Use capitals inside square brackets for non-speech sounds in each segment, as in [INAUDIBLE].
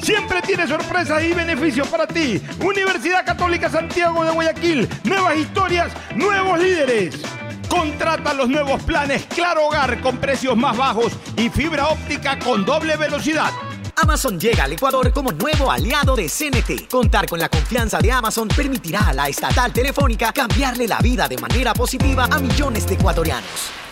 Siempre tiene sorpresas y beneficios para ti. Universidad Católica Santiago de Guayaquil. Nuevas historias, nuevos líderes. Contrata los nuevos planes Claro Hogar con precios más bajos y fibra óptica con doble velocidad. Amazon llega al Ecuador como nuevo aliado de CNT. Contar con la confianza de Amazon permitirá a la estatal telefónica cambiarle la vida de manera positiva a millones de ecuatorianos.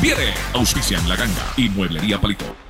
conviene. Auspician La Ganga y Mueblería Palito.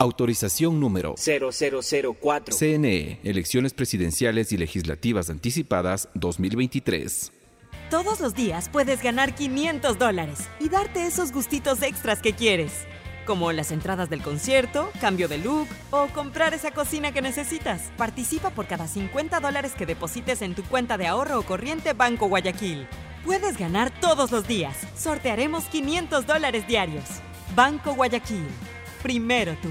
Autorización número 0004. CNE, Elecciones Presidenciales y Legislativas Anticipadas 2023. Todos los días puedes ganar 500 dólares y darte esos gustitos extras que quieres, como las entradas del concierto, cambio de look o comprar esa cocina que necesitas. Participa por cada 50 dólares que deposites en tu cuenta de ahorro o corriente Banco Guayaquil. Puedes ganar todos los días. Sortearemos 500 dólares diarios. Banco Guayaquil. Primero tú.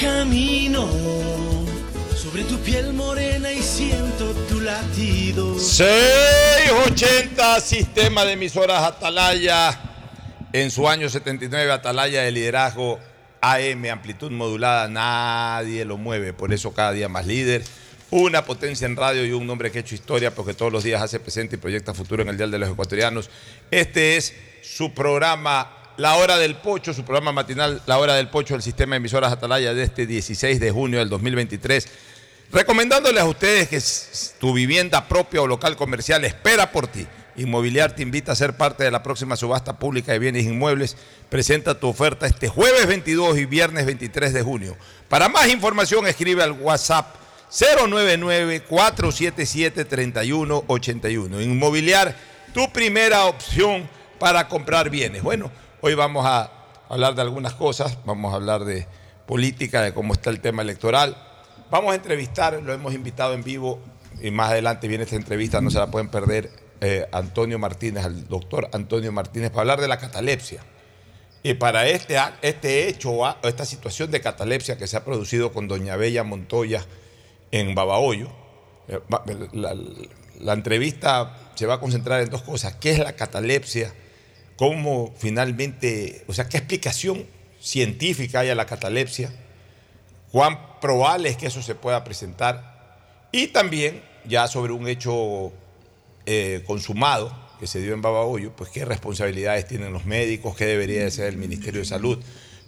Camino sobre tu piel morena y siento tu latido. 680 Sistema de emisoras Atalaya. En su año 79, Atalaya de liderazgo AM, amplitud modulada, nadie lo mueve. Por eso cada día más líder. Una potencia en radio y un nombre que ha hecho historia porque todos los días hace presente y proyecta futuro en el Dial de los Ecuatorianos. Este es su programa La Hora del Pocho, su programa matinal La Hora del Pocho del sistema de emisoras Atalaya de este 16 de junio del 2023. Recomendándoles a ustedes que tu vivienda propia o local comercial espera por ti. Inmobiliar te invita a ser parte de la próxima subasta pública de bienes inmuebles. Presenta tu oferta este jueves 22 y viernes 23 de junio. Para más información escribe al WhatsApp 099-477-3181. Inmobiliar, tu primera opción para comprar bienes. Bueno, hoy vamos a hablar de algunas cosas, vamos a hablar de política, de cómo está el tema electoral. Vamos a entrevistar, lo hemos invitado en vivo y más adelante viene esta entrevista, no se la pueden perder, eh, Antonio Martínez, al doctor Antonio Martínez, para hablar de la catalepsia. Y para este, este hecho, esta situación de catalepsia que se ha producido con doña Bella Montoya, en Babahoyo. Eh, la, la, entrevista se va a concentrar en dos cosas. ¿Qué es la catalepsia? ¿Cómo finalmente, o sea, qué explicación científica hay a la catalepsia? ¿Cuán probable es que eso se pueda presentar? Y también, ya sobre un hecho eh, consumado que se dio en Babahoyo, pues qué responsabilidades tienen los médicos, qué debería de ser el Ministerio de Salud.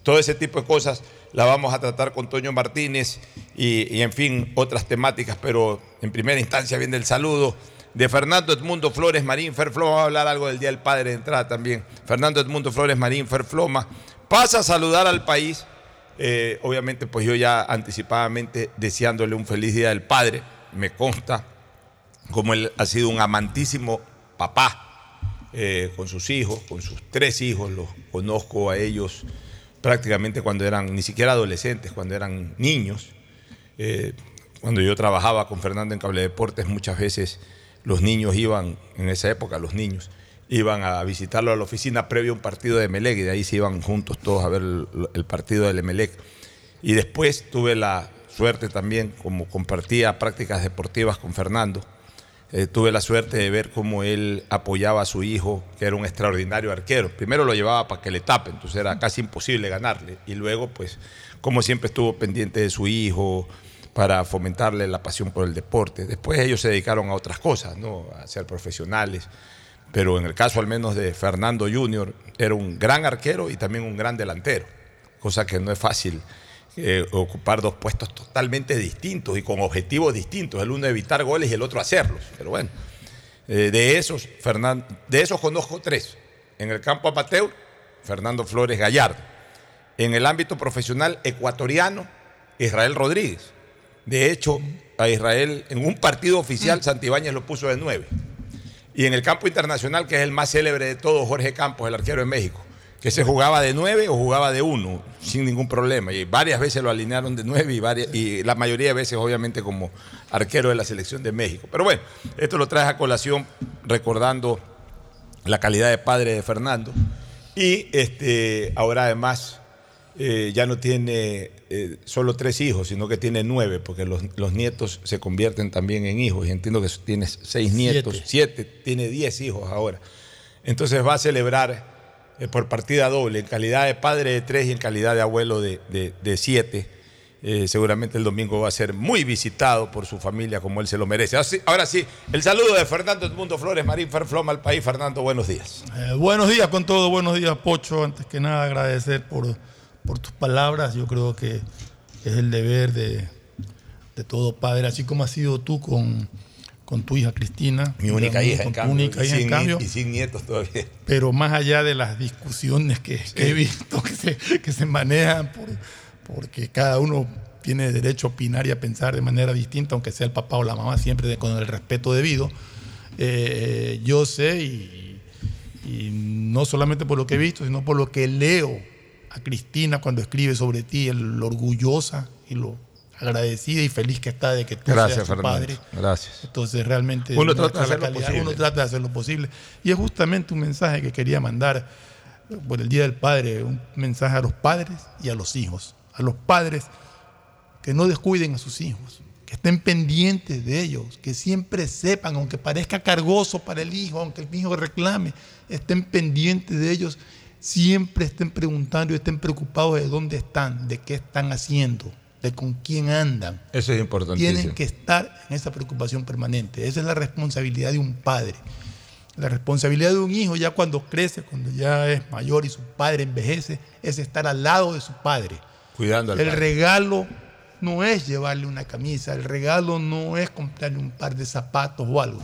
Todo ese tipo de cosas la vamos a tratar con Toño Martínez y, y, en fin, otras temáticas, pero en primera instancia viene el saludo de Fernando Edmundo Flores Marín Ferfloma, vamos a hablar algo del Día del Padre de entrada también. Fernando Edmundo Flores Marín Ferfloma pasa a saludar al país, eh, obviamente pues yo ya anticipadamente deseándole un feliz Día del Padre, me consta como él ha sido un amantísimo papá eh, con sus hijos, con sus tres hijos, los conozco a ellos prácticamente cuando eran ni siquiera adolescentes, cuando eran niños. Eh, cuando yo trabajaba con Fernando en Cable Deportes, muchas veces los niños iban, en esa época los niños, iban a visitarlo a la oficina previo a un partido de Emelec y de ahí se iban juntos todos a ver el, partido del Emelec. Y después tuve la suerte también, como compartía prácticas deportivas con Fernando, eh, tuve la suerte de ver cómo él apoyaba a su hijo, que era un extraordinario arquero. Primero lo llevaba para que le tape, entonces era casi imposible ganarle. Y luego, pues, como siempre estuvo pendiente de su hijo para fomentarle la pasión por el deporte. Después ellos se dedicaron a otras cosas, ¿no? A ser profesionales. Pero en el caso al menos de Fernando Junior, era un gran arquero y también un gran delantero, cosa que no es fácil eh, ocupar dos puestos totalmente distintos y con objetivos distintos, el uno evitar goles y el otro hacerlos. Pero bueno, eh, de, esos, Fernando, de esos conozco tres. En el campo amateur, Fernando Flores Gallardo. En el ámbito profesional ecuatoriano, Israel Rodríguez. De hecho, a Israel en un partido oficial, Santibáñez lo puso de nueve. Y en el campo internacional, que es el más célebre de todos, Jorge Campos, el arquero de México que se jugaba de nueve o jugaba de uno, sin ningún problema. Y varias veces lo alinearon de nueve y, varias, y la mayoría de veces, obviamente, como arquero de la selección de México. Pero bueno, esto lo traes a colación recordando la calidad de padre de Fernando. Y este, ahora además eh, ya no tiene eh, solo tres hijos, sino que tiene nueve, porque los, los, nietos se convierten también en hijos. Y entiendo que tiene seis nietos, siete, siete tiene diez hijos ahora. Entonces va a celebrar eh, por partida doble, en calidad de padre de tres y en calidad de abuelo de, de, de siete. Eh, seguramente el domingo va a ser muy visitado por su familia como él se lo merece. Ahora sí, ahora sí el saludo de Fernando Edmundo Flores, Marín Ferfloma al país. Fernando, buenos días. Eh, buenos días con todo, buenos días Pocho. Antes que nada agradecer por, por tus palabras. Yo creo que es el deber de, de todo padre, así como has sido tú con, con tu hija Cristina. Mi única hija, en cambio. única y, hija, en cambio. y sin nietos todavía. Pero más allá de las discusiones que, que he visto que se, que se manejan, por- porque cada uno tiene derecho a opinar y a pensar de manera distinta, aunque sea el papá o la mamá, siempre de- con el respeto debido. Eh, yo sé, y, y no solamente por lo que he visto, sino por lo que leo a Cristina cuando escribe sobre ti, el- lo orgullosa y lo agradecida y feliz que está de que tú Gracias, seas su Fernando. padre. Gracias. Entonces realmente Uno trata de hacer lo calidad, uno trata de hacer lo posible. Y es justamente un mensaje que quería mandar por el Día del Padre, un mensaje a los padres y a los hijos. A los padres que no descuiden a sus hijos, que estén pendientes de ellos, que siempre sepan, aunque parezca cargoso para el hijo, aunque el hijo reclame, estén pendientes de ellos, siempre estén preguntando y estén preocupados de dónde están, de qué están haciendo, de con quién andan. Eso es importantísimo. Tienen que estar en esa preocupación permanente. Esa es la responsabilidad de un padre. La responsabilidad de un hijo ya cuando crece, cuando ya es mayor y su padre envejece, es estar al lado de su padre. Cuidando al El padre. regalo no es llevarle una camisa, el regalo no es comprarle un par de zapatos o algo.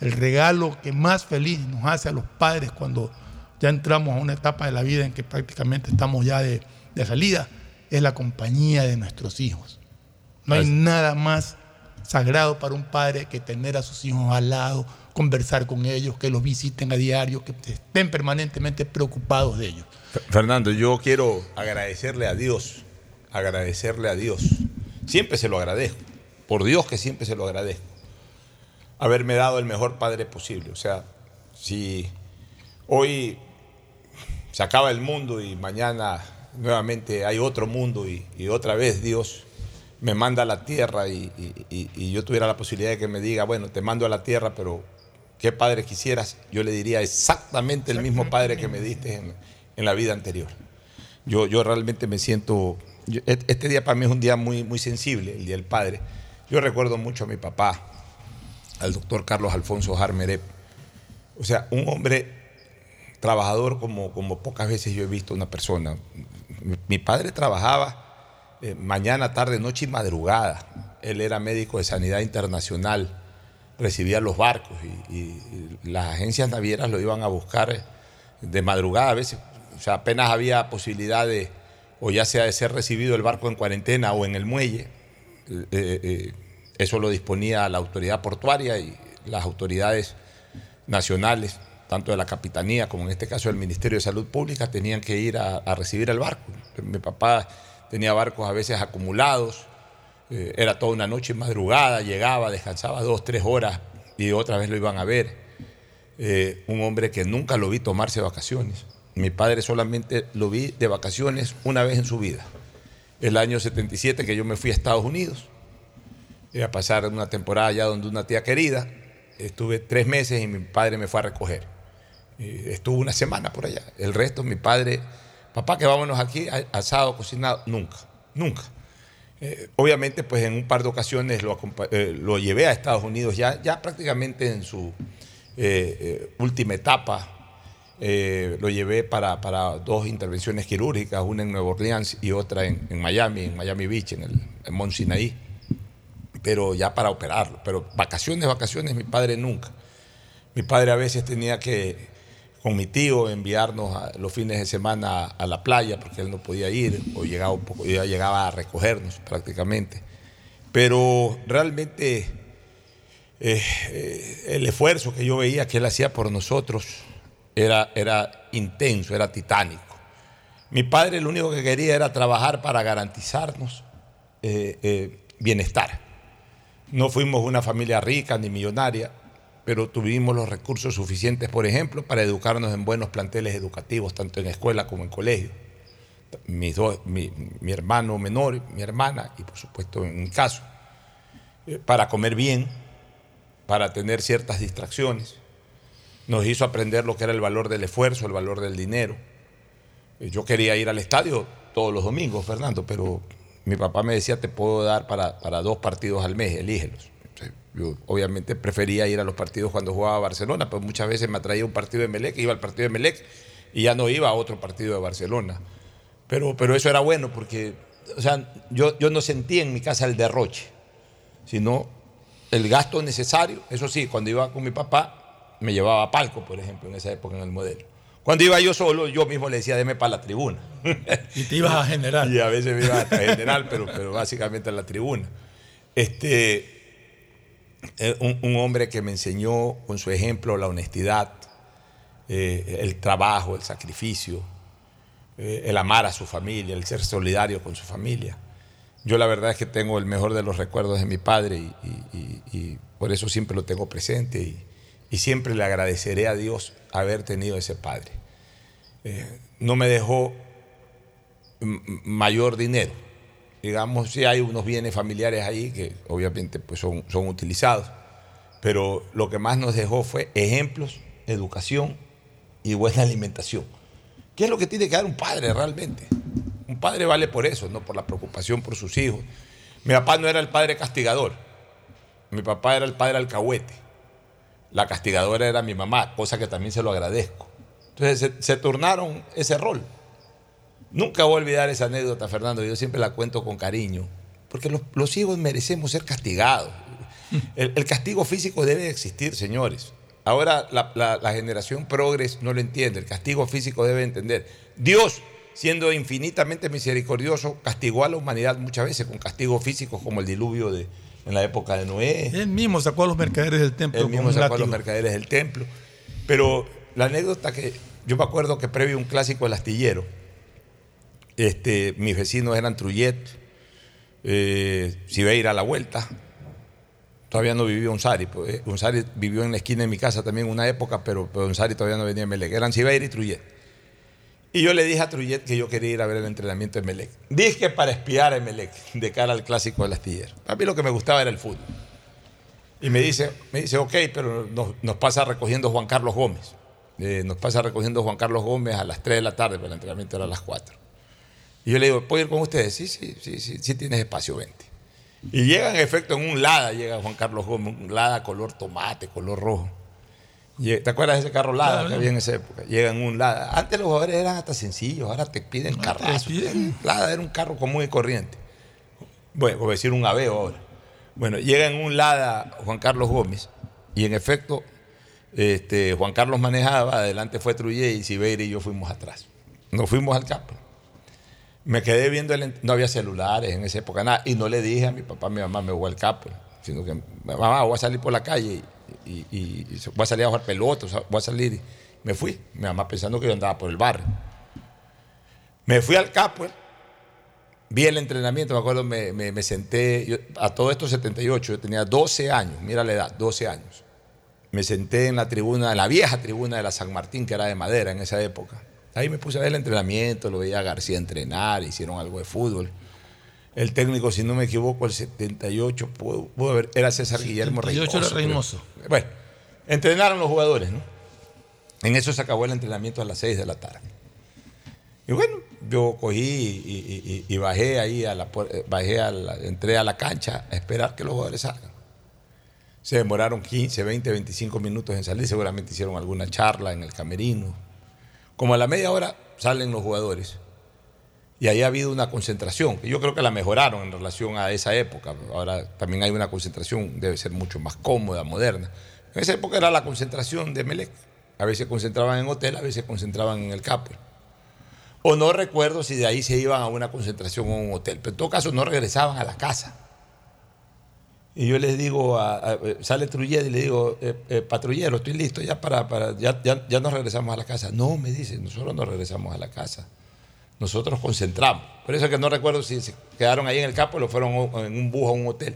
El regalo que más feliz nos hace a los padres cuando ya entramos a una etapa de la vida en que prácticamente estamos ya de, de salida es la compañía de nuestros hijos. No hay nada más sagrado para un padre que tener a sus hijos al lado, conversar con ellos, que los visiten a diario, que estén permanentemente preocupados de ellos. Fernando, yo quiero agradecerle a Dios, agradecerle a Dios. Siempre se lo agradezco. Por Dios que siempre se lo agradezco. Haberme dado el mejor padre posible. O sea, si hoy se acaba el mundo y mañana nuevamente hay otro mundo y, y otra vez Dios me manda a la tierra y, y- yo tuviera la posibilidad de que me diga, bueno, te mando a la tierra, pero ¿qué padre quisieras? Yo le diría exactamente el mismo padre que me diste en, en la vida anterior. Yo, yo realmente me siento, yo- et- este día para mí es un día muy, muy sensible, el Día del Padre. Yo recuerdo mucho a mi papá, al doctor Carlos Alfonso Jarmerep. O sea, un hombre trabajador como, como pocas veces yo he visto una persona. Mi, padre trabajaba eh, mañana, tarde, noche y madrugada. Él era médico de sanidad internacional, recibía los barcos y, las agencias navieras lo iban a buscar eh, de madrugada a veces. O sea, apenas había posibilidad de, o ya sea de ser recibido el barco en cuarentena o en el muelle. Eh, eso lo disponía la autoridad portuaria y las autoridades nacionales, tanto de la Capitanía como en este caso del Ministerio de Salud Pública, tenían que ir a, recibir el barco. Mi papá tenía barcos a veces acumulados, eh, era toda una noche y madrugada, llegaba, descansaba dos, tres horas y otra vez lo iban a ver. Eh, un hombre que nunca lo vi tomarse vacaciones. Mi padre solamente lo vi de vacaciones una vez en su vida. El año 77 que yo me fui a Estados Unidos, Iba a pasar una temporada allá donde una tía querida. Estuve tres meses y mi padre me fue a recoger. Estuvo una semana por allá. El resto, mi padre, papá, que vámonos aquí, asado, cocinado, nunca, nunca. Eh, obviamente, pues en un par de ocasiones lo, eh, lo llevé a Estados Unidos, ya, ya prácticamente en su eh, última etapa. Lo llevé para, para dos intervenciones quirúrgicas, una en Nueva Orleans y otra en, en Miami, en Miami Beach, en el en Mont Sinaí pero ya para operarlo. Pero vacaciones, vacaciones, mi padre nunca. Mi padre a veces tenía que, con mi tío, enviarnos a- los fines de semana a la playa porque él no podía ir o llegaba un poco, ya llegaba a recogernos prácticamente. Pero realmente eh, eh, el esfuerzo que yo veía que él hacía por nosotros era, era intenso, era titánico. Mi padre lo único que quería era trabajar para garantizarnos eh, bienestar. No fuimos una familia rica ni millonaria, pero tuvimos los recursos suficientes, por ejemplo, para educarnos en buenos planteles educativos, tanto en escuela como en colegio. Mis dos, mi, hermano menor, mi hermana, y por supuesto en mi caso, eh, para comer bien, para tener ciertas distracciones. Nos hizo aprender lo que era el valor del esfuerzo, el valor del dinero. Eh, Yo quería ir al estadio todos los domingos, Fernando, pero mi papá me decía, te puedo dar para, para dos partidos al mes, elígelos. Yo obviamente prefería ir a los partidos cuando jugaba Barcelona, pero muchas veces me atraía un partido de Melec, iba al partido de Melec y ya no iba a otro partido de Barcelona. Pero, pero eso era bueno porque, o sea, yo, yo no sentía en mi casa el derroche, sino el gasto necesario. Eso sí, cuando iba con mi papá, me llevaba a palco, por ejemplo, en esa época en el modelo. Cuando iba yo solo, yo mismo le decía, deme para la tribuna. [LAUGHS] Y te ibas a generar. [LAUGHS] Y a veces me iba a general, pero, pero básicamente a la tribuna. Este, un, un hombre que me enseñó con su ejemplo la honestidad, eh, el trabajo, el sacrificio, eh, el amar a su familia, el ser solidario con su familia. Yo la verdad es que tengo el mejor de los recuerdos de mi padre y, por eso siempre lo tengo presente y, siempre le agradeceré a Dios haber tenido ese padre. Eh, no me dejó mayor dinero. Digamos, sí hay unos bienes familiares ahí que obviamente pues son, son utilizados, pero lo que más nos dejó fue ejemplos, educación y buena alimentación. ¿Qué es lo que tiene que dar un padre realmente? Un padre vale por eso, no por la preocupación por sus hijos. Mi papá no era el padre castigador, mi papá era el padre alcahuete. La castigadora era mi mamá, cosa que también se lo agradezco. Entonces se, se turnaron ese rol. Nunca voy a olvidar esa anécdota, Fernando, yo siempre la cuento con cariño, porque los, los hijos merecemos ser castigados. El, el castigo físico debe existir, señores. Ahora la, la- la generación progres no lo entiende, el castigo físico debe entender. Dios, siendo infinitamente misericordioso, castigó a la humanidad muchas veces con castigos físicos como el diluvio de, en la época de Noé. Él mismo sacó a los mercaderes del templo Él mismo sacó a los mercaderes del templo. Pero la anécdota que yo me acuerdo que previo a un clásico del astillero, este, mis vecinos eran Trullet, eh, Sibeira a la vuelta. Todavía no vivía Unsari. Pues, eh, vivió en la esquina de mi casa también una época, pero, pero Unsari todavía no venía a Melec. Eran Sibeira y Trullet. Y yo le dije a Trullet que yo quería ir a ver el entrenamiento de Melec. Dije para espiar a Melec de cara al clásico del astillero. A mí lo que me gustaba era el fútbol. Y me dice, me dice, ok, pero nos, pasa recogiendo Juan Carlos Gómez. Eh, nos pasa recogiendo Juan Carlos Gómez a las 3 de la tarde, pero el entrenamiento era a las 4. Y yo le digo, ¿puedo ir con ustedes? Sí, sí, sí, sí, sí tienes espacio, vente. Y llega en efecto en un Lada, llega Juan Carlos Gómez, un Lada color tomate, color rojo. ¿Te acuerdas de ese carro Lada Claro. que había en esa época? Llega en un Lada. Antes los jugadores eran hasta sencillos, ahora te piden carrazo. Lada era un carro común y corriente. Bueno, por decir un Aveo ahora. Bueno, llega en un Lada Juan Carlos Gómez y en efecto este, Juan Carlos manejaba, adelante fue Trujillo y Sibeira y yo fuimos atrás. Nos fuimos al campo. Me quedé viendo, el, no había celulares en esa época, nada, y no le dije a mi papá, a mi mamá, me voy al campo, sino que, mamá, voy a salir por la calle y, y- voy a salir a jugar pelota, voy a salir. Me fui, mi mamá pensando que yo andaba por el barrio. Me fui al campo, vi el entrenamiento, me acuerdo, me, senté, a todo esto 78, yo tenía 12 años, mira la edad, 12 años. Me senté en la tribuna, en la vieja tribuna de la San Martín, que era de madera en esa época. Ahí me puse a ver el entrenamiento, lo veía a García entrenar, hicieron algo de fútbol. El técnico, si no me equivoco, el 78, pudo, pudo haber- era César Guillermo 78 era Reynoso. Reynoso. Bueno, entrenaron los jugadores, ¿no? En eso se acabó el entrenamiento a las 6 de la tarde. Y bueno, yo cogí y, y- y- y bajé ahí a la eh, bajé a la- entré a la cancha a esperar que los jugadores salgan. Se demoraron 15, 20, 25 minutos en salir, seguramente hicieron alguna charla en el camerino. Como a la media hora salen los jugadores. Y ahí ha habido una concentración, que yo creo que la mejoraron en relación a esa época. Ahora también hay una concentración, debe ser mucho más cómoda, moderna. En esa época era la concentración de Melec. A veces concentraban en hotel, a veces concentraban en el Capel. O no recuerdo si de ahí se iban a una concentración o un hotel, pero en todo caso no regresaban a la casa. Y yo les digo, a- a- sale Trujillo y le digo, eh, eh, patrullero, estoy listo ya para, para ya, ya, ya nos regresamos a la casa. No, me dice, nosotros no regresamos a la casa. Nosotros concentramos. Por eso es que no recuerdo si se quedaron ahí en el campo o lo fueron en un bus a un hotel.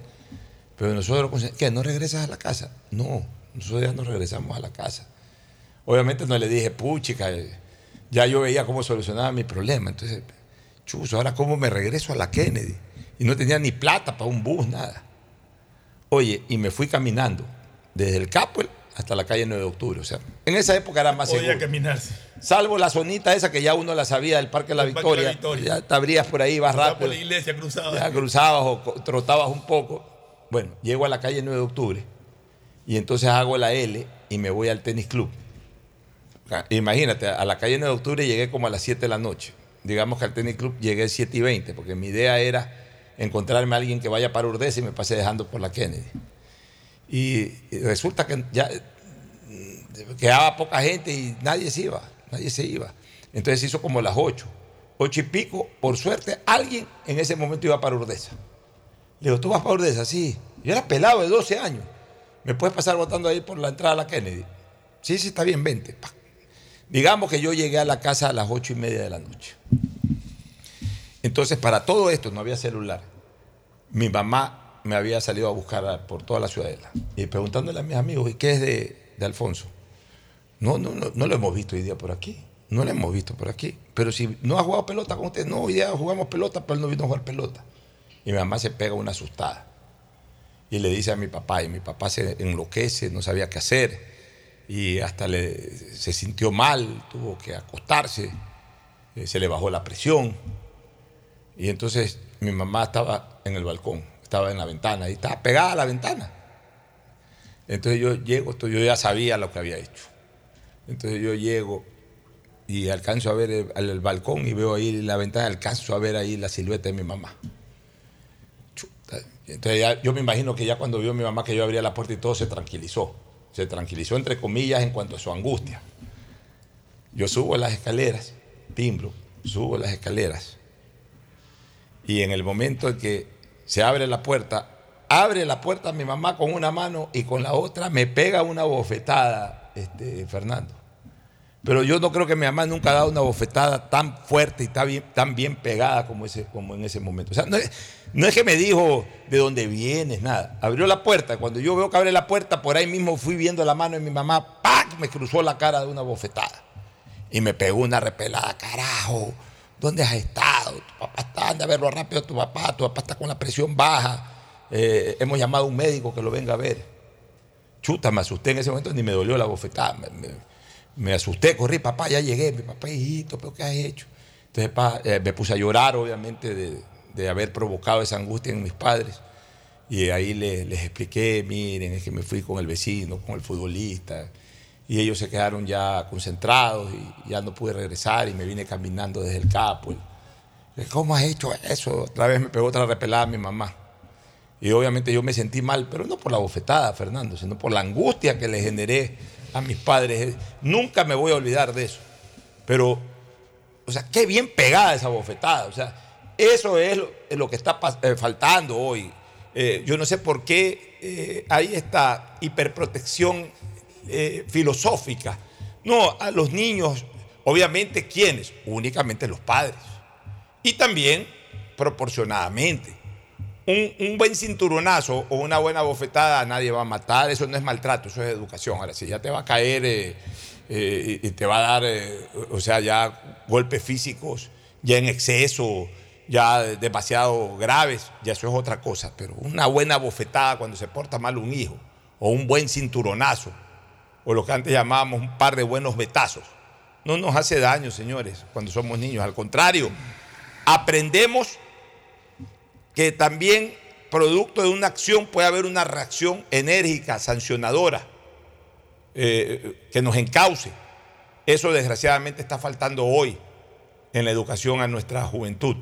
Pero nosotros, concent- ¿qué? ¿No regresas a la casa? No, nosotros ya no regresamos a la casa. Obviamente no le dije, puchica, eh, ya yo veía cómo solucionaba mi problema. Entonces, chuzo, ahora cómo me regreso a la Kennedy. Y no tenía ni plata para un bus, nada. Oye, y me fui caminando desde el Capel hasta la calle 9 de octubre. O sea, en esa época era más Podía seguro. caminarse. Salvo la zonita esa que ya uno la sabía del Parque de la El Parque de la Victoria. Victoria. Ya te abrías por ahí, vas rápido. por la iglesia cruzada. Ya cruzabas o trotabas un poco. Bueno, llego a la calle 9 de octubre y entonces hago la L y me voy al tenis club. Imagínate, a la calle 9 de octubre llegué como a las 7 de la noche. Digamos que al tenis club llegué a 7 y 20, porque mi idea era encontrarme a alguien que vaya para Urdesa y me pase dejando por la Kennedy. Y, resulta que ya mm, quedaba poca gente y nadie se iba, nadie se iba. Entonces hizo como las ocho, ocho y pico, por suerte alguien en ese momento iba para Urdesa. Le digo, ¿tú vas para Urdesa? Sí. Yo era pelado de 12 años. ¿Me puedes pasar votando ahí por la entrada a la Kennedy? Sí, sí, está bien, vente. Pa. Digamos que yo llegué a la casa a las ocho y media de la noche. Entonces, para todo esto no había celular. Mi mamá me había salido a buscar por toda la ciudadela. Y preguntándole a mis amigos, ¿y qué es de, de Alfonso? No, no, no, no lo hemos visto hoy día por aquí. No lo hemos visto por aquí. Pero si no ha jugado pelota con usted, no, hoy día jugamos pelota, pero él no vino a jugar pelota. Y mi mamá se pega una asustada. Y le dice a mi papá, y mi papá se enloquece, no sabía qué hacer. Y hasta le, se sintió mal, tuvo que acostarse, eh, se le bajó la presión. Y entonces mi mamá estaba en el balcón, estaba en la ventana, y estaba pegada a la ventana. Entonces yo llego, yo ya sabía lo que había hecho. Entonces yo llego y alcanzo a ver el, el balcón y veo ahí la ventana, alcanzo a ver ahí la silueta de mi mamá. Entonces ya- yo me imagino que ya cuando vio mi mamá que yo abría la puerta y todo se tranquilizó. Se tranquilizó entre comillas en cuanto a su angustia. Yo subo las escaleras, timbro, subo las escaleras. Y en el momento en que se abre la puerta, abre la puerta mi mamá con una mano y con la otra me pega una bofetada, este, Fernando. Pero yo no creo que mi mamá nunca ha dado una bofetada tan fuerte y tan bien, pegada como en ese momento. O sea, no es, no es que me dijo de dónde vienes, nada. Abrió la puerta. Cuando yo veo que abre la puerta, por ahí mismo fui viendo la mano de mi mamá, ¡pac! Me cruzó la cara de una bofetada. Y me pegó una repelada, carajo. ¿Dónde has estado? Tu papá está, anda a verlo rápido tu papá. Tu papá está con la presión baja. Eh, hemos llamado a un médico que lo venga a ver. Chuta, me asusté en ese momento, ni me dolió la bofetada. Me, asusté, corrí, papá, ya llegué. Mi papá, hijito, ¿pero qué has hecho? Entonces pa, eh, me puse a llorar, obviamente, de, haber provocado esa angustia en mis padres. Y ahí le- les expliqué, miren, es que me fui con el vecino, con el futbolista. Y ellos se quedaron ya concentrados y ya no pude regresar y me vine caminando desde el capo. Y, ¿Cómo has hecho eso? Otra vez me pegó otra repelada mi mamá. Y obviamente yo me sentí mal, pero no por la bofetada, Fernando, sino por la angustia que le generé a mis padres. Nunca me voy a olvidar de eso. Pero, o sea, qué bien pegada esa bofetada. O sea, eso es lo, que está eh, faltando hoy. Eh, yo no sé por qué eh, hay esta hiperprotección eh, filosófica. No, a los niños, obviamente, ¿quiénes? Únicamente los padres. Y también proporcionadamente. Un, un buen cinturonazo o una buena bofetada nadie va a matar, eso no es maltrato, eso es educación. Ahora, si ya te va a caer eh, eh, y y te va a dar, eh, o sea, ya golpes físicos, ya en exceso, ya demasiado graves, ya eso es otra cosa. Pero una buena bofetada cuando se porta mal un hijo, o un buen cinturonazo, o lo que antes llamábamos un par de buenos betazos, no nos hace daño, señores, cuando somos niños. Al contrario, aprendemos que también producto de una acción puede haber una reacción enérgica, sancionadora, eh, que nos encauce. Eso desgraciadamente está faltando hoy en la educación a nuestra juventud.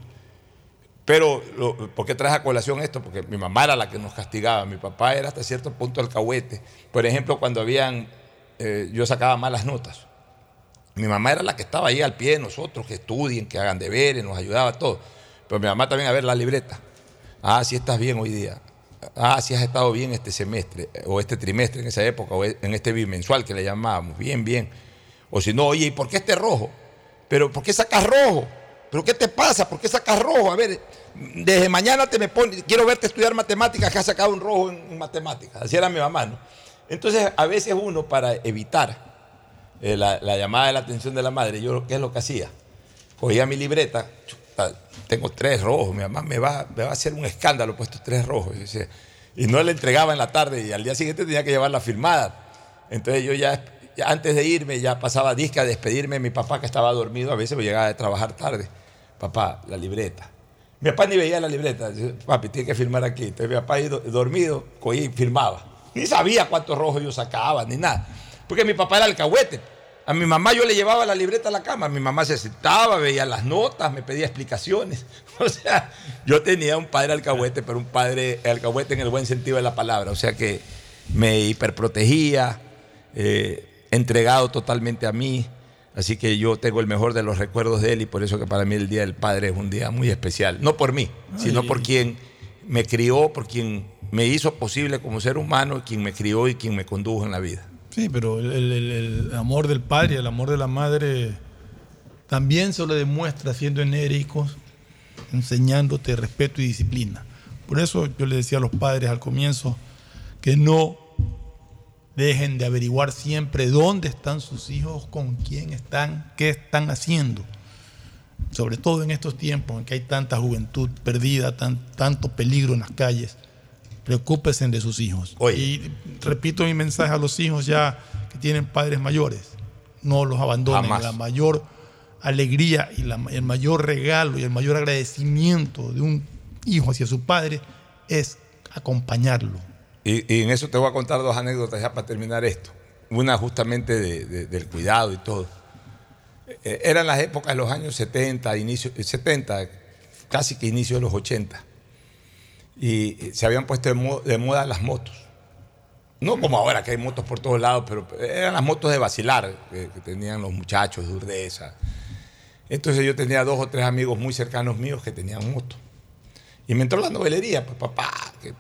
Pero, lo- ¿por qué traje a colación esto? Porque mi mamá era la que nos castigaba, mi papá era hasta cierto punto alcahuete. Por ejemplo, cuando habían, eh, yo sacaba malas notas. Mi mamá era la que estaba ahí al pie de nosotros, que estudien, que hagan deberes, nos ayudaba todo. Pero mi mamá también a ver la libreta. Ah, si estás bien hoy día. Ah, si has estado bien este semestre, eh, o este trimestre en esa época, o en este bimensual que le llamábamos. Bien, bien. O si no, oye, ¿y por qué este rojo? ¿Pero por qué sacas rojo? ¿Pero qué te pasa? ¿Por qué sacas rojo? A ver, desde mañana te me pones, quiero verte estudiar matemáticas, que has sacado un rojo en matemáticas. Así era mi mamá, ¿no? Entonces, a veces uno, para evitar eh, la, la llamada de la atención de la madre, yo, ¿qué es lo que hacía? Cogía mi libreta, tengo tres rojos, mi mamá me va, a hacer un escándalo puesto tres rojos. Y, no le entregaba en la tarde y al día siguiente tenía que llevarla firmada. Entonces yo ya, antes de irme ya pasaba disque a despedirme de mi papá que estaba dormido, a veces me llegaba de trabajar tarde. Papá, la libreta. Mi papá ni veía la libreta, papi, tiene que firmar aquí. Entonces mi papá ahí do- dormido, cogía y firmaba. Ni sabía cuántos rojos yo sacaba, ni nada. Porque mi papá era alcahuete. A mi mamá yo le llevaba la libreta a la cama. Mi mamá se sentaba, veía las notas, me pedía explicaciones. [LAUGHS] O sea, yo tenía un padre alcahuete, pero un padre alcahuete en el buen sentido de la palabra. O sea que me hiperprotegía, eh, entregado totalmente a mí. Así que yo tengo el mejor de los recuerdos de él y por eso que para mí el Día del Padre es un día muy especial. No por mí, sino por quien me crió, por quien me hizo posible como ser humano, quien me crió y quien me condujo en la vida. Sí, pero el, amor del padre el amor de la madre también se lo demuestra siendo enérgicos, enseñándote respeto y disciplina. Por eso yo le decía a los padres al comienzo que no dejen de averiguar siempre dónde están sus hijos, con quién están, qué están haciendo. Sobre todo en estos tiempos en que hay tanta juventud perdida, tan- tanto peligro en las calles. Preocúpese de sus hijos. Y repito mi mensaje a los hijos ya que tienen padres mayores. No los abandonen. Jamás. La mayor alegría y la- el mayor regalo y el mayor agradecimiento de un hijo hacia su padre es acompañarlo. Y, y en eso te voy a contar dos anécdotas ya para terminar esto. Una justamente de- de- del cuidado y todo. Eh, eran las épocas de los años 70, inicio, eh, 70, casi que inicio de los 80. Y se habían puesto de, mo- de moda las motos. No como ahora que hay motos por todos lados, pero eran las motos de vacilar que, tenían los muchachos de Urdesa. Entonces yo tenía dos o tres amigos muy cercanos míos que tenían moto. Y me entró la novelería, pues papá, que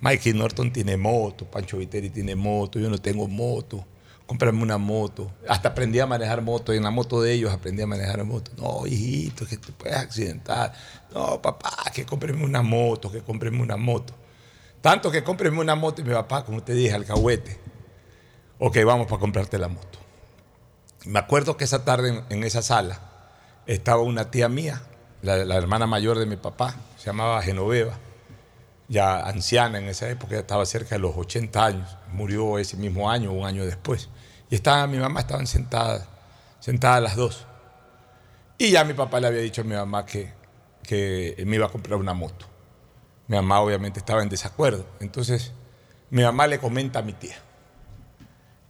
Mikey Norton tiene moto, Pancho Viteri tiene moto, yo no tengo moto, cómprame una moto. Hasta aprendí a manejar moto, y en la moto de ellos aprendí a manejar moto. No, hijito, que te puedes accidentar. No, papá, que cómpreme una moto, que cómpreme una moto. Tanto que cómpreme una moto y mi papá, como te dije, alcahuete. Ok, vamos para comprarte la moto. Me acuerdo que esa tarde en, esa sala estaba una tía mía, la, la hermana mayor de mi papá, se llamaba Genoveva, ya anciana en esa época, ya estaba cerca de los 80 años, murió ese mismo año, un año después. Y estaba, mi mamá estaban sentadas, sentadas las dos. Y ya mi papá le había dicho a mi mamá que, que me iba a comprar una moto. Mi mamá obviamente estaba en desacuerdo. Entonces, mi mamá le comenta a mi tía.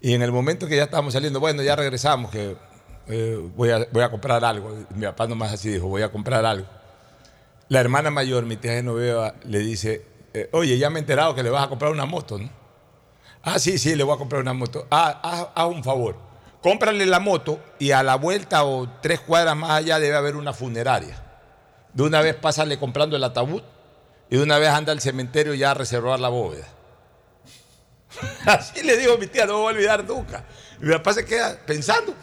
Y en el momento que ya estábamos saliendo, bueno, ya regresamos, que eh, voy, a, voy a comprar algo. Mi papá nomás así dijo, voy a comprar algo. La hermana mayor, mi tía Genoveva, le dice, eh, oye, ya me he enterado que le vas a comprar una moto, ¿no? Ah, sí, sí, le voy a comprar una moto. Ah, haz, haz un favor. Cómprale la moto y a la vuelta o tres cuadras más allá debe haber una funeraria. De una vez pásale comprando el ataúd y de una vez anda al cementerio ya a reservar la bóveda. [LAUGHS] Así le digo a mi tía, no me voy a olvidar nunca. Y mi papá se queda pensando.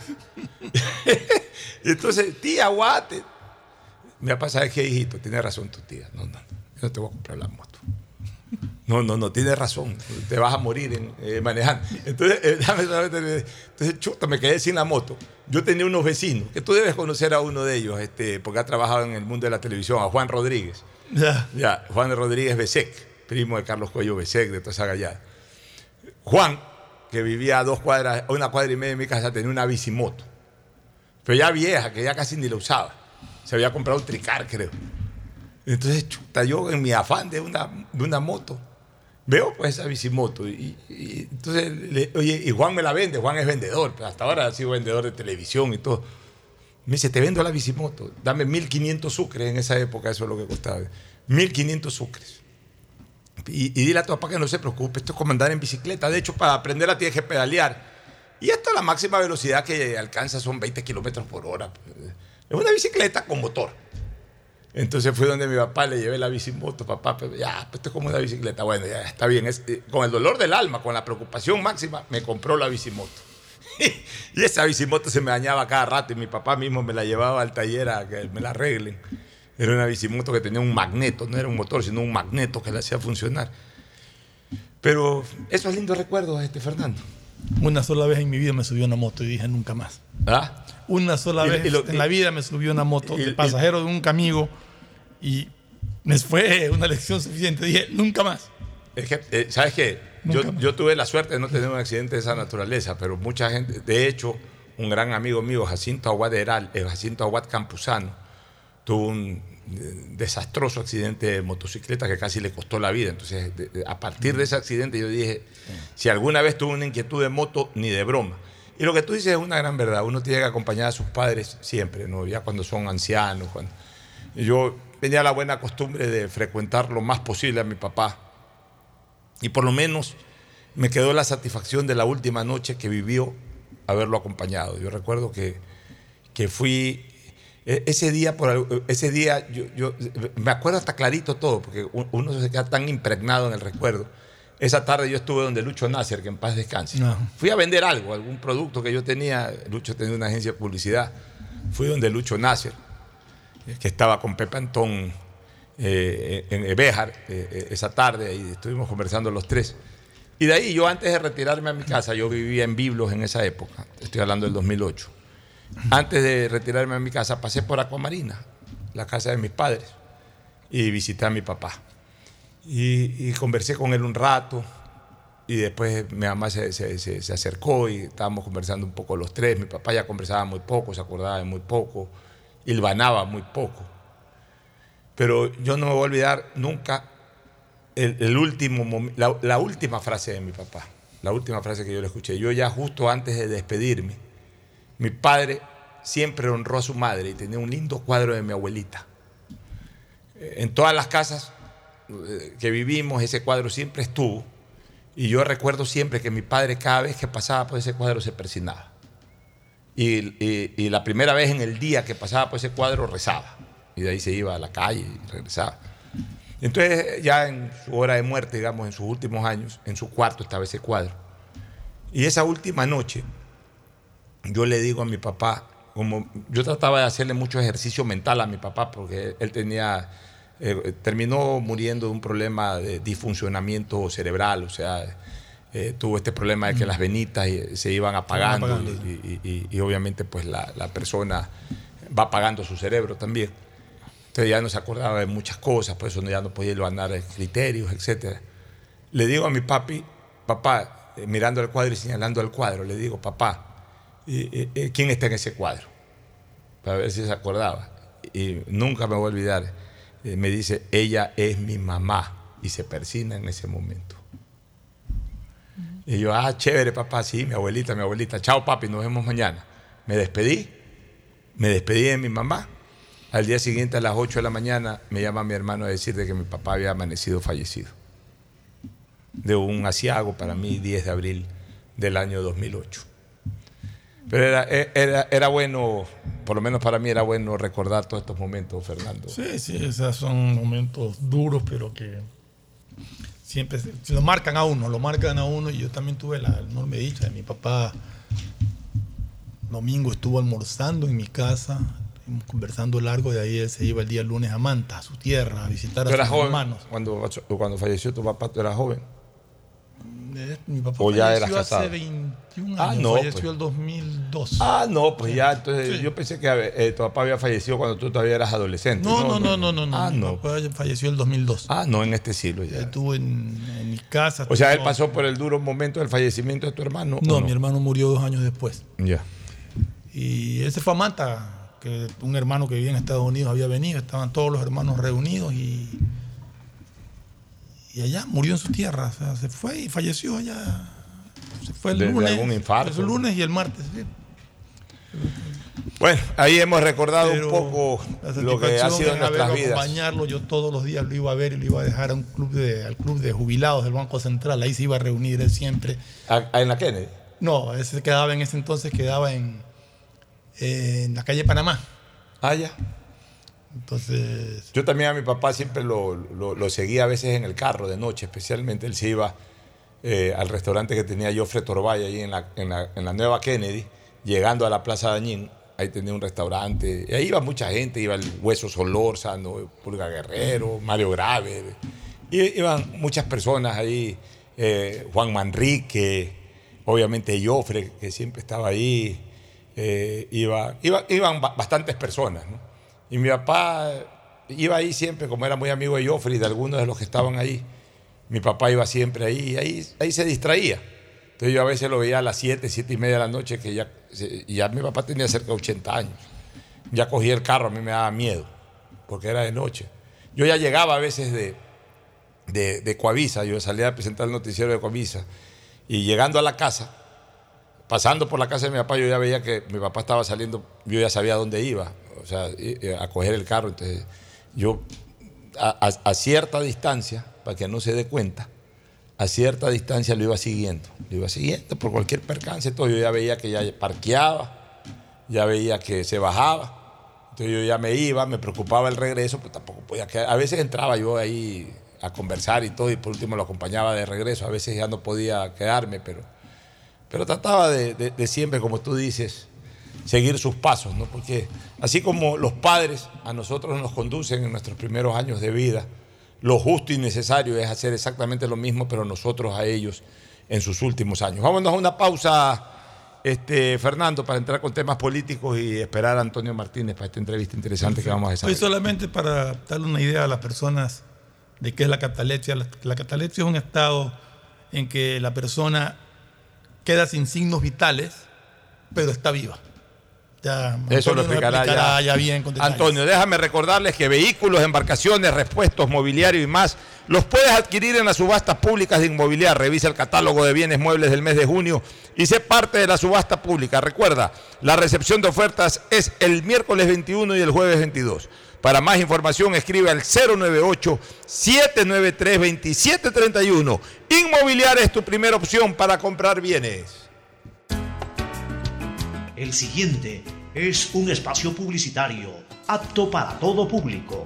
[LAUGHS] entonces, tía, aguate. Mi papá sabe que hijito, tiene razón tu tía. No, no, yo no te voy a comprar la moto. No, no, no, tienes razón. Te vas a morir eh, manejando. Entonces, eh, [LAUGHS] entonces, chuta, me quedé sin la moto. Yo tenía unos vecinos, que tú debes conocer a uno de ellos, este, porque ha trabajado en el mundo de la televisión, a Juan Rodríguez. Ya. Ya, Juan Rodríguez Besec, primo de Carlos Cuello Besec, de toda esa gallada. Juan, que vivía a dos cuadras, a una cuadra y media de mi casa, tenía una bicimoto. Pero ya vieja, que ya casi ni la usaba. Se había comprado un tricar, creo. Entonces, chuta, yo en mi afán de una, de una moto, veo pues esa bicimoto. Y, entonces, oye, y Juan me la vende, Juan es vendedor, pues, hasta ahora ha sido vendedor de televisión y todo. Me dice, te vendo la bicimoto, dame 1500 sucres en esa época, eso es lo que costaba. 1500 sucres. Y, y dile a tu papá que no se preocupe, esto es como andar en bicicleta. De hecho, para aprenderla tienes que pedalear. Y esto la máxima velocidad que alcanza son 20 kilómetros por hora. Es una bicicleta con motor. Entonces fui donde mi papá, le llevé la bicimoto, papá, ya, pues esto es como una bicicleta. Bueno, ya está bien. Es- eh, con el dolor del alma, con la preocupación máxima, me compró la bicimoto. [LAUGHS] y esa bicimoto se me dañaba cada rato y mi papá mismo me la llevaba al taller a que me la arreglen. Era una bicimoto que tenía un magneto, no era un motor, sino un magneto que la hacía funcionar. Pero esos lindos recuerdos, este Fernando. Una sola vez en mi vida me subió una moto y dije nunca más. ¿Ah? Una sola Y- vez y lo- en la vida me subió una moto y- pasajero de un amigo y me fue [LAUGHS] una lección suficiente. Dije nunca más. Es que, eh, ¿sabes qué? Yo, yo tuve la suerte de no tener un accidente de esa naturaleza, pero mucha gente, de hecho, un gran amigo mío, Jacinto Aguad Heral, eh, Jacinto Aguad Campuzano, tuvo un eh, desastroso accidente de motocicleta que casi le costó la vida. Entonces, de- de- a partir de ese accidente yo dije, si alguna vez tuve una inquietud de moto, ni de broma. Y lo que tú dices es una gran verdad. Uno tiene que acompañar a sus padres siempre, ¿no? Ya cuando son ancianos. Cuando... Yo tenía la buena costumbre de frecuentar lo más posible a mi papá. Y por lo menos me quedó la satisfacción de la última noche que vivió haberlo acompañado. Yo recuerdo que, que fui e- ese día, por, ese día yo, yo- me acuerdo hasta clarito todo, porque uno se queda tan impregnado en el recuerdo. Esa tarde yo estuve donde Lucho Nasser, que en paz descanse. Fui a vender algo, algún producto que yo tenía. Lucho tenía una agencia de publicidad. Fui donde Lucho Nasser, que estaba con Pepe Antón eh, en Béjar eh, eh, esa tarde y estuvimos conversando los tres. Y de ahí yo antes de retirarme a mi casa, yo vivía en Biblos en esa época, estoy hablando del 2008. Antes de retirarme a mi casa pasé por Acuamarina, la casa de mis padres, y visité a mi papá. Y, y conversé con él un rato, y después mi mamá se, se- se- se acercó y estábamos conversando un poco los tres. Mi papá ya conversaba muy poco, se acordaba de muy poco, hilvanaba muy poco. Pero yo no me voy a olvidar nunca la, última frase de mi papá, la última frase que yo le escuché. Yo ya justo antes de despedirme, mi padre siempre honró a su madre y tenía un lindo cuadro de mi abuelita. En todas las casas eh, que vivimos, ese cuadro siempre estuvo. Y yo recuerdo siempre que mi padre cada vez que pasaba por ese cuadro se persinaba. Y, y- y la primera vez en el día que pasaba por ese cuadro rezaba. Y de ahí se iba a la calle y regresaba. Entonces, ya en su hora de muerte, digamos, en sus últimos años, en su cuarto estaba ese cuadro. Y esa última noche, yo le digo a mi papá, como yo trataba de hacerle mucho ejercicio mental a mi papá, porque él tenía, eh, terminó muriendo de un problema de disfuncionamiento cerebral, o sea, eh, tuvo este problema de que las venitas eh, se iban apagando, apagando, y, y- y- y obviamente pues la, la persona va apagando su cerebro también. Entonces ya no se acordaba de muchas cosas, por eso ya no podía ganar criterios, etc. Le digo a mi papi, papá, eh, mirando el cuadro y señalando el cuadro, le digo, papá, ¿quién está en ese cuadro? Para ver si se acordaba. Y nunca me voy a olvidar. eh, me dice, ella es mi mamá. Y se persina en ese momento. Y yo, ah, chévere, papá, sí, mi abuelita, mi abuelita. Chao, papi, nos vemos mañana. Me despedí, me despedí de mi mamá. Al día siguiente, a las 8 de la mañana, me llama mi hermano a decir de que mi papá había amanecido fallecido. De un asiago para mí, 10 de abril del año 2008. Pero era, era, era bueno, por lo menos para mí era bueno recordar todos estos momentos, Fernando. Sí, sí, esos son momentos duros, pero que siempre lo marcan a uno, lo marcan a uno. Y yo también tuve la enorme dicha de mi papá. Domingo estuvo almorzando en mi casa, conversando largo. De ahí él se iba el día lunes a Manta, a su tierra, a visitar ¿Tú a sus joven? hermanos. Cuando, cuando falleció tu papá, ¿tú eras joven? Mi papá ¿O ya falleció eras casado? hace 21 Ah, años, no, falleció pues. el 2002. Ah, no, pues ya, entonces Sí. yo pensé que eh, tu papá había fallecido cuando tú todavía eras adolescente. No, no, no, no, no, no. Ah, Mi no. papá falleció el 2002. Ah, no, en este siglo ya. Estuvo en, en mi casa. O sea, él pasó por el duro momento del fallecimiento de tu hermano. No, ¿o mi hermano murió dos años después. Ya. Y él se fue a Manta, que un hermano que vivía en Estados Unidos había venido, estaban todos los hermanos reunidos y, y allá murió en su tierra. O sea, se fue y falleció allá. Se fue el lunes. algún infarto. El lunes y el martes. sí. Bueno, ahí hemos recordado Pero un poco lo que ha sido en nuestras vidas. acompañarlo, yo todos los días lo iba a ver y lo iba a dejar a un club de, al club de jubilados del Banco Central. Ahí se iba a reunir él siempre. ¿A- a- ¿En la Kennedy? No, ese quedaba en ese entonces, quedaba en, en la calle Panamá. Ah, ya. Entonces, Yo también a mi papá siempre lo, lo- seguía a veces en el carro de noche, especialmente él se iba eh, al restaurante que tenía Joffre Torbay ahí en la, en, la, en la Nueva Kennedy, llegando a la Plaza Dañín, ahí tenía un restaurante, y ahí iba mucha gente, iba el Hueso Solórzano, Pulga Guerrero, Mario Grave, iban muchas personas ahí, eh, Juan Manrique, obviamente Joffre, que siempre estaba ahí, eh, iba, iba- iban ba- bastantes personas, ¿no? Y mi papá iba ahí siempre, como era muy amigo de Joffrey de algunos de los que estaban ahí. Mi papá iba siempre ahí y ahí, ahí se distraía. Entonces yo a veces lo veía a las 7, 7 y media de la noche, que ya, ya mi papá tenía cerca de 80 años. Ya cogía el carro, a mí me daba miedo, porque era de noche. Yo ya llegaba a veces de, de, de Coavisa, yo salía a presentar el noticiero de Coavisa, y llegando a la casa, pasando por la casa de mi papá, yo ya veía que mi papá estaba saliendo, yo ya sabía dónde iba, o sea, a coger el carro. Entonces, yo a cierta distancia, para que no se dé cuenta, a cierta distancia lo iba siguiendo. Lo iba siguiendo por cualquier percance. Todo. Yo ya veía que ya parqueaba, ya veía que se bajaba. Entonces yo ya me iba, me preocupaba el regreso, pues tampoco podía quedar. A veces entraba yo ahí a conversar y todo, y por último lo acompañaba de regreso. A veces ya no podía quedarme, pero, pero trataba de, siempre, como tú dices, seguir sus pasos, ¿no? Porque así como los padres a nosotros nos conducen en nuestros primeros años de vida, lo justo y necesario es hacer exactamente lo mismo, pero nosotros a ellos en sus últimos años. Vámonos a una pausa, este, Fernando, para entrar con temas políticos y esperar a Antonio Martínez para esta entrevista interesante que vamos a Hoy desarrollar. solamente para darle una idea a las personas de qué es la catalepsia. La catalepsia es un estado en que la persona queda sin signos vitales, pero está viva. Ya, Eso lo explicará, ya. bien con. Antonio, déjame recordarles que vehículos, embarcaciones, repuestos, mobiliario y más los puedes adquirir en las subastas públicas de inmobiliaria. Revisa el catálogo de bienes muebles del mes de junio y sé parte de la subasta pública. Recuerda, la recepción de ofertas es el miércoles 21 y el jueves 22. Para más información escribe al 098-793-2731. Inmobiliaria es tu primera opción para comprar bienes. El siguiente es un espacio publicitario apto para todo público.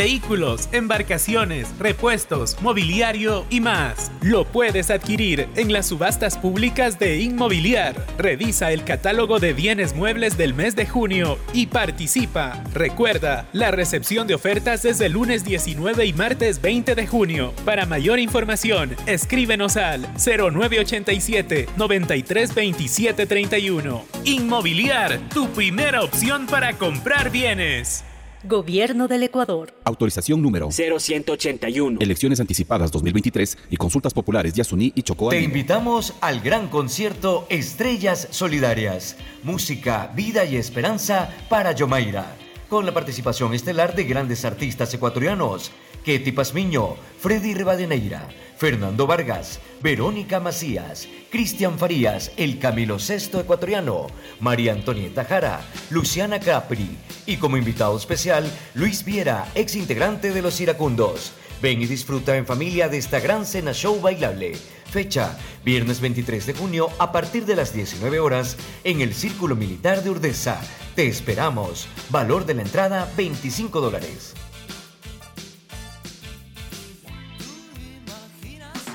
Vehículos, embarcaciones, repuestos, mobiliario y más. Lo puedes adquirir en las subastas públicas de Inmobiliar. Revisa el catálogo de bienes muebles del mes de junio y participa. Recuerda, la recepción de ofertas es el lunes 19 y martes 20 de junio. Para mayor información, escríbenos al 0987 932731. Inmobiliar, tu primera opción para comprar bienes. Gobierno del Ecuador. Autorización número 0181. Elecciones anticipadas 2023 y consultas populares Yasuní y Chocó. Te invitamos al gran concierto Estrellas Solidarias, música, vida y esperanza para Yomaira, con la participación estelar de grandes artistas ecuatorianos, Ketty Pazmiño, Freddy Rivadeneira, Fernando Vargas, Verónica Macías, Cristian Farías, el Camilo Sexto ecuatoriano, María Antonieta Jara, Luciana Capri y como invitado especial Luis Viera, ex integrante de Los Iracundos. Ven y disfruta en familia de esta gran cena show bailable. Fecha, viernes 23 de junio a partir de las 19 horas en el Círculo Militar de Urdesa. Te esperamos. Valor de la entrada 25 dólares.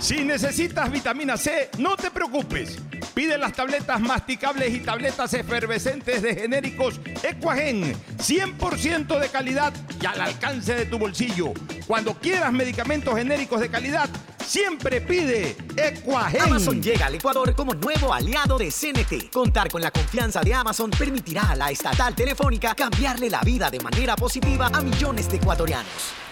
Si necesitas vitamina C, no te preocupes. Pide las tabletas masticables y tabletas efervescentes de genéricos Equagen, 100% de calidad y al alcance de tu bolsillo. Cuando quieras medicamentos genéricos de calidad, siempre pide Equagen. Amazon llega al Ecuador como nuevo aliado de CNT. Contar con la confianza de Amazon permitirá a la estatal telefónica cambiarle la vida de manera positiva a millones de ecuatorianos.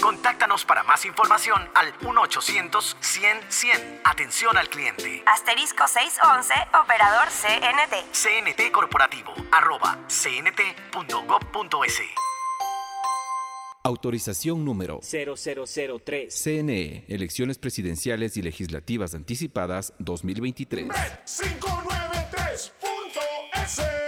Contáctanos para más información al 1-800-100-100. Atención al cliente. Asterisco 611, operador CNT. CNT Corporativo, arroba cnt.gov.es. Autorización número 0003. CNE, Elecciones Presidenciales y Legislativas Anticipadas 2023. 593.es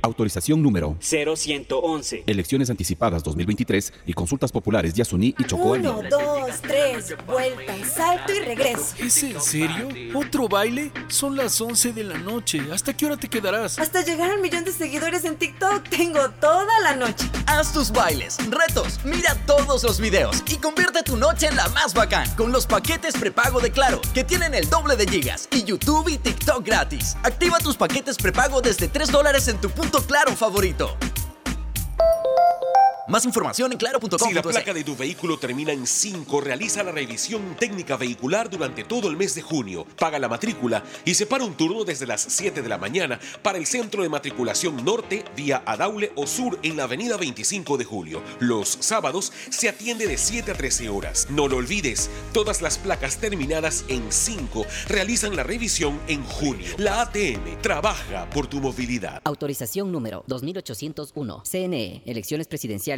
Autorización número 0111. Elecciones anticipadas 2023 y consultas populares Yasuní y Chocó. Uno, dos, tres, vuelta, salto y regreso. ¿Es en serio? ¿Otro baile? Son las 11 de la noche. ¿Hasta qué hora te quedarás? Hasta llegar al millón de seguidores en TikTok tengo toda la noche. Haz tus bailes, retos, mira todos los videos y convierte tu noche en la más bacán con los paquetes prepago de Claro, que tienen el doble de gigas y YouTube y TikTok gratis. Activa tus paquetes prepago desde 3 dólares en tu punto claro favorito. Más información en claro.com. Si la placa de tu vehículo termina en 5, realiza la revisión técnica vehicular durante todo el mes de junio. Paga la matrícula y separa un turno desde las 7 de la mañana para el centro de matriculación norte vía Adaule o sur en la avenida 25 de julio. Los sábados se atiende de 7 a 13 horas. No lo olvides, todas las placas terminadas en 5 realizan la revisión en junio. La ATM trabaja por tu movilidad. Autorización número 2801. CNE, elecciones presidenciales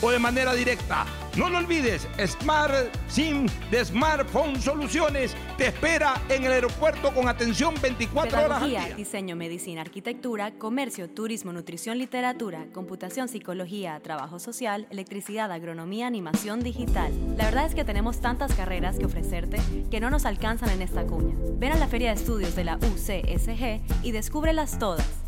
o de manera directa. No lo olvides, Smart SIM de Smartphone Soluciones te espera en el aeropuerto con atención 24 horas al Pedagogía, diseño, medicina, arquitectura, comercio, turismo, nutrición, literatura, computación, psicología, trabajo social, electricidad, agronomía, animación digital. La verdad es que tenemos tantas carreras que ofrecerte que no nos alcanzan en esta cuña. Ven a la Feria de Estudios de la UCSG y descúbrelas todas.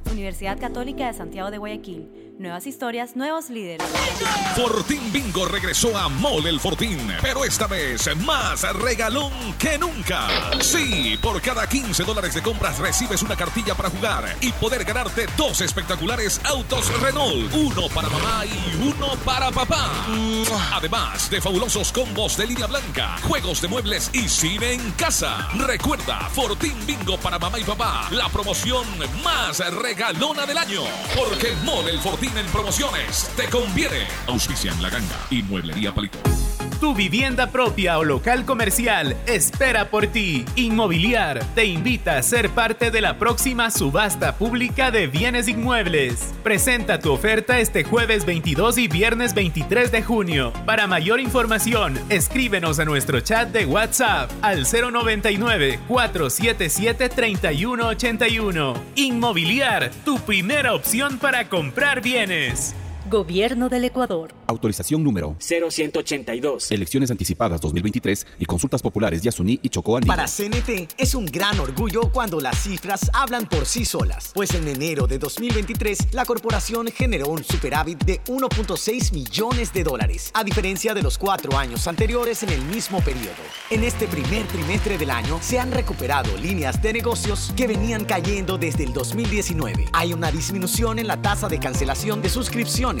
Universidad Católica de Santiago de Guayaquil. Nuevas historias, nuevos líderes. Fortín Bingo regresó a Mole el Fortín, pero esta vez más regalón que nunca. Sí, por cada 15 dólares de compras recibes una cartilla para jugar y poder ganarte dos espectaculares autos Renault, uno para mamá y uno para papá. Además de fabulosos combos de línea blanca, juegos de muebles y cine en casa. Recuerda, Fortín Bingo para mamá y papá, la promoción más regalona del año. Porque Mole el Fortín en promociones te conviene. Auspicia en la ganga y mueblería palito. Tu vivienda propia o local comercial espera por ti. Inmobiliar te invita a ser parte de la próxima subasta pública de bienes inmuebles. Presenta tu oferta este jueves 22 y viernes 23 de junio. Para mayor información, escríbenos a nuestro chat de WhatsApp al 099-477-3181. Inmobiliar, tu primera opción para comprar bienes. Gobierno del Ecuador. Autorización número 0182. Elecciones anticipadas 2023 y consultas populares Yasuní y Chocó Andino. Para CNT es un gran orgullo cuando las cifras hablan por sí solas, pues en enero de 2023 la corporación generó un superávit de 1.6 millones de dólares, a diferencia de los cuatro años anteriores en el mismo periodo. En este primer trimestre del año se han recuperado líneas de negocios que venían cayendo desde el 2019. Hay una disminución en la tasa de cancelación de suscripciones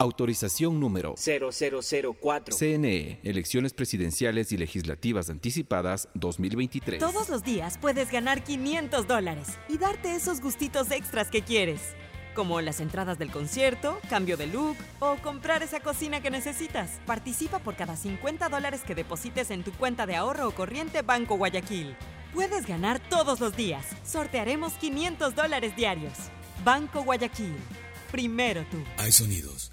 Autorización número 0004. CNE, Elecciones Presidenciales y Legislativas Anticipadas 2023. Todos los días puedes ganar 500 dólares y darte esos gustitos extras que quieres. como las entradas del concierto, cambio de look o comprar esa cocina que necesitas. Participa por cada 50 dólares que deposites en tu cuenta de ahorro o corriente Banco Guayaquil. Puedes ganar todos los días. Sortearemos 500 dólares diarios. Banco Guayaquil. Primero tú. Hay sonidos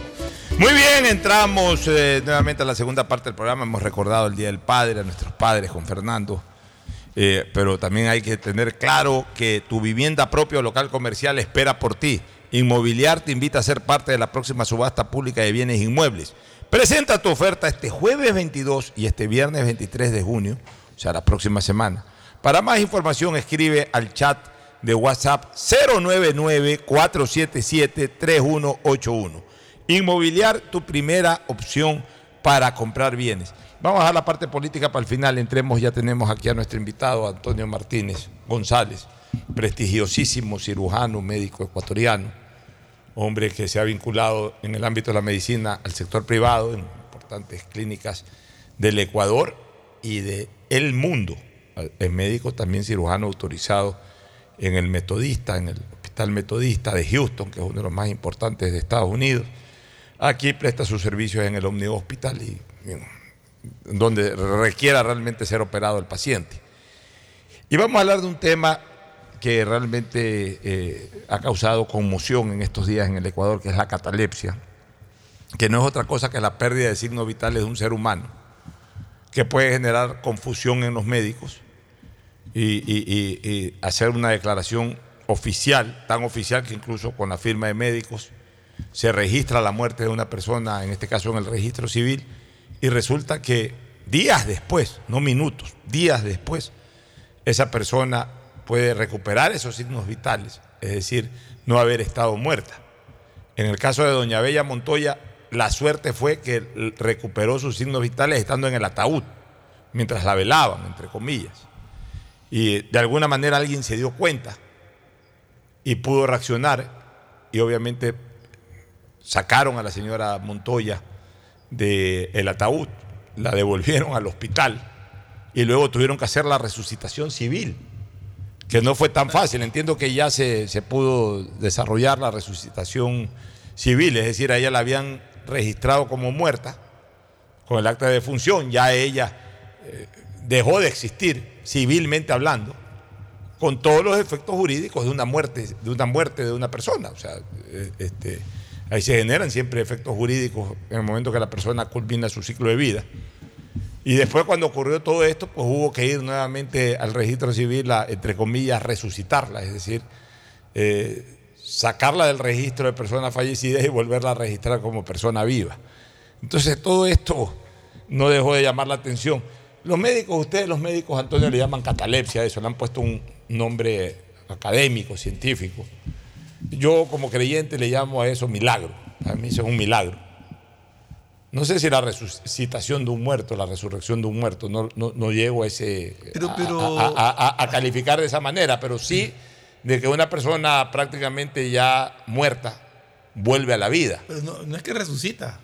Muy bien, entramos eh, nuevamente a la segunda parte del programa. Hemos recordado el Día del Padre, a nuestros padres con Fernando. Eh, pero también hay que tener claro que tu vivienda propia o local comercial espera por ti. Inmobiliar te invita a ser parte de la próxima subasta pública de bienes inmuebles. Presenta tu oferta este jueves 22 y este viernes 23 de junio, o sea, la próxima semana. Para más información escribe al chat de WhatsApp 099-477-3181. Inmobiliar, tu primera opción para comprar bienes. Vamos a la parte política para el final. Entremos, ya tenemos aquí a nuestro invitado, Antonio Martínez González, prestigiosísimo cirujano, médico ecuatoriano, hombre que se ha vinculado en el ámbito de la medicina al sector privado, en importantes clínicas del Ecuador y del mundo. Es médico, también cirujano autorizado en el Metodista, en el Hospital Metodista de Houston, que es uno de los más importantes de Estados Unidos aquí presta sus servicios en el Omni Hospital y, donde requiera realmente ser operado el paciente. Y vamos a hablar de un tema que realmente eh, ha causado conmoción en estos días en el Ecuador, que es la catalepsia, que no es otra cosa que la pérdida de signos vitales de un ser humano, que puede generar confusión en los médicos y, y hacer una declaración oficial, tan oficial que incluso con la firma de médicos se registra la muerte de una persona, en este caso en el registro civil, y resulta que días después, no minutos, días después, esa persona puede recuperar esos signos vitales, es decir, no haber estado muerta. En el caso de doña Bella Montoya, la suerte fue que recuperó sus signos vitales estando en el ataúd, mientras la velaban, entre comillas. Y de alguna manera alguien se dio cuenta y pudo reaccionar y obviamente sacaron a la señora Montoya del ataúd, la devolvieron al hospital y luego tuvieron que hacer la resucitación civil, que no fue tan fácil. Entiendo que ya se, pudo desarrollar la resucitación civil, es decir, a ella la habían registrado como muerta con el acta de defunción, ya ella eh, dejó de existir civilmente hablando con todos los efectos jurídicos de una muerte, de una muerte de una persona. O sea, eh, este, Ahí se generan siempre efectos jurídicos en el momento que la persona culmina su ciclo de vida. Y después cuando ocurrió todo esto, pues hubo que ir nuevamente al registro civil entre comillas, resucitarla, es decir, eh, sacarla del registro de personas fallecidas y volverla a registrar como persona viva. Entonces todo esto no dejó de llamar la atención. Los médicos, ustedes los médicos, Antonio, le llaman catalepsia, eso, le han puesto un nombre académico, científico. Yo como creyente le llamo a eso milagro. A mí eso es un milagro. No sé si la resucitación de un muerto, la resurrección de un muerto, no, no, llego a ese A, calificar de esa manera, pero sí de que una persona prácticamente ya muerta vuelve a la vida. Pero no, es que resucita.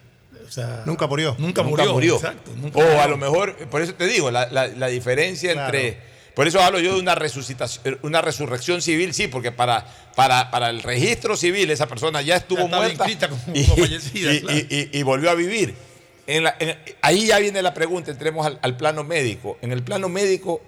nunca murió. Nunca, murió. Exacto, o a lo mejor, por eso te digo, la, diferencia entre por eso hablo yo de una resucitación, una resurrección civil, sí, porque para, para, para el registro civil esa persona ya estuvo muerta [LAUGHS] y, y, volvió a vivir. en la- en- ahí ya viene la pregunta, entremos al, al plano médico. En el plano médico,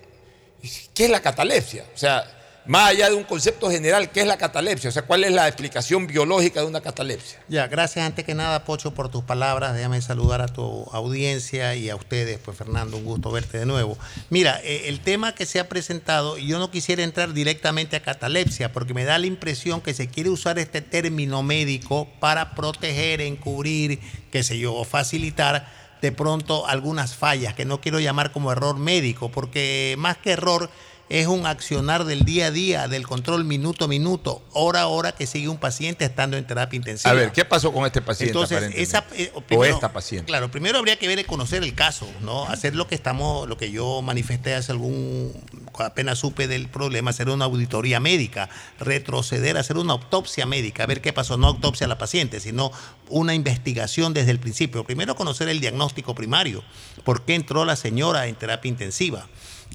¿qué es la catalepsia? O sea, más allá de un concepto general, ¿qué es la catalepsia? O sea, ¿cuál es la explicación biológica de una catalepsia? Ya, gracias antes que nada, Pocho, por tus palabras. Déjame saludar a tu audiencia y a ustedes. Pues, Fernando, un gusto verte de nuevo. Mira, eh, el tema que se ha presentado, yo no quisiera entrar directamente a catalepsia, porque me da la impresión que se quiere usar este término médico para proteger, encubrir, qué sé yo, o facilitar de pronto algunas fallas, que no quiero llamar como error médico, porque más que error es un accionar del día a día, del control minuto a minuto, hora a hora que sigue un paciente estando en terapia intensiva. A ver, ¿qué pasó con este paciente? Entonces, esa, eh, o primero- esta paciente. Claro, primero habría que ver y conocer el caso, ¿no? Hacer lo que estamos, lo que yo manifesté hace algún, apenas supe del problema, hacer una auditoría médica, retroceder, hacer una autopsia médica, ver qué pasó, no autopsia a la paciente, sino una investigación desde el principio. Primero conocer el diagnóstico primario, por qué entró la señora en terapia intensiva.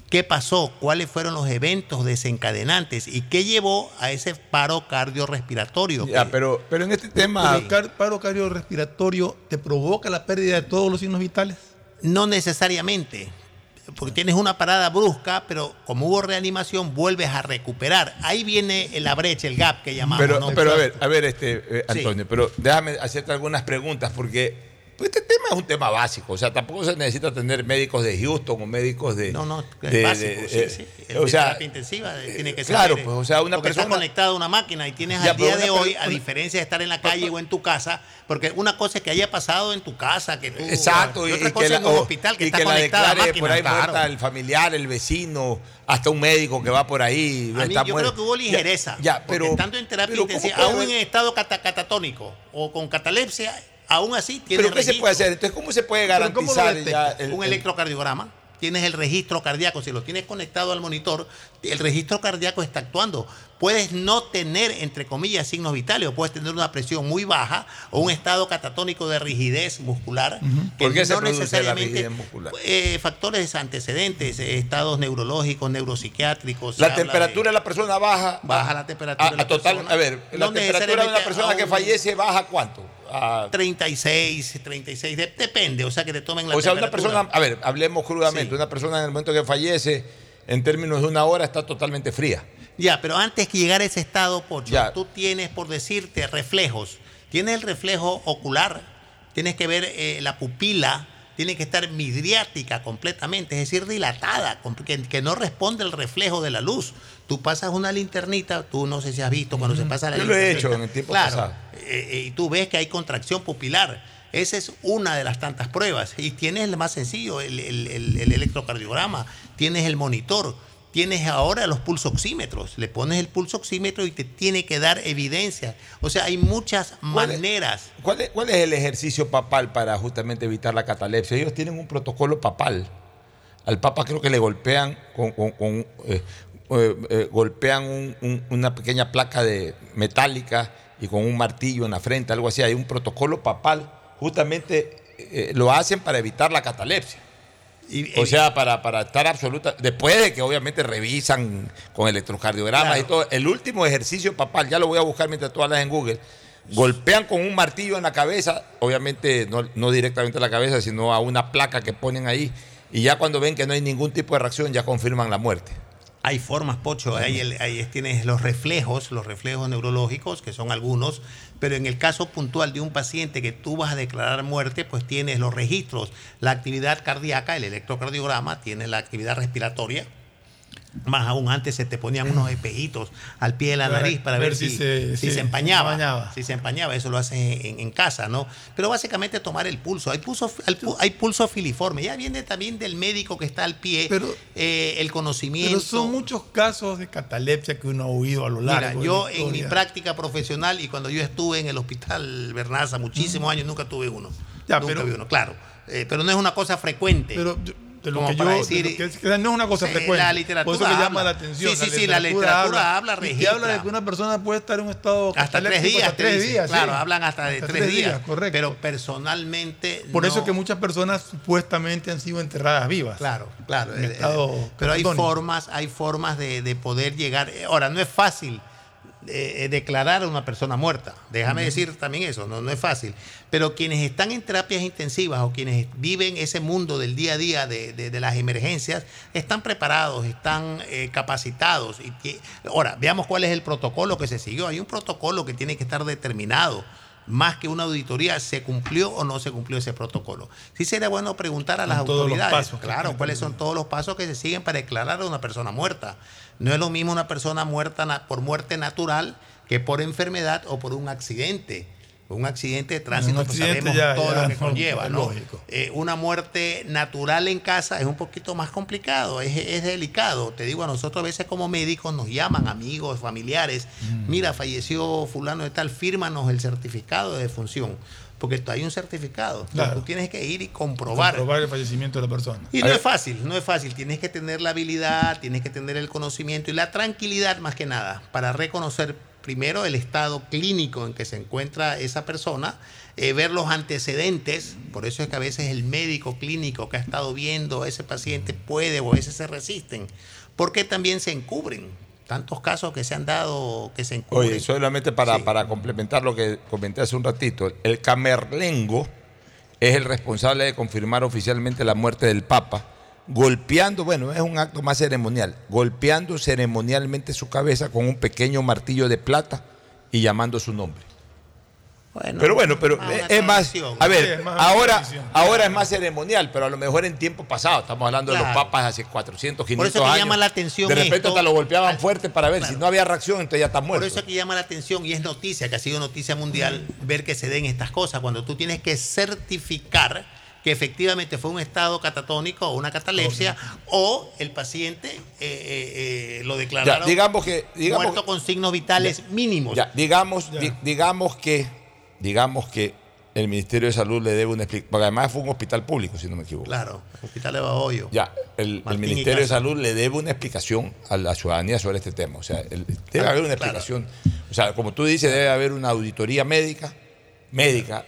¿Qué pasó? ¿Cuáles fueron los eventos desencadenantes? ¿Y qué llevó a ese paro cardiorrespiratorio? Ya, pero, pero en este tema. ¿El car- paro cardiorrespiratorio te provoca la pérdida de todos los signos vitales? No necesariamente, porque tienes una parada brusca, pero como hubo reanimación, vuelves a recuperar. Ahí viene la brecha, el gap que llamamos. Pero, ¿no? pero a ver, a ver, este, eh, Sí. Antonio, pero déjame hacerte algunas preguntas porque pues, este tema es un tema básico. O sea, tampoco se necesita tener médicos de Houston o médicos de. No, no, es de- básico, de- sí, eh, sí. El O sea, terapia intensiva eh, tiene que ser. claro, pues, o sea, una porque persona- está conectada a una máquina y tienes Ya, al día de hoy, a diferencia de estar en la calle o en tu casa, porque una cosa es que haya pasado en tu casa, que tú. Exacto, y, otra y cosa que la, en un hospital que y está que la conectada a máquina, por ahí claro. muerta el familiar, el vecino, hasta un médico que va por ahí. A mí está yo muerto. creo que hubo ligereza. Ya, ya, pero. estando en terapia pero ¿cómo intensiva, aún en estado cata- catatónico o con catalepsia, aún así tiene ¿Pero qué se puede hacer? Entonces, ¿cómo se puede ¿Pero cómo lo garantizar detectas? ya el- un el- electrocardiograma. Tienes el registro cardíaco. Si lo tienes conectado al monitor, el registro cardíaco está actuando. Puedes no tener, entre comillas, signos vitales, o puedes tener una presión muy baja o un estado catatónico de rigidez muscular. que ¿Por qué se no produce la necesariamente- rigidez muscular? eh, factores antecedentes, eh, estados neurológicos, neuropsiquiátricos. se La temperatura de la persona baja. Baja la temperatura A, de la a total, persona. a ver, la No temperatura de una persona que fallece baja cuánto? A- 36, 36, de- depende, o sea que te tomen la o sea, una persona, a ver, hablemos crudamente, una persona en el momento que fallece, en términos de una hora, está totalmente fría. Ya, pero antes que llegar a ese estado, Pocho, Ya. tú tienes, por decirte, reflejos. Tienes el reflejo ocular, tienes que ver eh, la pupila, tiene que estar midriática completamente, es decir, dilatada, que, que no responde el reflejo de la luz. Tú pasas una linternita, tú no sé si has visto cuando se pasa la Yo lo he hecho en el tiempo claro, pasado. eh, eh, y tú ves que hay contracción pupilar. Esa es una de las tantas pruebas. Y tienes el más sencillo, el, el- el- el electrocardiograma, tienes el monitor, tienes ahora los pulsoxímetros. Le pones el pulsoxímetro y te tiene que dar evidencia. O sea, hay muchas ¿Cuál es- maneras. ¿Cuál es, cuál es el ejercicio papal para justamente evitar la catalepsia? Ellos tienen un protocolo papal. Al papa creo que le golpean con, con- con, eh, eh, eh, golpean un- un- una pequeña placa de metálica y con un martillo en la frente, algo así. Hay un protocolo papal. Justamente eh, lo hacen para evitar la catalepsia. O sea, para, para estar absoluta. Después de que obviamente revisan con electrocardiogramas y todo. El último ejercicio papal, ya lo voy a buscar mientras tú hablas en Google. Golpean con un martillo en la cabeza, obviamente no, no directamente a la cabeza, sino a una placa que ponen ahí. Y ya cuando ven que no hay ningún tipo de reacción, ya confirman la muerte. Hay formas, Pocho, ahí, el- tienes los reflejos, los reflejos neurológicos, que son algunos, pero en el caso puntual de un paciente que tú vas a declarar muerte, pues tienes los registros, la actividad cardíaca, el electrocardiograma, tiene la actividad respiratoria, más aún antes se te ponían unos espejitos al pie de la Para nariz para ver, si, si se, se empañaba, empañaba. Si se empañaba, eso lo haces en, en casa, ¿no? Pero básicamente tomar el pulso. Hay pulso, hay pu- hay pulso filiforme. Ya viene también del médico que está al pie, eh, el conocimiento. Pero son muchos casos de catalepsia que uno ha oído a lo largo. Mira, de la yo en mi práctica profesional y cuando yo estuve en el hospital Bernaza muchísimos años, nunca tuve uno. Ya, nunca pero- vi uno, claro. Eh, pero no es una cosa frecuente. Pero de lo que yo, de decir, lo que es- que no es una cosa frecuente. la literatura Por eso que llama habla. la atención. Sí, sí, sí, la literatura habla, y que registra. habla de que una persona puede estar en un estado hasta tres días, hasta tres dicen, días. Claro, sí. hablan hasta de Hasta tres, días. correcto. Pero personalmente. Por eso que muchas personas supuestamente han sido enterradas vivas. Claro, claro. En eh, estado eh, pero hay formas, hay formas de, de poder llegar. Ahora, no es fácil. Eh, eh, declarar a una persona muerta. Déjame decir también eso, no, no es fácil. Pero quienes están en terapias intensivas o quienes viven ese mundo del día a día de, de- de las emergencias, están preparados, están eh, capacitados. Y ahora, veamos cuál es el protocolo que se siguió. Hay un protocolo que tiene que estar determinado. Más que una auditoría, ¿se cumplió o no se cumplió ese protocolo? Sí sería bueno preguntar a las todos los autoridades. pasos que claro, cuáles son todos los pasos que se siguen para declarar a una persona muerta. No es lo mismo una persona muerta por muerte natural que por enfermedad o por un accidente. Un accidente de tránsito, Un pues accidente sabemos ya- todo ya lo que conlleva, ¿no? Eh, una muerte natural en casa es un poquito más complicado, es, es delicado. Te digo, a nosotros a veces como médicos nos llaman amigos, familiares, Mm. mira, falleció fulano de tal, fírmanos el certificado de defunción. Porque hay un certificado. Claro. Tú tienes que ir y comprobar. Comprobar el fallecimiento de la persona. Y no es fácil, no es fácil. Tienes que tener la habilidad, tienes que tener el conocimiento y la tranquilidad más que nada para reconocer primero el estado clínico en que se encuentra esa persona, eh, ver los antecedentes. Por eso es que a veces el médico clínico que ha estado viendo a ese paciente puede o a veces se resisten. Porque también se encubren. Tantos casos que se han dado que se encubren. Oye, solamente para, para complementar lo que comenté hace un ratito, el Camerlengo es el responsable de confirmar oficialmente la muerte del Papa, golpeando, bueno, es un acto más ceremonial, golpeando ceremonialmente su cabeza con un pequeño martillo de plata y llamando su nombre. pero bueno, pero más es, más, a Sí, ver, es más una ahora, ahora es más ceremonial, pero a lo mejor en tiempo pasado, estamos hablando de los papas hace 400, 500 Por eso que años. llama la atención De repente esto. hasta lo golpeaban fuerte para ver, si no había reacción, entonces ya está Por muerto. eso es que llama la atención y es noticia, que ha sido noticia mundial, ver que se den estas cosas, cuando tú tienes que certificar que efectivamente fue un estado catatónico o una catalepsia, o el paciente eh, eh, eh, lo declararon Ya, digamos que- digamos muerto con signos vitales mínimos. Ya, digamos, di- digamos que, digamos que el Ministerio de Salud le debe una explicación, porque además fue un hospital público, si no me equivoco. Claro, hospital de Bahoyo. Ya, el, Ministerio de. Salud le debe una explicación a la ciudadanía sobre este tema. O sea, el- debe Claro, haber una claro. explicación. O sea, como tú dices, debe haber una auditoría médica, médica,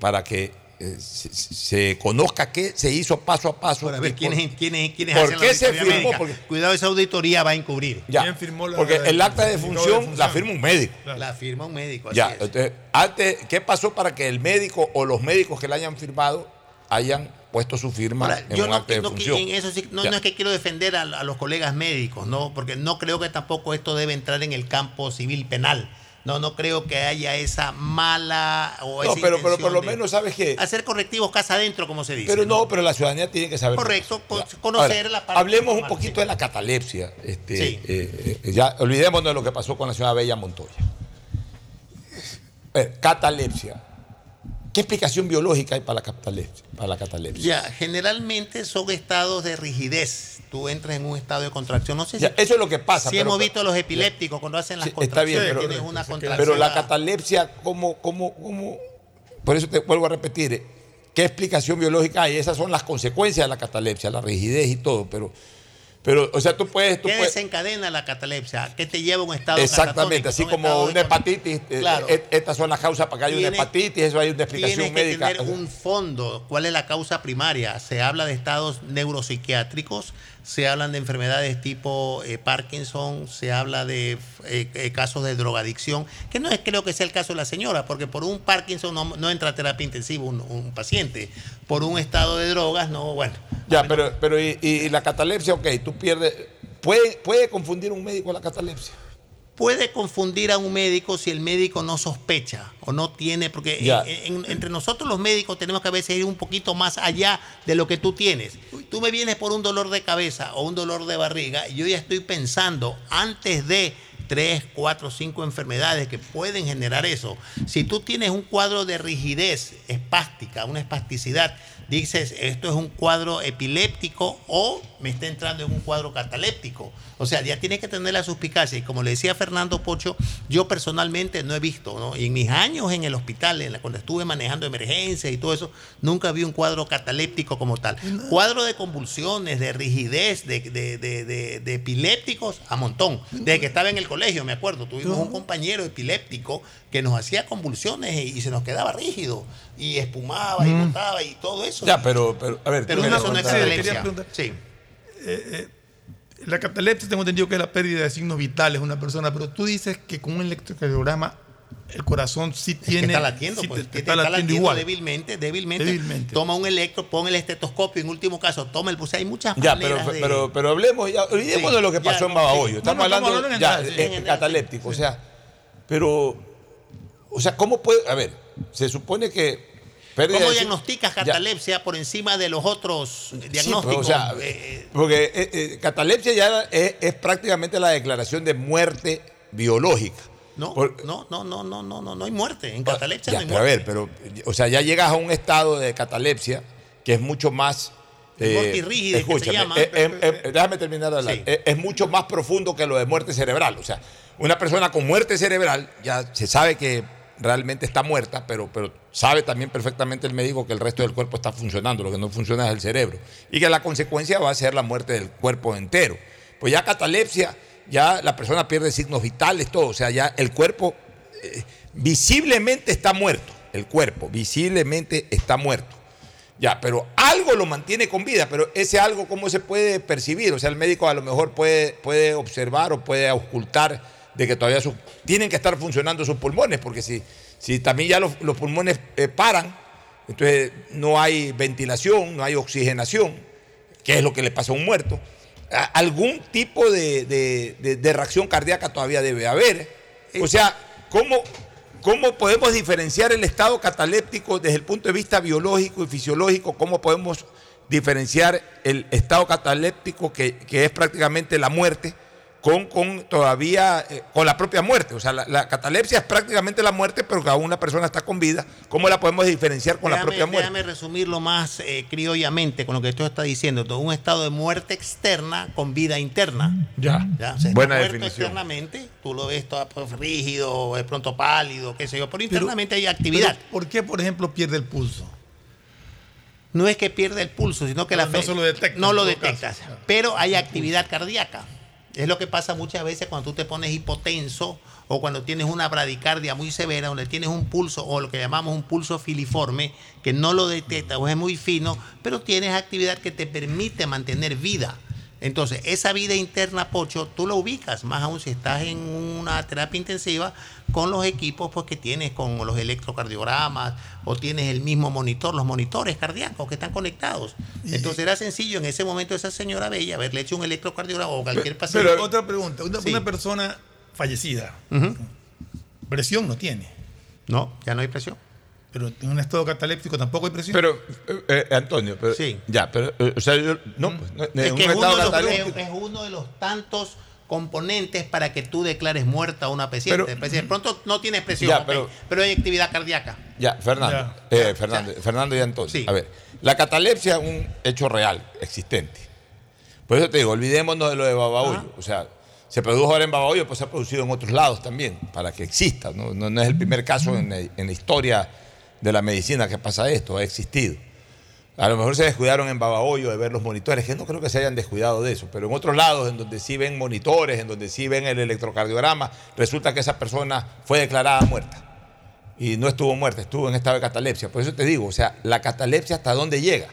para que eh, se, se conozca qué se hizo paso a paso. Para ver quiénes, por- quiénes, quiénes ¿Por hacen qué la se firmó? Porque- Cuidado, esa auditoría va a encubrir. Ya, porque el acta de función la firma un médico. La firma un médico, así Ya, es. entonces, antes, ¿qué pasó para que el médico o los médicos que la hayan firmado hayan puesto su firma Ahora, en yo un no, acta de no- función? en eso sí- no, Ya. no es que quiero defender a, a los colegas médicos, no, porque no creo que tampoco esto debe entrar en el campo civil penal. No, no creo que haya esa mala o No, esa pero, pero por lo menos sabes que... hacer correctivos casa adentro, como se dice. Pero no, pero la ciudadanía tiene que saber. Correcto, conocer Ahora, la parte Hablemos un poquito de la catalepsia. Este, Sí. eh, eh, ya olvidémonos de lo que pasó con la señora Bella Montoya. Catalepsia. ¿Qué explicación biológica hay para la catalepsia? Para la catalepsia? Ya, generalmente son estados de rigidez. Tú entras en un estado de contracción. No sé Ya, si, eso es lo que pasa. si pero- hemos visto a los epilépticos cuando hacen las Sí, está bien, contracciones. pero, tienes una pero contracción. la catalepsia, ¿cómo, cómo, cómo? Por eso te vuelvo a repetir, ¿qué explicación biológica hay? Esas son las consecuencias de la catalepsia, la rigidez y todo, pero, pero o sea, tú puedes... Tú ¿Qué puedes desencadena la catalepsia? ¿Qué te lleva a un estado exactamente, así como una hepatitis, eh, Claro. eh, estas son las causas para que haya una hepatitis, eso hay una explicación Tienes que médica. tener un fondo. ¿Cuál es la causa primaria? Se habla de estados neuropsiquiátricos, se hablan de enfermedades tipo eh, Parkinson, se habla de eh, casos de drogadicción, que no es creo que sea el caso de la señora, porque por un Parkinson no, no entra a terapia intensiva un, un paciente. Por un estado de drogas, no, bueno. Ya, pero, pero y, y la catalepsia, ok, tú pierdes... ¿Puede, ¿Puede confundir un médico la catalepsia? puede confundir a un médico si el médico no sospecha o no tiene, porque Ya. en- en- entre nosotros los médicos tenemos que a veces ir un poquito más allá de lo que tú tienes. Tú me vienes por un dolor de cabeza o un dolor de barriga y yo ya estoy pensando antes de tres, cuatro, cinco enfermedades que pueden generar eso. Si tú tienes un cuadro de rigidez espástica, una espasticidad, dices, esto es un cuadro epiléptico o me está entrando en un cuadro cataléptico. O sea, ya tienes que tener la suspicacia. Y como le decía Fernando Pocho, yo personalmente no he visto, ¿no? Y en mis años en el hospital, en la, cuando estuve manejando emergencias y todo eso, nunca vi un cuadro cataléptico como tal. Cuadro de convulsiones, de rigidez, de, de- de- de- de epilépticos, a montón. Desde que estaba en el colegio, me acuerdo, tuvimos un compañero epiléptico que nos hacía convulsiones y, y se nos quedaba rígido y espumaba y Mm. botaba y todo eso. Ya, pero, pero a ver, Pero eso no es preguntas- catalepsia. Sí. Eh, La catalepsia tengo entendido que es la pérdida de signos vitales de una persona, pero tú dices que con un electrocardiograma el corazón sí Es que tiene. está latiendo, sí pues, te- que está está latiendo latiendo igual. débilmente, débilmente, Débilmente. Toma un electro, pon el estetoscopio, en último caso, toma el pulso. Hay muchas Ya, pero, maneras de- pero, pero hablemos, ya, olvidemos Sí, de lo que ya, pasó en Babahoyo. sí. Estamos hablando en ya, eh, en general, cataléptico. O sea, pero, o sea, ¿cómo puede? A ver, se supone que. Pérdida ¿Cómo diagnosticas Ya. catalepsia por encima de los otros Sí, diagnósticos? o sea, Eh, porque eh, eh, catalepsia ya es, es prácticamente la declaración de muerte biológica. no, Por- no, no, no, no, no, no, no hay muerte. En catalepsia Ya, no hay pero a muerte. ver, pero, o sea, ya llegas a un estado de catalepsia que es mucho más. eh, Mortirrígida, que se llama. eh, eh, eh, déjame terminar de hablar. Sí. Eh, es mucho más profundo que lo de muerte cerebral. O sea, una persona con muerte cerebral ya se sabe que realmente está muerta, pero, pero sabe también perfectamente el médico que el resto del cuerpo está funcionando, lo que no funciona es el cerebro. Y que la consecuencia va a ser la muerte del cuerpo entero. Pues ya catalepsia, ya la persona pierde signos vitales, todo. O sea, ya el cuerpo eh, visiblemente está muerto. El cuerpo visiblemente está muerto. Ya, pero algo lo mantiene con vida, pero ese algo, ¿cómo se puede percibir? O sea, el médico a lo mejor puede, puede observar o puede ocultar de que todavía sus, tienen que estar funcionando sus pulmones, porque si, si también ya los, los pulmones eh, paran, entonces no hay ventilación, no hay oxigenación, que es lo que le pasa a un muerto. A- algún tipo de, de- de- de reacción cardíaca todavía debe haber. O sea, ¿cómo, ¿cómo podemos diferenciar el estado cataléptico desde el punto de vista biológico y fisiológico? ¿Cómo podemos diferenciar el estado cataléptico, que, que es prácticamente la muerte, con, con todavía, eh, con la propia muerte? O sea, la, la catalepsia es prácticamente la muerte, pero que aún una persona está con vida. ¿Cómo la podemos diferenciar con la propia muerte? Déjame resumirlo más eh, criollamente con lo que tú estás diciendo. Todo un estado de muerte externa con vida interna. Ya. Ya, o sea, está Buena muerto definición. externamente, tú lo ves todo pues, rígido, de pronto pálido, qué sé yo, pero Pero- internamente hay actividad. pero ¿Por qué, por ejemplo, pierde el pulso? no es que pierde el pulso, sino que No, la no fe- se lo detecta No lo detectas, caso. pero hay actividad cardíaca. Es lo que pasa muchas veces cuando tú te pones hipotenso o cuando tienes una bradicardia muy severa, donde tienes un pulso o lo que llamamos un pulso filiforme, que no lo detecta o es muy fino, pero tienes actividad que te permite mantener vida. Entonces, esa vida interna, Pocho, tú lo ubicas, más aún si estás en una terapia intensiva con los equipos pues, que tienes, con los electrocardiogramas o tienes el mismo monitor, los monitores cardíacos que están conectados. Entonces, era sencillo en ese momento esa señora bella haberle hecho un electrocardiograma o cualquier paciente. Pero otra pregunta, una, Sí. una persona fallecida, presión no tiene, No, ya no hay presión. Pero en un estado cataléptico tampoco hay presión. Pero, eh, eh, Antonio, pero, Sí. ya, pero, eh, o sea, yo- no, pues, no, Es en un que es estado uno, de los, cataléptico- es- es uno de los tantos componentes para que tú declares muerta a una paciente. Pero- de pronto no tienes presión, Ya, pero- pero, hay actividad cardíaca. Ya, Fernando, eh, Fernando, Fernando y Antonio. A ver, la catalepsia es un hecho real, existente. Por eso te digo, olvidémonos de lo de Babahoyo. O sea, se produjo ahora en Babahoyo, pues se ha producido en otros lados también, para que exista. No, no- no es el primer caso en la, en la historia de la medicina que pasa esto, ha existido. A lo mejor se descuidaron en Babahoyo de ver los monitores, que no creo que se hayan descuidado de eso, pero en otros lados, en donde sí ven monitores, en donde sí ven el electrocardiograma, resulta que esa persona fue declarada muerta y no estuvo muerta, estuvo en estado de catalepsia. Por eso te digo, o sea, la catalepsia hasta dónde llega.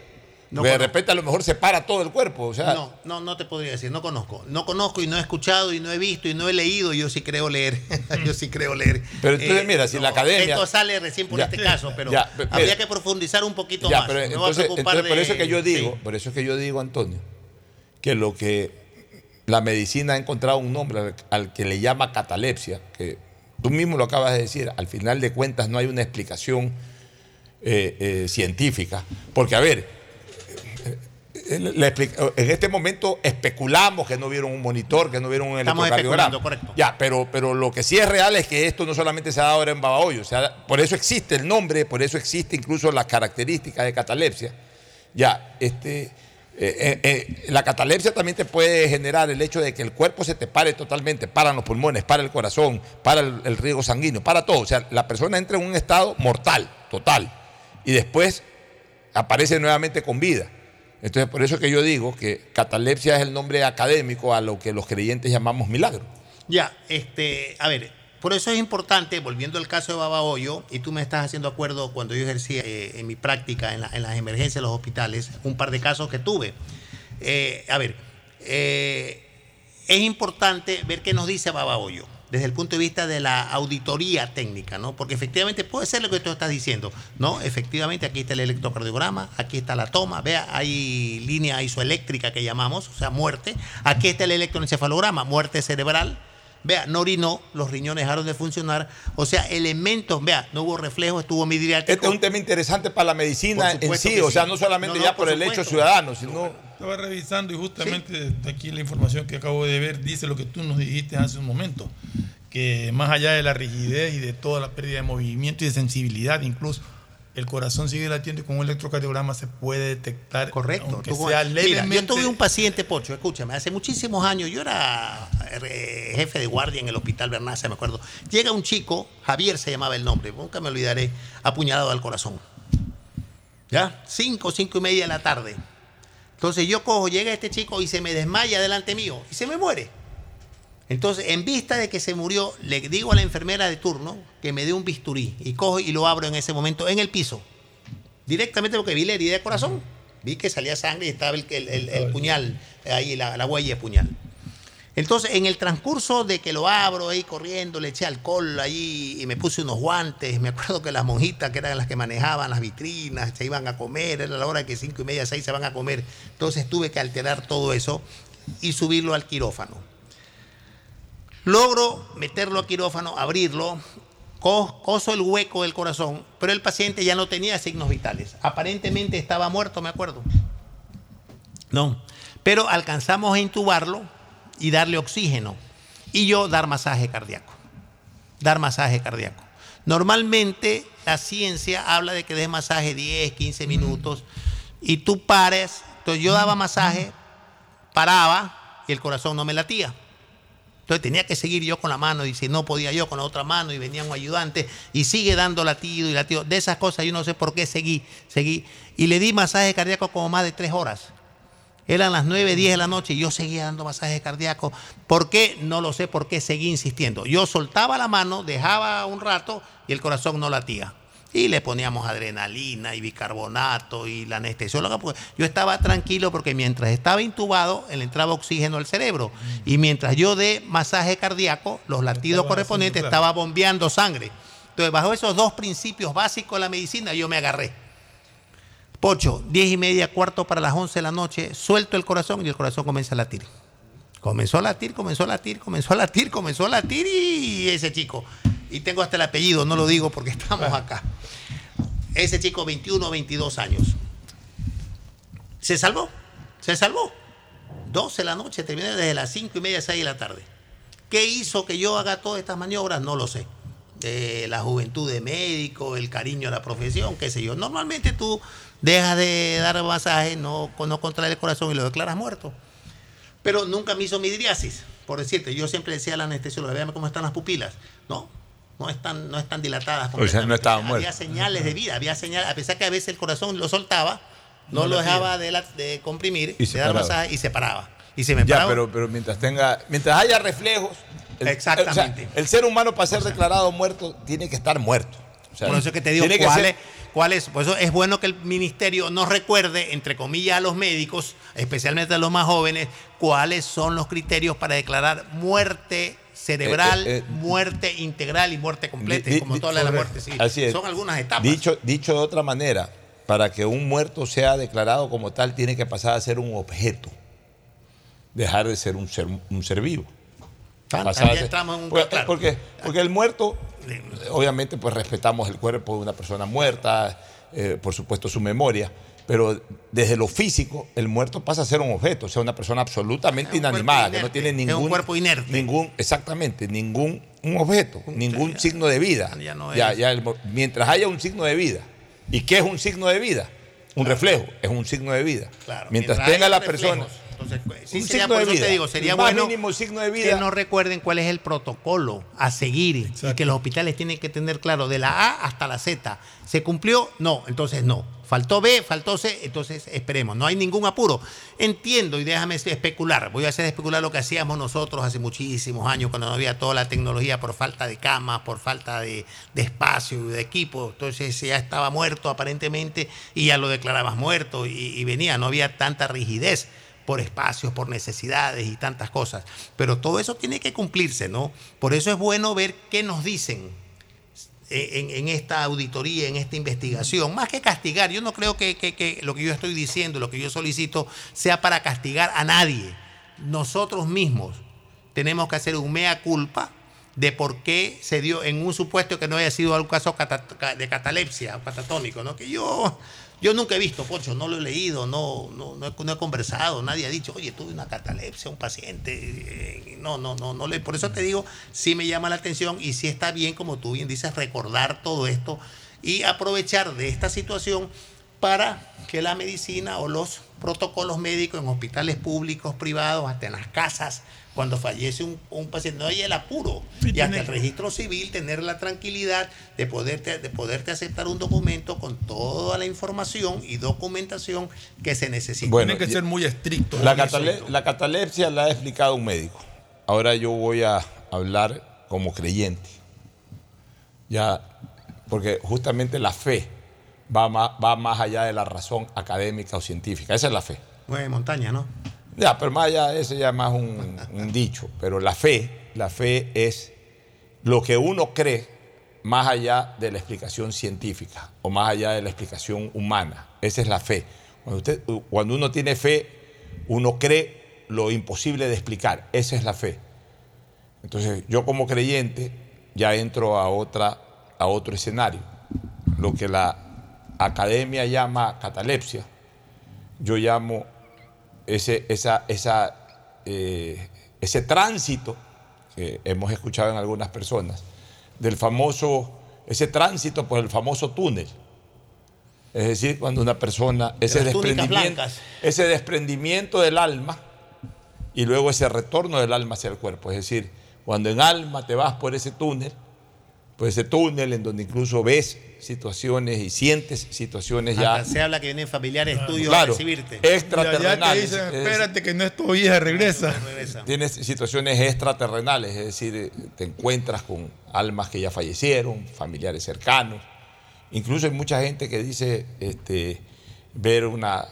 No de repente a lo mejor se para todo el cuerpo. O sea, No, no, no te podría decir, no conozco. No conozco y no he escuchado y no he visto y no he leído. Yo sí creo leer. [LAUGHS] yo sí creo leer. Eh, Pero entonces, mira, si la academia- Esto sale recién por Ya. este caso, pero Ya, habría que profundizar un poquito Ya, más. pero voy a entonces, entonces por eso que yo digo, sí. por eso es que yo digo, Antonio, que lo que la medicina ha encontrado un nombre al, al que le llama catalepsia, que tú mismo lo acabas de decir, al final de cuentas no hay una explicación eh, eh, científica, porque a ver, eh, en este momento especulamos que no vieron un monitor, que no vieron un Estamos electrocardiograma. correcto. Ya, pero, pero lo que sí es real es que esto no solamente se ha dado ahora en Babahoyo, o sea, por eso existe el nombre, por eso existe incluso las características de catalepsia. Ya, este, eh, eh, eh, la catalepsia también te puede generar el hecho de que el cuerpo se te pare totalmente, paran los pulmones, para el corazón, para el, el riego sanguíneo, para todo. O sea, la persona entra en un estado mortal, total, y después aparece nuevamente con vida. Entonces, por eso que yo digo que catalepsia es el nombre académico a lo que los creyentes llamamos milagro. Ya, este, a ver, por eso es importante, volviendo al caso de Babahoyo, y tú me estás haciendo acuerdo cuando yo ejercía eh, en mi práctica en, la- en las emergencias de los hospitales, un par de casos que tuve. Eh, a ver, eh, es importante ver qué nos dice Babahoyo desde el punto de vista de la auditoría técnica, ¿no? Porque efectivamente puede ser lo que tú estás diciendo, ¿no? Efectivamente aquí está el electrocardiograma, aquí está la toma, vea, hay línea isoeléctrica que llamamos, o sea, muerte, aquí está el electroencefalograma, muerte cerebral, vea, no orinó, los riñones dejaron de funcionar, o sea, elementos, vea, no hubo reflejo, estuvo midriático. Este es un tema interesante para la medicina en sí, o sea, no solamente No, no, ya por, por el hecho ciudadano, sino... Estaba revisando y justamente aquí la información que acabo de ver dice lo que tú nos dijiste hace un momento, que más allá de la rigidez y de toda la pérdida de movimiento y de sensibilidad, incluso el corazón sigue latiendo y con un electrocardiograma se puede detectar, Correcto. Tú- sea Mira, yo tuve un paciente, Pocho, escúchame, hace muchísimos años, yo era eh, jefe de guardia en el hospital Bernaza, me acuerdo. Llega un chico, Javier se llamaba el nombre, nunca me olvidaré, apuñalado al corazón. ¿Ya? Cinco, cinco y media de la tarde. Entonces yo cojo, llega este chico y se me desmaya delante mío y se me muere. Entonces, en vista de que se murió, le digo a la enfermera de turno que me dé un bisturí y cojo y lo abro en ese momento en el piso. Directamente porque vi la herida de corazón. Vi que salía sangre y estaba el, el- el- el puñal, ahí la, la huella de puñal. Entonces, en el transcurso de que lo abro ahí corriendo, le eché alcohol ahí y me puse unos guantes. Me acuerdo que las monjitas, que eran las que manejaban las vitrinas, se iban a comer. Era la hora que cinco y media, seis se van a comer. Entonces, tuve que alterar todo eso y subirlo al quirófano. Logro meterlo al quirófano, abrirlo, co- coso el hueco del corazón, pero el paciente ya no tenía signos vitales. Aparentemente estaba muerto, me acuerdo. No, pero alcanzamos a intubarlo y darle oxígeno y yo dar masaje cardíaco. Dar masaje cardíaco. Normalmente la ciencia habla de que des masaje 10, 15 minutos y tú pares. Entonces yo daba masaje, paraba y el corazón no me latía. Entonces tenía que seguir yo con la mano y si no podía yo con la otra mano y venía un ayudante y sigue dando latido y latido. De esas cosas yo no sé por qué seguí, seguí. Y le di masaje cardíaco como más de tres horas. Eran las 9, 10 de la noche y yo seguía dando masaje cardíaco. ¿Por qué? No lo sé por qué seguí insistiendo. Yo soltaba la mano, dejaba un rato y el corazón no latía. Y le poníamos adrenalina y bicarbonato y la anestesióloga. Porque yo estaba tranquilo porque mientras estaba intubado, le entraba oxígeno al cerebro. Y mientras yo de masaje cardíaco, los latidos correspondientes claro. estaba bombeando sangre. Entonces, bajo esos dos principios básicos de la medicina, yo me agarré. Pocho, 10 y media, cuarto para las 11 de la noche, suelto el corazón y el corazón comienza a latir. Comenzó a latir, comenzó a latir, comenzó a latir, comenzó a latir y ese chico, y tengo hasta el apellido, no lo digo porque [LAUGHS] estamos acá. Ese chico, 21, 22 años. Se salvó, se salvó. 12 de la noche, terminé desde las 5 y media, 6 de la tarde. ¿Qué hizo que yo haga todas estas maniobras? No lo sé. Eh, la juventud de médico, el cariño a la profesión, qué sé yo. Normalmente tú dejas de dar masaje, no, no contrae el corazón y lo declaras muerto. Pero nunca me hizo midriasis, por decirte. Yo siempre decía a la anestesióloga, véame cómo están las pupilas. No, no están, no están dilatadas. O sea, no estaba Había muerto. señales de vida, había señales, a pesar que a veces el corazón lo soltaba, no, No lo dejaba de, la- de comprimir, Y se de dar masaje y se paraba. Y se me Ya, paraba. pero, pero mientras tenga, mientras haya reflejos, el, Exactamente. o sea, el ser humano para ser declarado muerto tiene que estar muerto. O sea, por eso es que te digo tiene que cuál ser- es, cuál es. Por eso es bueno que el ministerio nos recuerde, entre comillas, a los médicos, especialmente a los más jóvenes, cuáles son los criterios para declarar muerte cerebral, Eh, eh, eh. muerte integral y muerte completa, Di- como toda la correcto. muerte. Sí. Así es. Son algunas etapas. Dicho, dicho de otra manera, para que un muerto sea declarado como tal, tiene que pasar a ser un objeto. Dejar de ser un ser, un ser vivo. Pasar a ser- entramos en un- porque, porque, porque el muerto, obviamente, pues respetamos el cuerpo de una persona muerta, eh, por supuesto su memoria, pero desde lo físico, el muerto pasa a ser un objeto, o sea, una persona absolutamente un inanimada, que no tiene es un ningún. cuerpo inerte. Ningún, exactamente, ningún un objeto, ningún signo de vida. ya no Ya- el mientras haya un signo de vida. ¿Y qué es un signo de vida? Un reflejo, es un signo de vida. Claro, mientras, mientras tenga la persona. Entonces, pues, sí sería, por de eso vida. te digo, sería bueno mínimo signo de que nos recuerden cuál es el protocolo a seguir y que los hospitales tienen que tener claro de la A hasta la Z. ¿Se cumplió? No, entonces no. Faltó B, faltó C, entonces esperemos. No hay ningún apuro. Entiendo y déjame especular. Voy a hacer especular lo que hacíamos nosotros hace muchísimos años cuando no había toda la tecnología por falta de camas, por falta de, de espacio y de equipo. Entonces ya estaba muerto aparentemente y ya lo declarabas muerto y, y venía. No había tanta rigidez por espacios, por necesidades y tantas cosas. Pero todo eso tiene que cumplirse, ¿no? Por eso es bueno ver qué nos dicen en, en esta auditoría, en esta investigación, más que castigar, yo no creo que, que- lo que yo estoy diciendo, lo que yo solicito, sea para castigar a nadie. Nosotros mismos tenemos que hacer un mea culpa de por qué se dio en un supuesto que no haya sido algún caso de catalepsia o catatónico, ¿no? Que yo, yo nunca he visto, Poncho, no lo he leído, no, no, no he, conversado, nadie ha dicho, oye, tuve una catalepsia, un paciente. eh, No, no, no, no le, por eso te digo, sí me llama la atención y sí está bien, como tú bien dices, recordar todo esto y aprovechar de esta situación para que la medicina o los protocolos médicos en hospitales públicos, privados, hasta en las casas, cuando fallece un, un paciente, no hay el apuro. Y hasta el registro civil tener la tranquilidad de poderte, de poderte aceptar un documento con toda la información y documentación que se necesita. Bueno, Tienen que ser muy estrictos. La, catale- la catalepsia la ha explicado un médico. Ahora yo voy a hablar como creyente. Ya, porque justamente la fe va más, va más allá de la razón académica o científica. Esa es la fe. Mueve montaña, ¿no? Ya, pero más allá, ya es más un, un dicho. Pero la fe, la fe es lo que uno cree más allá de la explicación científica o más allá de la explicación humana. Esa es la fe. Cuando, usted, cuando uno tiene fe, uno cree lo imposible de explicar. Esa es la fe. Entonces, yo como creyente ya entro a, otra, a otro escenario. Lo que la academia llama catalepsia, yo llamo ese, esa, esa, eh, ese tránsito que hemos escuchado en algunas personas, del famoso, ese tránsito por el famoso túnel. Es decir, cuando una persona, ese desprendimiento, ese desprendimiento del alma y luego ese retorno del alma hacia el cuerpo. Es decir, cuando en alma te vas por ese túnel, por ese túnel en donde incluso ves situaciones y sientes situaciones ya se habla que vienen familiares tuyos a Claro, recibirte. extraterrenales. Ya te dicen, espérate que no es tu hija, regresa. Tienes situaciones extraterrenales, es decir, te encuentras con almas que ya fallecieron, familiares cercanos. Incluso hay mucha gente que dice este, ver una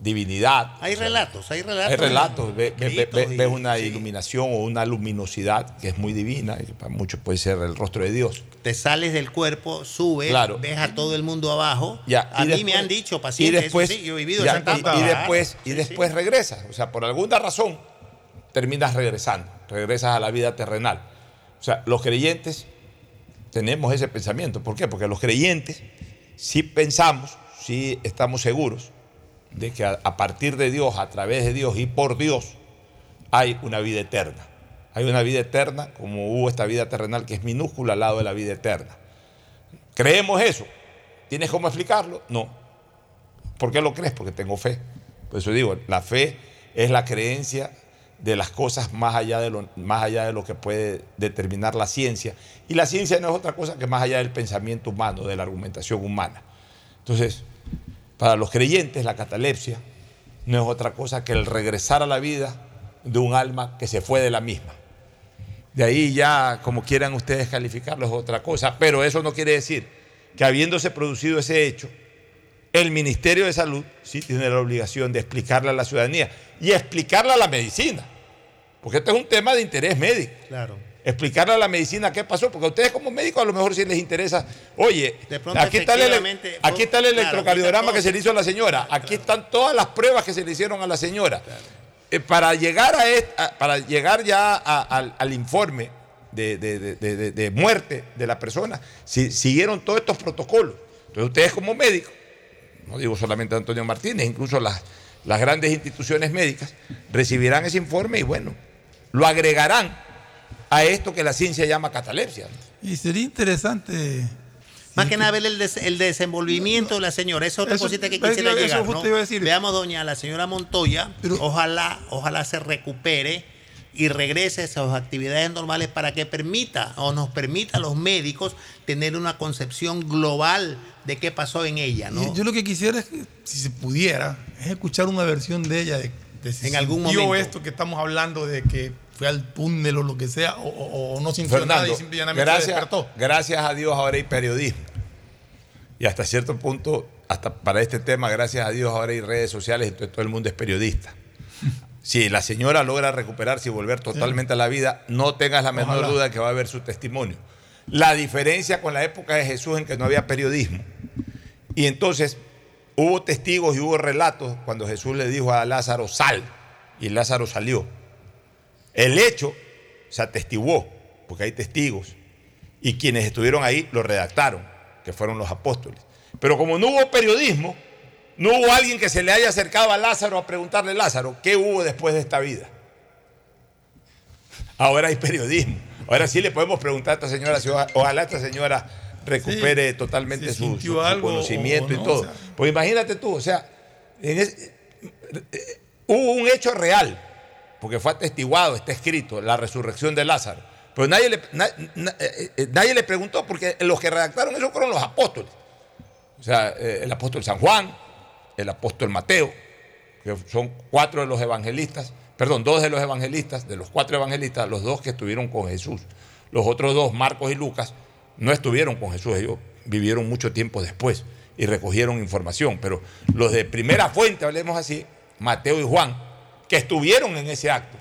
divinidad. Hay relatos, hay relatos. Hay relatos, ve- ve- ve- ves una iluminación o una luminosidad que es muy divina, y para muchos puede ser el rostro de Dios. Te sales del cuerpo, subes, Claro. ves a todo el mundo abajo. Ya, a mí después- me han dicho pacientes, y después, eso sí, yo he vivido ya, esa etapa. y, después, y después regresas. O sea, por alguna razón terminas regresando, regresas a la vida terrenal. O sea, los creyentes tenemos ese pensamiento. ¿Por qué? Porque los creyentes sí pensamos, sí estamos seguros de que a, partir de Dios, a través de Dios y por Dios, hay una vida eterna. Hay una vida eterna, como hubo esta vida terrenal que es minúscula al lado de la vida eterna. ¿Creemos eso? ¿Tienes cómo explicarlo? No. ¿Por qué lo crees? Porque tengo fe. Por eso digo, la fe es la creencia de las cosas más allá de lo, más allá de lo que puede determinar la ciencia. Y la ciencia no es otra cosa que más allá del pensamiento humano, de la argumentación humana. Entonces, para los creyentes, la catalepsia no es otra cosa que el regresar a la vida de un alma que se fue de la misma. De ahí ya, como quieran ustedes calificarlo, es otra cosa. Pero eso no quiere decir que habiéndose producido ese hecho, el Ministerio de Salud sí tiene la obligación de explicarle a la ciudadanía y explicarle a la medicina. Porque esto es un tema de interés médico. Claro. Explicarle a la medicina qué pasó, porque a ustedes como médicos a lo mejor sí les interesa, oye, aquí está, el, aquí está el claro, electrocardiograma que se le hizo a la señora, aquí están todas las pruebas que se le hicieron a la señora. Eh, para, llegar a est- a- para llegar ya a- al, al informe de- de- de- de muerte de la persona, si- siguieron todos estos protocolos. Entonces ustedes como médicos, no digo solamente Antonio Martínez, incluso las, las grandes instituciones médicas, recibirán ese informe y bueno, lo agregarán a esto que la ciencia llama catalepsia. Y sería interesante. Más que nada ver el, des- el desenvolvimiento de la señora. Esa es otra Eso- cosita que eso- quisiera eso llegar. justo ¿no? iba a decir. Veamos, doña, la señora Montoya. ojalá, ojalá se recupere y regrese a sus actividades normales para que permita o nos permita a los médicos tener una concepción global de qué pasó en ella, ¿no? Yo lo que quisiera es que, si se pudiera, es escuchar una versión de ella de, de si En algún momento. esto que estamos hablando de que fue al túnel o lo que sea, o, o- o no sintió nada Fernando, y simplemente se gracias, despertó. gracias a Dios ahora hay periodismo. Y hasta cierto punto, hasta para este tema, gracias a Dios ahora hay redes sociales, entonces todo el mundo es periodista. Si la señora logra recuperarse y volver totalmente a la vida, no tengas la menor Ojalá. duda que va a haber su testimonio. La diferencia con la época de Jesús en que no había periodismo. Y entonces hubo testigos y hubo relatos cuando Jesús le dijo a Lázaro, sal. Y Lázaro salió. El hecho se atestiguó, porque hay testigos. Y quienes estuvieron ahí lo redactaron, que fueron los apóstoles. Pero como no hubo periodismo, no hubo alguien que se le haya acercado a Lázaro a preguntarle, Lázaro, ¿qué hubo después de esta vida? Ahora hay periodismo. Ahora sí le podemos preguntar a esta señora, si oja- ojalá esta señora recupere Sí, totalmente su, sintió su- su algo conocimiento y todo. o sea. Pues imagínate tú, o sea, en eh, hubo un hecho real, porque fue atestiguado, está escrito, la resurrección de Lázaro. Pero nadie le, eh, eh, nadie le preguntó, porque los que redactaron eso fueron los apóstoles. O sea, eh, el apóstol San Juan, el apóstol Mateo, que son cuatro de los evangelistas, perdón, dos de los evangelistas, de los cuatro evangelistas, los dos que estuvieron con Jesús. Los otros dos, Marcos y Lucas, no estuvieron con Jesús, ellos vivieron mucho tiempo después y recogieron información, pero los de primera fuente, hablemos así, Mateo y Juan, que estuvieron en ese acto.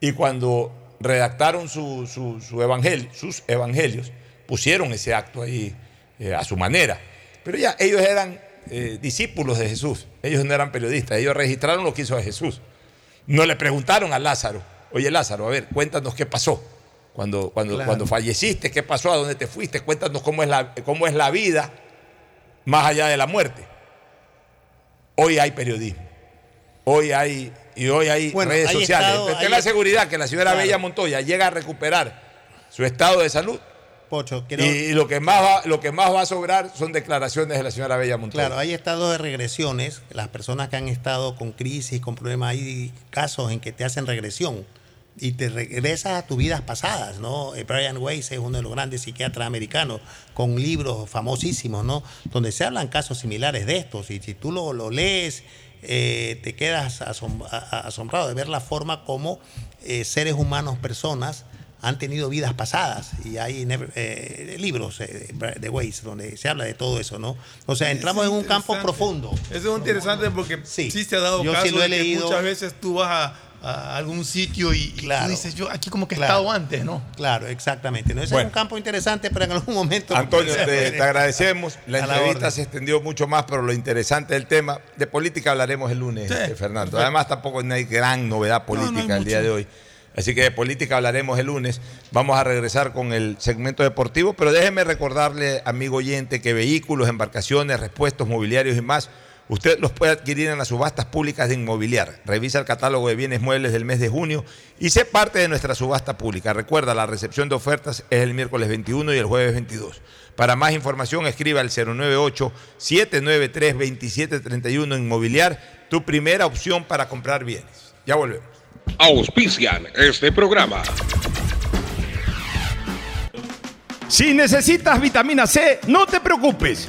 Y cuando redactaron su, su- su evangelio, sus evangelios, pusieron ese acto ahí eh, a su manera. Pero ya ellos eran eh, discípulos de Jesús, ellos no eran periodistas, ellos registraron lo que hizo Jesús. No le preguntaron a Lázaro, oye Lázaro, a ver, cuéntanos qué pasó. Cuando, cuando, Claro. cuando falleciste, ¿qué pasó? ¿A dónde te fuiste? Cuéntanos cómo es, la, cómo es la vida más allá de la muerte. Hoy hay periodismo. Hoy hay, y hoy hay Bueno, redes hay sociales. estado- hay- la seguridad que la señora Claro. Bella Montoya llega a recuperar su estado de salud. Pocho, y lo, que más va, lo que más va a sobrar son declaraciones de la señora Bella Montoya. Claro, hay estados de regresiones. Las personas que han estado con crisis, con problemas, hay casos en que te hacen regresión y te regresas a tus vidas pasadas, ¿no? Eh, Brian Weiss es uno de los grandes psiquiatras americanos con libros famosísimos, ¿no? Donde se hablan casos similares de estos y si tú lo, lo lees, eh, te quedas asom- asombrado de ver la forma como eh, seres humanos, personas, han tenido vidas pasadas y hay eh, libros eh, de Weiss donde se habla de todo eso, ¿no? O sea, entramos en un campo profundo. Eso es interesante porque sí, se ha dado yo sí lo he de que leído. muchas veces tú vas a, a algún sitio y, y tú dices, yo aquí como que he Claro. estado antes, ¿no? Claro, exactamente. No, ese Bueno. es un campo interesante, pero en algún momento. Antonio, te, te agradecemos. La entrevista se extendió mucho más, pero lo interesante del tema, de política hablaremos el lunes, Sí, eh, Fernando. perfecto. Además, tampoco no hay gran novedad política no el día de hoy. Así que de política hablaremos el lunes. Vamos a regresar con el segmento deportivo, pero déjeme recordarle, amigo oyente, que vehículos, embarcaciones, repuestos, mobiliarios y más, usted los puede adquirir en las subastas públicas de Inmobiliar. Revisa el catálogo de bienes muebles del mes de junio y sé parte de nuestra subasta pública. Recuerda, la recepción de ofertas es el miércoles 21 y el jueves 22. Para más información, escriba al 098-793-2731 Inmobiliar, tu primera opción para comprar bienes. Ya volvemos. Auspician este programa. Si necesitas vitamina C, no te preocupes.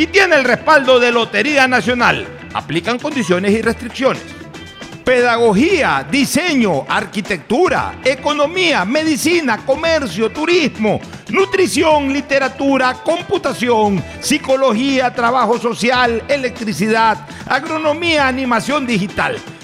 y tiene el respaldo de Lotería Nacional. Aplican condiciones y restricciones. Pedagogía, diseño, arquitectura, economía, medicina, comercio, turismo, nutrición, literatura, computación, psicología, trabajo social, electricidad, agronomía, animación digital.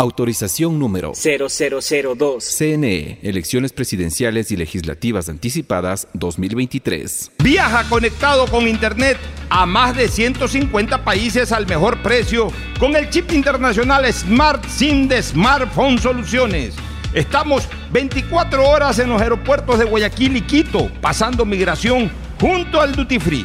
Autorización número 0002. CNE, Elecciones Presidenciales y Legislativas Anticipadas 2023. Viaja conectado con Internet a más de 150 países al mejor precio con el chip internacional Smart SIM de Smartphone Soluciones. Estamos 24 horas en los aeropuertos de Guayaquil y Quito, pasando migración junto al Duty Free.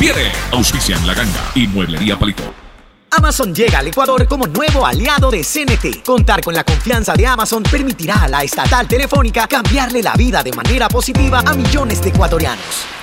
conviene. Auspician La Ganga y Mueblería Palito. Amazon llega al Ecuador como nuevo aliado de CNT. Contar con la confianza de Amazon permitirá a la estatal telefónica cambiarle la vida de manera positiva a millones de ecuatorianos.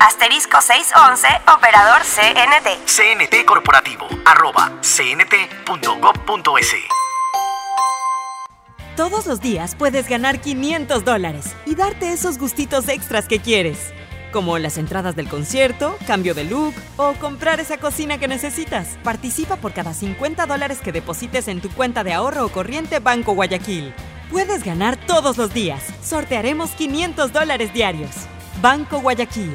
Asterisco 611, operador CNT. CNT Corporativo, arroba cnt.gov.es. Todos los días puedes ganar 500 dólares y darte esos gustitos extras que quieres, como las entradas del concierto, cambio de look o comprar esa cocina que necesitas. Participa por cada 50 dólares que deposites en tu cuenta de ahorro o corriente Banco Guayaquil. Puedes ganar todos los días. Sortearemos 500 dólares diarios. Banco Guayaquil.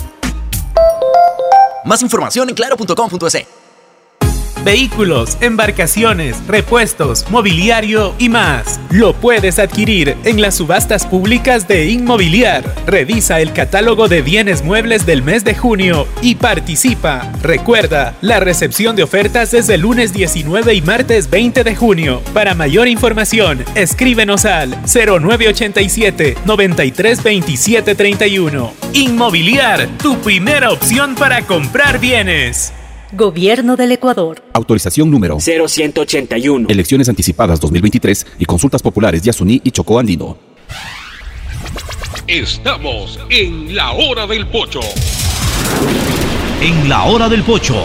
Más información en claro.com.es. vehículos, embarcaciones, repuestos, mobiliario y más. Lo puedes adquirir en las subastas públicas de Inmobiliar. Revisa el catálogo de bienes muebles del mes de junio y participa. Recuerda, la recepción de ofertas desde el lunes 19 y martes 20 de junio. Para mayor información, escríbenos al 0987 93 27 31. Inmobiliar, tu primera opción para comprar bienes. Gobierno del Ecuador. Autorización número 0181. Elecciones anticipadas 2023 y consultas populares de Asuní y Chocó Andino. Estamos en la hora del pocho. En la hora del pocho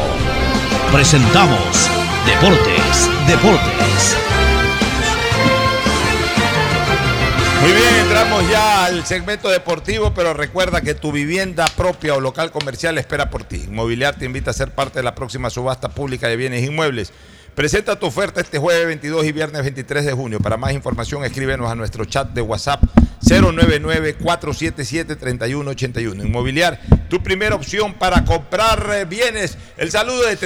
presentamos Deportes, Deportes. Muy bien, entramos ya al segmento deportivo, pero recuerda que tu vivienda propia o local comercial espera por ti. Inmobiliar te invita a ser parte de la próxima subasta pública de bienes inmuebles. Presenta tu oferta este jueves 22 y viernes 23 de junio. Para más información, escríbenos a nuestro chat de WhatsApp 099-477-3181. Inmobiliar, tu primera opción para comprar eh, bienes. El saludo de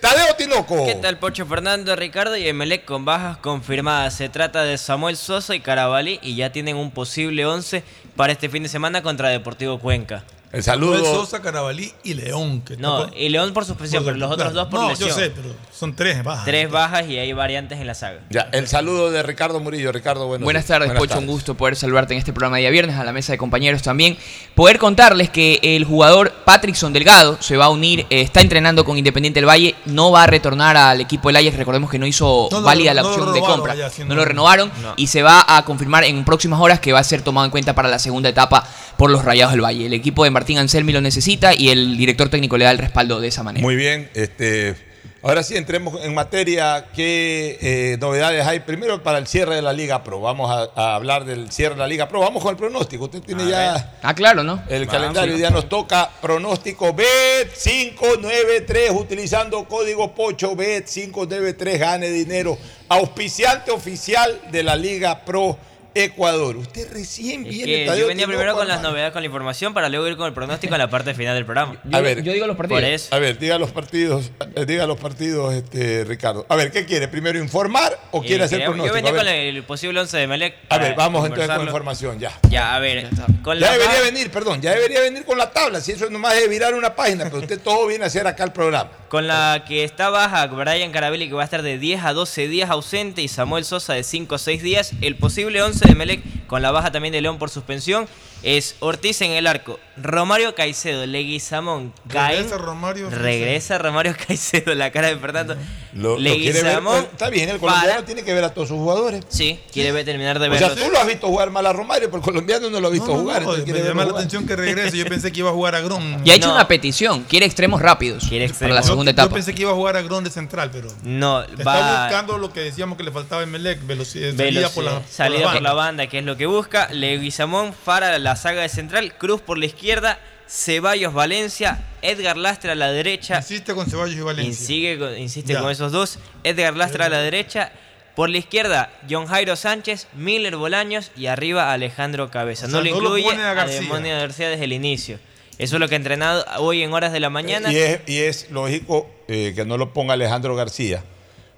Tadeo Tinoco. ¿Qué tal, Pocho Fernando, Ricardo y Emelec con bajas confirmadas? Se trata de Samuel Sosa y Carabalí y ya tienen un posible 11 para este fin de semana contra Deportivo Cuenca. El saludo. Manuel Sosa, Carabalí y León. Que No, tocó- y León por suspensión, Por- pero los otros dos por no, lesión. yo sé, pero son tres bajas. Tres bajas y hay variantes en la saga. Ya, el saludo de Ricardo Murillo. Ricardo, buenos Buenas días. tardes, Pocho. Un gusto poder saludarte en este programa de día viernes, a la mesa de compañeros también. Poder contarles que el jugador Patrickson Delgado se va a unir, eh, está entrenando con Independiente del Valle, no va a retornar al equipo del Ajax. Recordemos que no hizo No válida la opción de compra. no lo renovaron No. y se va a confirmar en próximas horas que va a ser tomado en cuenta para la segunda etapa por los Rayados del Valle. El equipo de Martín Anselmi lo necesita y el director técnico le da el respaldo de esa manera. Muy bien, este, ahora sí entremos en materia. ¿Qué eh, novedades hay? Primero para el cierre de la Liga Pro. Vamos a, a hablar del cierre de la Liga Pro. Vamos con el pronóstico. Usted tiene ya Ah, claro, ¿no? el Vamos, calendario. Ya nos toca pronóstico BET593 utilizando código POCHO BET593. Gane dinero. Auspiciante oficial de la Liga Pro Ecuador. Usted recién Es viene. que yo venía primero con las novedades, con la información, para luego ir con el pronóstico en la parte final del programa. A ver, Por eso. A ver, diga los partidos, eh, diga los partidos, este, Ricardo. A ver, ¿qué quiere? ¿Primero informar o Eh, quiere hacer pronóstico? Yo venía A con el posible 11 de Melec. a ver, vamos entonces con información ya. Ya, a ver. Con Ya la debería venir, perdón, ya debería venir con la tabla. Si eso nomás es virar una página, pero usted todo viene a hacer acá el programa. Con la que está baja Brian Carabelli, que va a estar de 10 a 12 días ausente, y Samuel Sosa de 5 a 6 días. El posible 11 de Melec, con la baja también de León por suspensión, es Ortiz en el arco, Romario Caicedo, Leguizamón, Caín. Regresa Romario Caicedo. Regresa Romario [LAUGHS] Caicedo, la cara de Fernando. Lo, quiere ver, pues, está bien, el colombiano para- tiene que ver a todos sus jugadores. Sí, quiere ver- terminar de O sea, tú lo has visto jugar mal a Romario, pero el colombiano no lo ha visto No, no, jugar. no, me quiere llama la jugar. atención que regrese. Yo pensé que iba a jugar a Gron. Y ha hecho una petición, quiere extremos rápidos para la Yo- segunda Yo etapa. pensé que iba a jugar a Gron de central, pero. No, Está va- buscando lo que decíamos que le faltaba en Melec, velocidad, salida Velocidad, por la, salida por la banda. banda, que es lo que busca. Leguizamón para la saga de central. Cruz por la izquierda. Ceballos Valencia. Edgar Lastra a la derecha. Insiste con Ceballos y Valencia. Insigue insiste Ya. con esos dos. Edgar Lastra a la derecha. Por la izquierda, John Jairo Sánchez, Miller Bolaños y arriba Alejandro Cabeza. O no sea, lo no lo incluye pone a a García. Demonio García desde el inicio. Eso es lo que ha entrenado hoy en horas de la mañana. Y es, y es lógico eh, que no lo ponga Alejandro García,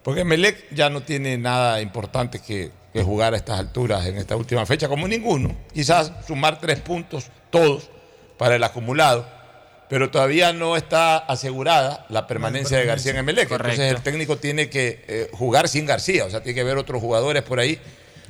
porque Melec ya no tiene nada importante que, que jugar a estas alturas en esta última fecha, como ninguno. Quizás sumar tres puntos, todos, para el acumulado, pero todavía no está asegurada la permanencia de García en Emelec. Entonces el técnico tiene que eh, jugar sin García, o sea, tiene que ver otros jugadores por ahí.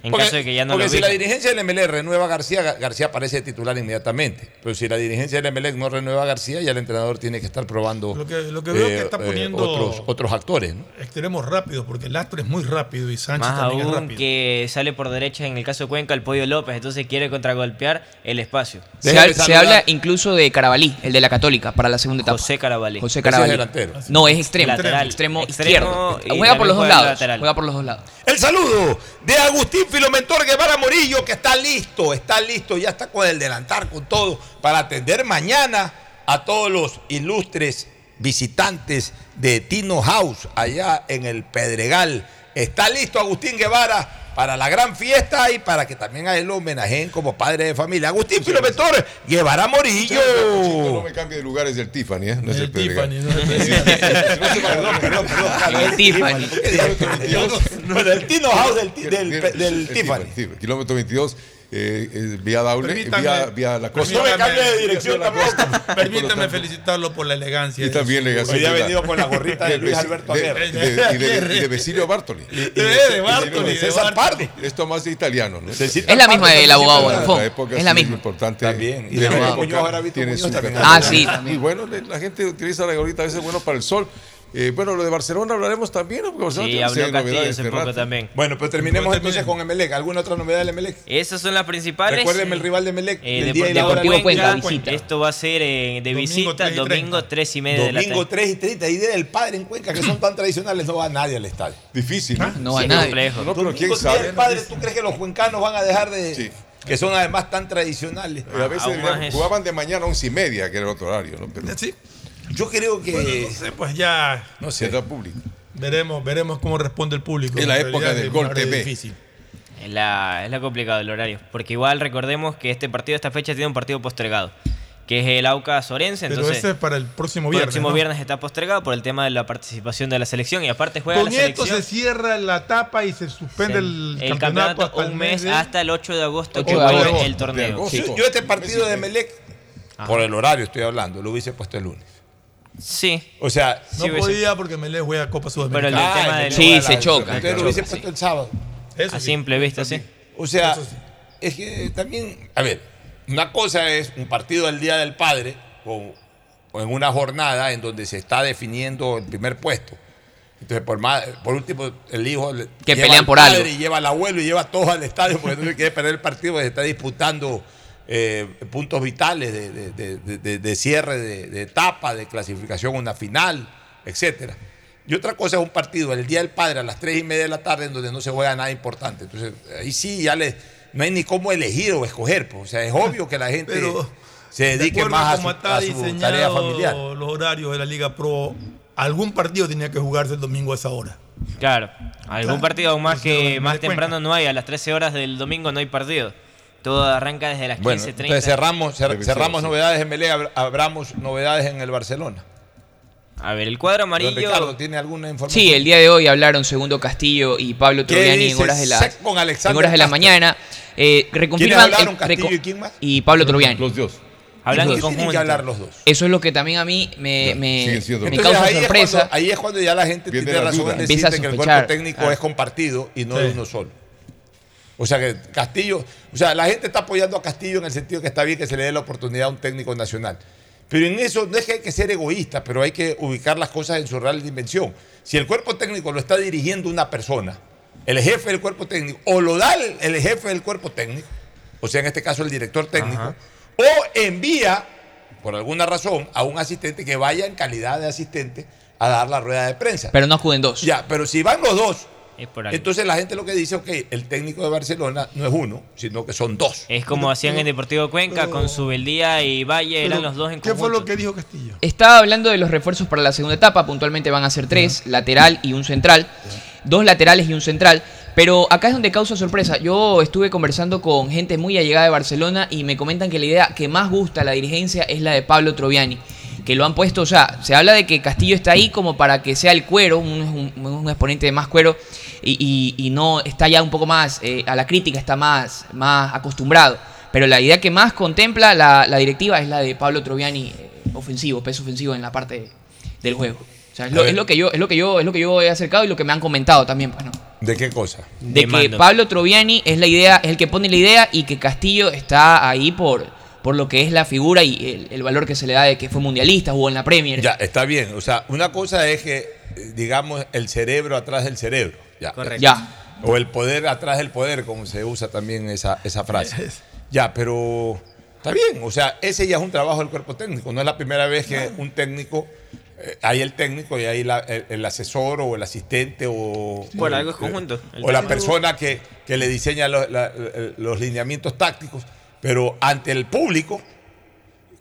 En caso de que ya no porque lo si la dirigencia del Emelec renueva a García, Ga- García aparece de titular inmediatamente. Pero si la dirigencia del Emelec no renueva a García, ya el entrenador tiene que estar probando Lo que, lo que veo eh, que está eh, poniendo otros, otros actores. ¿no? extremos rápidos, porque Lastre es muy rápido y Sánchez Más también es aún rápido. que sale por derecha en el caso de Cuenca el Pollo López, entonces quiere contragolpear el espacio. Se, hab- se habla incluso de Carabalí, el de la Católica, para la segunda etapa. José Carabalí. José es Carabalí. delantero. No, es extremo. Lateral. Extremo, Extremo izquierdo. Juega por los dos lados. lateral. Juega por los dos lados. El saludo de Agustín Filomentor Guevara Morillo, que está listo, está listo, ya está con el delantar, con todo, para atender mañana a todos los ilustres visitantes de Tino House, allá en el Pedregal. Está listo Agustín Guevara para la gran fiesta y para que también a él lo homenajeen como padre de familia. Agustín Filomeno Torres, Guevara Morillo. No me cambie de lugar, es el Tiffany, ¿eh? No es el, Tiffany, Pedregal. no es el Pedregal. Perdón, perdón, perdón. El Tiffany. [LAUGHS] No, del Tino House del, ti- del, del Tiffany. Tiffany. Kilómetro 22, eh, eh, vía Daule, Permítame- vía, vía la costa. No me cambie de dirección costa. [LAUGHS] Permítame felicitarlo por la elegancia. Y también le Hoy ha venido con la gorrita de Luis Alberto de, y de, y de [LAUGHS] Vecilio Bartoli. De Bartoli, de César. Pardo. Esto más de italiano, ¿no? Es la misma del abogado Bonafón. La época Es la misma. importante. También. Y de Muñoz, Muñoz también. Ah, sí. Y bueno, la gente utiliza la gorrita a veces bueno para el sol. Eh, bueno, lo de Barcelona hablaremos también. Porque Barcelona Sí, habló de Castillo novedades hace poco rato. también. Bueno, pero terminemos entonces con Emelec. ¿Alguna otra novedad del Emelec? Esas son las principales. Recuérdeme el rival de Emelec. Eh, el día y la hora. Deportivo Cuenca, Cuenca, visita. Esto va a ser eh, de Domingo visita 3 y domingo 30. 3 y media de la Domingo tarde. 3 y 30. Y del padre en Cuenca, que son tan tradicionales, no va nadie al estadio. Difícil, ¿no? No va Sí, nadie. complejo. No, pero quién Domingo sabe. del padre, ¿tú crees que los cuencanos van a dejar de.? Sí. Que son además tan tradicionales. A veces jugaban de mañana a once y media, que era el otro horario, ¿no? Pero Sí. Yo creo que. Bueno, no sé, pues ya no sé. será público. veremos, veremos cómo responde el público. Es la En época del es Gol TV. difícil. Es la, es la complicado el horario. Porque igual recordemos que este partido, esta fecha, tiene un partido postergado. Que es el Aucas Orense. Pero Entonces, ese es para el próximo el viernes. próximo ¿no? viernes está postergado por el tema de la participación de la selección. Y aparte juega Con la esto selección. se cierra la etapa y se suspende el, el campeonato, campeonato hasta el un mes de- hasta el 8 de agosto que 8 de agosto. el torneo. Yo, yo este partido de Melec, por el horario estoy hablando, lo hubiese puesto el lunes. Sí. O sea, No Sí, hubiese- podía porque me le juega Copa Pero el Sudamericana. tema el del- Sí, se choca. Entonces lo se hubiese choca, puesto el sábado. Eso A sí. simple vista, sí. O sea, Eso sí. es que también, a ver, una cosa es un partido del Día del Padre o, o en una jornada en donde se está definiendo el primer puesto. Entonces, por más, por último, el hijo le- Que lleva pelean al por padre algo. y lleva al abuelo y lleva a todos al estadio porque no se quiere perder el partido porque se está disputando eh, puntos vitales de, de- de- de- de- de cierre de, de etapa, de clasificación a una final, etcétera. Y otra cosa es un partido el Día del Padre a las tres y media de la tarde en donde no se juega nada importante. Entonces, ahí sí ya le, no hay ni cómo elegir o escoger. pues. O sea, es obvio que la gente Pero, se de dedique más a su, está a su diseñado tarea familiar. Los horarios de la Liga Pro, algún partido tenía que jugarse el domingo a esa hora. Claro. Algún Claro. partido aún más que más temprano no hay. A las 13 horas del domingo no hay partido. Todo arranca desde las 15.30. Bueno, entonces cerramos, cer- cerramos sí. novedades en Melé, abr- abramos novedades en el Barcelona. A ver, el cuadro Don amarillo. Ricardo, ¿tiene alguna información? Sí, el día de hoy hablaron Segundo Castillo y Pablo ¿Qué Troviani en dice horas de la, con en horas de la mañana. Eh, reconfirman ¿Quiénes hablaron, reco- y quién más? y Pablo Troviani. Los dos. Hablan ¿Y en por qué tienen que hablar los dos? Eso es lo que también a mí me, me, siendo me causa ahí, sorpresa. Es cuando, ahí es cuando ya la gente Viene tiene la razón en Empieza a decirte que el cuerpo técnico Ah. es compartido y no Sí. de uno solo. O sea que Castillo, o sea, la gente está apoyando a Castillo en el sentido que está bien que se le dé la oportunidad a un técnico nacional. Pero en eso no es que hay que ser egoísta, pero hay que ubicar las cosas en su real dimensión. Si el cuerpo técnico lo está dirigiendo una persona, el jefe del cuerpo técnico, o lo da el, el jefe del cuerpo técnico, o sea, en este caso el director técnico, o envía, por alguna razón, a un asistente que vaya en calidad de asistente a dar la rueda de prensa. Pero no acuden dos. Ya, pero si van los dos, por ahí. entonces la gente lo que dice, ok, el técnico de Barcelona no es uno, sino que son dos. Es como hacían en Deportivo Cuenca pero- con Subeldía y Valle, eran los dos en ¿Qué conjunto. fue lo que dijo Castillo? Estaba hablando de los refuerzos para la segunda etapa, puntualmente van a ser tres, lateral y un central, dos laterales y un central, pero acá es donde causa sorpresa. Yo estuve conversando con gente muy allegada de Barcelona y me comentan que la idea que más gusta a la dirigencia es la de Pablo Troviani, que lo han puesto, o sea, se habla de que Castillo está ahí como para que sea el cuero, un, un- un exponente de más cuero, y, y- y no está ya un poco más eh, a la crítica, está más, más acostumbrado. Pero la idea que más contempla la, la directiva es la de Pablo Troviani, eh, ofensivo, peso ofensivo en la parte del juego. O sea, es lo, es lo que yo, es lo que yo, es lo que yo he acercado y lo que me han comentado también, pues, ¿no? ¿De qué cosa? De que Demando. Pablo Troviani es la idea, es el que pone la idea y que Castillo está ahí por, por lo que es la figura y el, el valor que se le da de que fue mundialista, jugó en la Premier. Ya, está bien. O sea, una cosa es que, digamos, el cerebro atrás del cerebro. Ya. Correcto. Ya. O el poder atrás del poder, como se usa también esa, esa frase. [LAUGHS] Ya, pero está bien. O sea, ese ya es un trabajo del cuerpo técnico. No es la primera vez que un técnico, eh, hay el técnico y hay la- el, el asesor o el asistente o... Por o- algo es conjunto. El O la persona que, que le diseña lo- la- los lineamientos tácticos. Pero ante el público,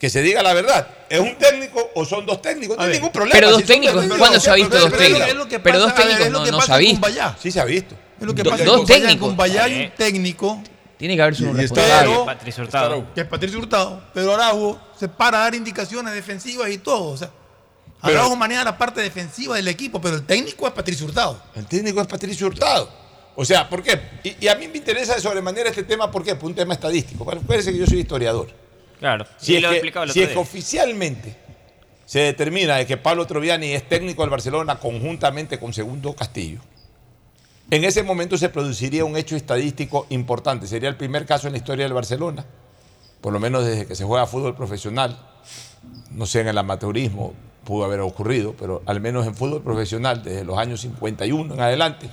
que se diga la verdad, ¿es un técnico o son dos técnicos? No hay ningún problema. Pero dos Si técnicos, técnicos, ¿cuándo se ha visto pero- dos técnicos? es lo que Pero pasa- dos técnicos no- no se ha visto. Cumbayá. Sí se ha visto. Es lo que Do- pasa dos técnicos. Con Bayán Eh. un técnico. Tiene que haber su responsable. Patricio Hurtado. Que es Patricio Hurtado. Pero Araujo se para a dar indicaciones defensivas y todo. O sea, Pero- Araujo maneja la parte defensiva del equipo, pero el técnico es Patricio Hurtado. El técnico es Patricio Hurtado. O sea, ¿por qué? Y, y a mí me interesa de sobremanera este tema, ¿por qué? Por un tema estadístico. Bueno, Acuérdense que yo soy historiador. Claro. Si, es, lo que, el si es que oficialmente se determina de que Pablo Troviani es técnico del Barcelona conjuntamente con Segundo Castillo, en ese momento se produciría un hecho estadístico importante. Sería el primer caso en la historia del Barcelona, por lo menos desde que se juega fútbol profesional. No sé, en el amateurismo pudo haber ocurrido, pero al menos en fútbol profesional, desde los años 51 en adelante,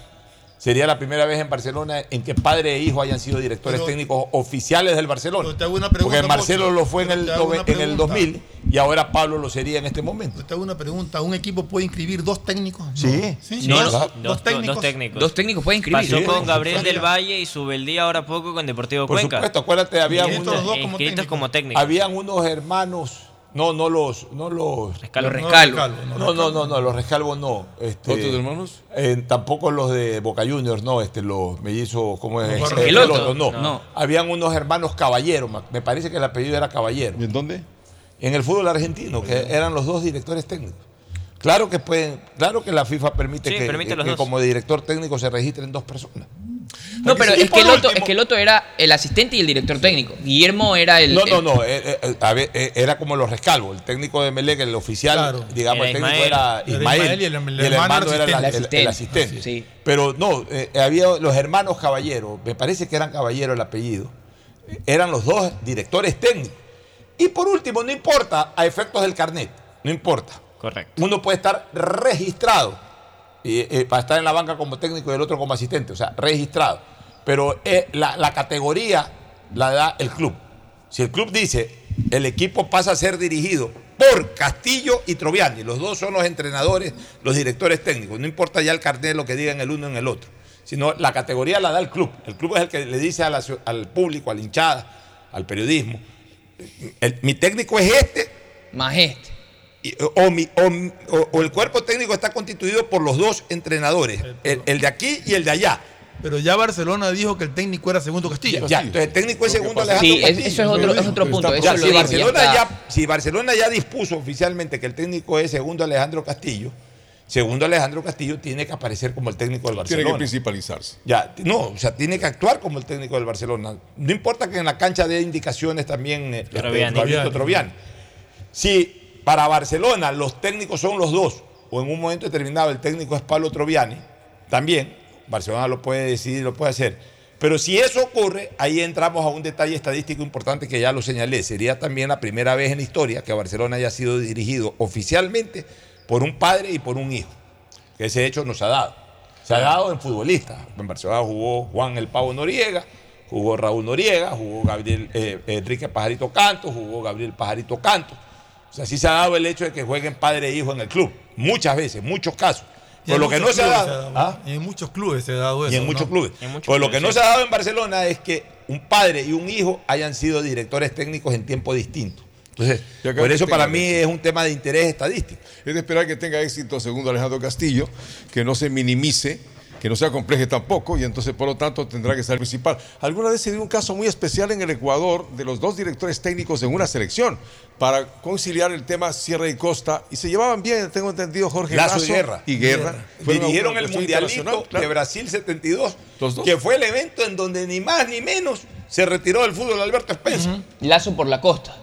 sería la primera vez en Barcelona en que padre e hijo hayan sido directores Pero- técnicos oficiales del Barcelona. te hago una pregunta, Porque Marcelo Pocho. lo fue en el, en el pregunta. 2000 y ahora Pablo lo sería en este momento. Te hago una pregunta. ¿Un equipo puede inscribir dos técnicos? No. Sí. Sí, No, dos, dos, dos dos- técnicos. dos técnicos. Dos técnicos pueden inscribir. Pasó Sí, con Gabriel del Valle y Subeldía ahora poco con Deportivo Por Cuenca. supuesto, acuérdate, había unos, dos como Inscritos técnicos. como técnicos. Habían unos hermanos, no, no los, no los Rescalvo. Los. No, no, no, no, los rescalvos no. Este, ¿Otros hermanos? eh, tampoco los de Boca Juniors, no, este, los mellizos, ¿cómo es? Los Eh, Esqueloto. Esqueloto, no. No. Habían unos hermanos caballeros, me parece que el apellido era caballero. ¿Y en dónde? En el fútbol argentino, que eran los dos directores técnicos. Claro que pueden, claro que la FIFA permite Sí, que, permite que- los que dos. como director técnico se registren dos personas. No, pero por Esqueloto, último- Esqueloto era el asistente y el director técnico. Guillermo era el. No, el- no, no. eh, eh, a ver, eh, era como los rescalvos. El técnico de Melec, el oficial, Claro. digamos, Era el técnico Ismael. era Ismael. Y el- el y el hermano hermano era el, asistente. el- el. Sí. Pero no, eh, había los hermanos Caballero, me parece que eran Caballero el apellido, eran los dos directores técnicos. Y por último, no importa a efectos del carnet, no importa. Correcto. Uno puede estar registrado eh, para estar en la banca como técnico y el otro como asistente, o sea, registrado. Pero eh, la, categoría la da el club. Si el club dice el equipo pasa a ser dirigido por Castillo y Troviani, los dos son los entrenadores, los directores técnicos, no importa ya el carnet lo que digan el uno en el otro, sino la categoría la da el club. El club es el que le dice al público, a la hinchada, al periodismo, el- mi técnico es este, Más este. Y- o, mi- o mi- o- o el cuerpo técnico está constituido por los dos entrenadores, el, el de aquí y el de allá. Pero ya Barcelona dijo que el técnico era Segundo Castillo. Ya, entonces el técnico es segundo Alejandro Sí, Castillo. eso es otro, es otro punto. Eso Ya, lo si, Barcelona ya, si Barcelona ya dispuso oficialmente que el técnico es segundo Alejandro Castillo, segundo Alejandro Castillo tiene que aparecer como el técnico del Tiene que Barcelona. principalizarse. Ya, no, o sea, tiene que actuar como el técnico del Barcelona. No importa que en la cancha dé indicaciones también eh, este, Troviani. Troviani. Si para Barcelona los técnicos son los dos, o en un momento determinado el técnico es Pablo Troviani, también Barcelona lo puede decidir, lo puede hacer. Pero si eso ocurre, ahí entramos a un detalle estadístico importante que ya lo señalé. Sería también la primera vez en la historia que Barcelona haya sido dirigido oficialmente por un padre y por un hijo. Que ese hecho nos ha dado. Se ha dado en futbolistas. En Barcelona jugó Juan el Pavo Noriega, jugó Raúl Noriega, jugó Gabriel eh, Enrique Pajarito Canto, jugó Gabriel Pajarito Canto. O sea, sí se ha dado el hecho de que jueguen padre e hijo en el club. Muchas veces, muchos casos. En lo que no se ha dado. ¿ah? Y en muchos clubes se ha dado eso. Y en muchos ¿no? clubes. En muchos Pues lo que no sí. se ha dado en Barcelona es que un padre y un hijo hayan sido directores técnicos en tiempo distinto. Entonces, por eso para mí es un tema de interés estadístico. Es de esperar que tenga éxito, segundo Alejandro Castillo, que no se minimice, que no sea compleje tampoco, y entonces, por lo tanto, tendrá que ser el principal. Alguna vez se dio un caso muy especial en el Ecuador de los dos directores técnicos en una selección para conciliar el tema Sierra y Costa, y se llevaban bien, tengo entendido, Jorge Lazo y Guerra. Y Guerra. Dirigieron el Mundialito claro. de Brasil 72, Los dos. que fue el evento en donde ni más ni menos se retiró del fútbol Alberto Spencer. Lazo por la costa.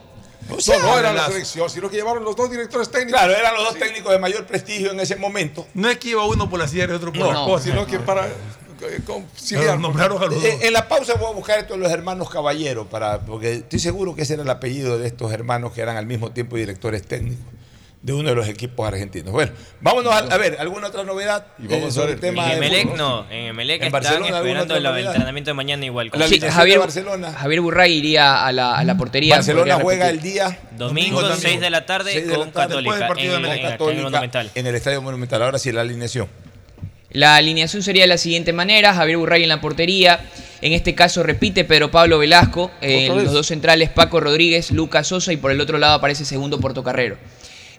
O sea, no, no era la selección, sino que llevaron los dos directores técnicos. Claro, eran los dos técnicos de mayor prestigio en ese momento. No es que iba uno por la sierra y otro por No, la no, costa. sino que para eh, conciliar. Nombraron a los dos. Eh, En la pausa voy a buscar estos los hermanos Caballero, para, porque estoy seguro que ese era el apellido de estos hermanos que eran al mismo tiempo directores técnicos de uno de los equipos argentinos. Bueno, vámonos a, a ver, ¿alguna otra novedad Y vamos eh, a sobre ver, el tema En Emelec no, en Emelec En están Barcelona, ¿alguna esperando el entrenamiento de mañana igual. La Sí, Javier, de Barcelona. Javier Burray iría a la, a la portería. Barcelona juega el día Domingo, Domingo 6 de la tarde seis de la con tarde, después Católica del partido en, de acá en el Católica Monumental. en el Estadio Monumental. Ahora sí, la alineación. La alineación sería de la siguiente manera: Javier Burray en la portería. En este caso repite Pedro Pablo Velasco. Vez. los dos centrales, Paco Rodríguez, Lucas Sosa. Y por el otro lado aparece segundo Portocarrero.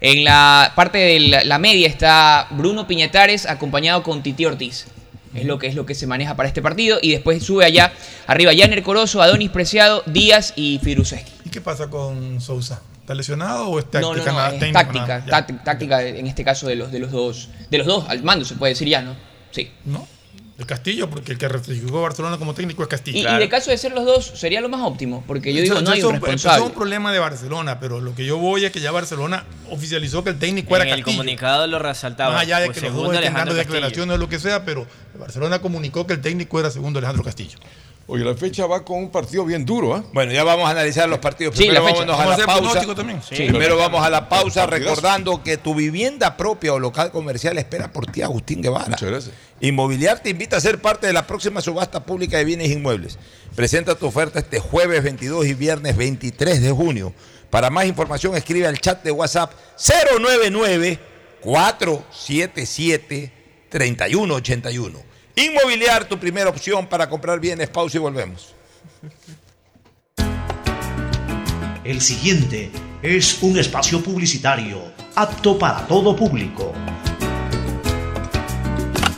En la parte de la, la media está Bruno Piñatares acompañado con Titi Ortiz. Es lo que es lo que se maneja para este partido. Y después sube allá arriba Janer Corozo, Adonis Preciado, Díaz y Firuzeski. ¿Y qué pasa con Sousa? ¿Está lesionado o es No, táctica? no, no, nada, es táctica, táctica, táctica en este caso de los, de los dos, de los dos al mando se puede decir ya, ¿no? Sí. ¿No? El Castillo, porque el que ratificó a Barcelona como técnico es Castillo. Y, y de caso de ser los dos sería lo más óptimo, porque yo digo Eso- no hay eso un es Eso es responsable. un problema de Barcelona, pero lo que yo voy es que ya Barcelona oficializó que el técnico En era el Castillo. comunicado lo resaltaba. Más allá de pues, que los segundo dos estén dando Alejandro Castillo. declaraciones o lo que sea, pero Barcelona comunicó que el técnico era segundo Alejandro Castillo. Oye, la fecha va con un partido bien duro, ¿ah? Bueno, ya vamos a analizar los partidos. Sí, Primero la fecha. vámonos Vamos a a hacer la pausa. también. Sí. Primero vamos a la pausa recordando que tu vivienda propia o local comercial espera por ti, Agustín Guevara. Muchas gracias. Inmobiliar te invita a ser parte de la próxima subasta pública de bienes inmuebles. Presenta tu oferta este jueves 22 y viernes 23 de junio. Para más información escribe al chat de WhatsApp 099 477 3181. Inmobiliar, tu primera opción para comprar bienes. Pausa y volvemos. El siguiente es un espacio publicitario apto para todo público.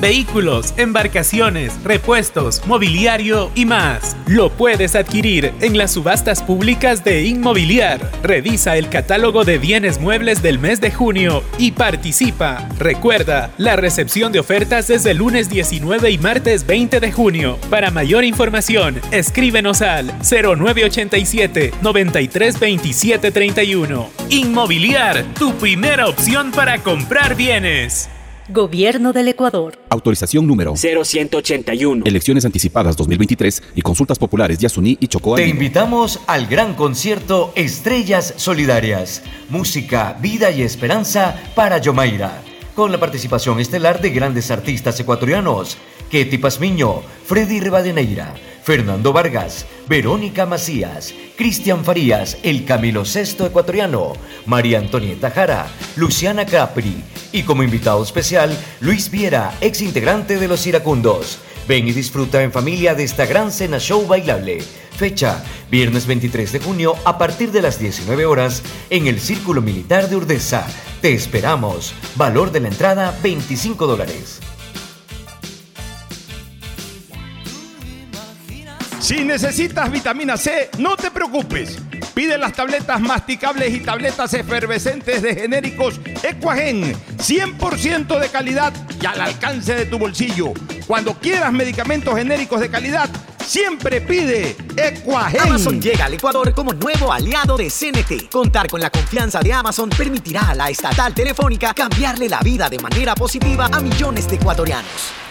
Vehículos, embarcaciones, repuestos, mobiliario y más. Lo puedes adquirir en las subastas públicas de Inmobiliar. Revisa el catálogo de bienes muebles del mes de junio y participa. Recuerda, la recepción de ofertas es el lunes 19 y martes 20 de junio. Para mayor información, escríbenos al 0987 932731. Inmobiliar, tu primera opción para comprar bienes. Gobierno del Ecuador. Autorización número 0181. Elecciones anticipadas 2023 y consultas populares Yasuní y Chocó Te invitamos al gran concierto Estrellas Solidarias, música, vida y esperanza para Yomaira, con la participación estelar de grandes artistas ecuatorianos, Ketty Pazmiño, Freddy Rivadeneira, Fernando Vargas, Verónica Macías, Cristian Farías, el Camilo Sexto ecuatoriano, María Antonieta Jara, Luciana Capri y como invitado especial Luis Viera, ex integrante de los Iracundos. Ven y disfruta en familia de esta gran cena show bailable. Fecha, viernes 23 de junio a partir de las 19 horas en el Círculo Militar de Urdesa. Te esperamos. Valor de la entrada 25 dólares. Si necesitas vitamina C, no te preocupes. Pide las tabletas masticables y tabletas efervescentes de genéricos Equagen, 100% de calidad y al alcance de tu bolsillo. Cuando quieras medicamentos genéricos de calidad, siempre pide Equagen. Amazon llega al Ecuador como nuevo aliado de CNT. Contar con la confianza de Amazon permitirá a la estatal telefónica cambiarle la vida de manera positiva a millones de ecuatorianos.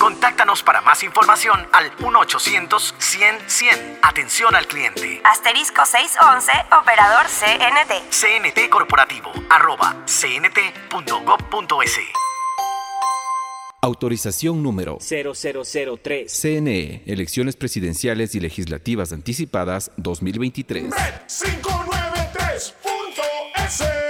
Contáctanos para más información al 1-800-100-100. Atención al cliente. Asterisco 611, operador CNT. CNT Corporativo, arroba cnt.gov.es. Autorización número 0003. CNE, Elecciones Presidenciales y Legislativas Anticipadas 2023. 593.es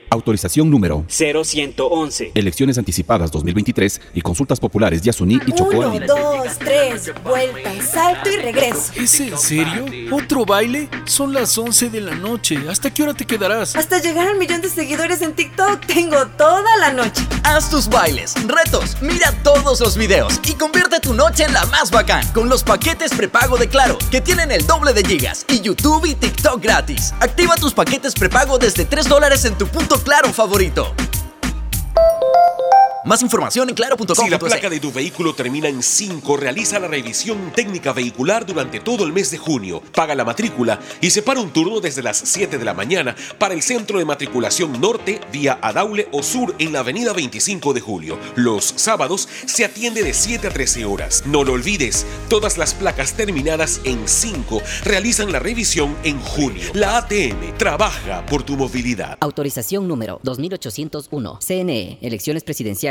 Autorización número 0111. Elecciones anticipadas 2023 y consultas populares Yasuní y Chocó. Uno, dos, tres, vuelta, salto y regreso. ¿Es en serio? ¿Otro baile? Son las 11 de la noche. ¿Hasta qué hora te quedarás? Hasta llegar al millón de seguidores en TikTok tengo toda la noche. Haz tus bailes, retos, mira todos los videos y convierte tu noche en la más bacán con los paquetes prepago de Claro, que tienen el doble de gigas y YouTube y TikTok gratis. Activa tus paquetes prepago desde 3 dólares en tu punto Claro favorito. Más información en claro.com. Si la placa de tu vehículo termina en 5, realiza la revisión técnica vehicular durante todo el mes de junio. Paga la matrícula y separa un turno desde las 7 de la mañana para el centro de matriculación norte vía Adaule o sur en la avenida 25 de julio. Los sábados se atiende de 7 a 13 horas. No lo olvides, todas las placas terminadas en 5 realizan la revisión en junio. La ATM trabaja por tu movilidad. Autorización número 2801. CNE. Elecciones presidenciales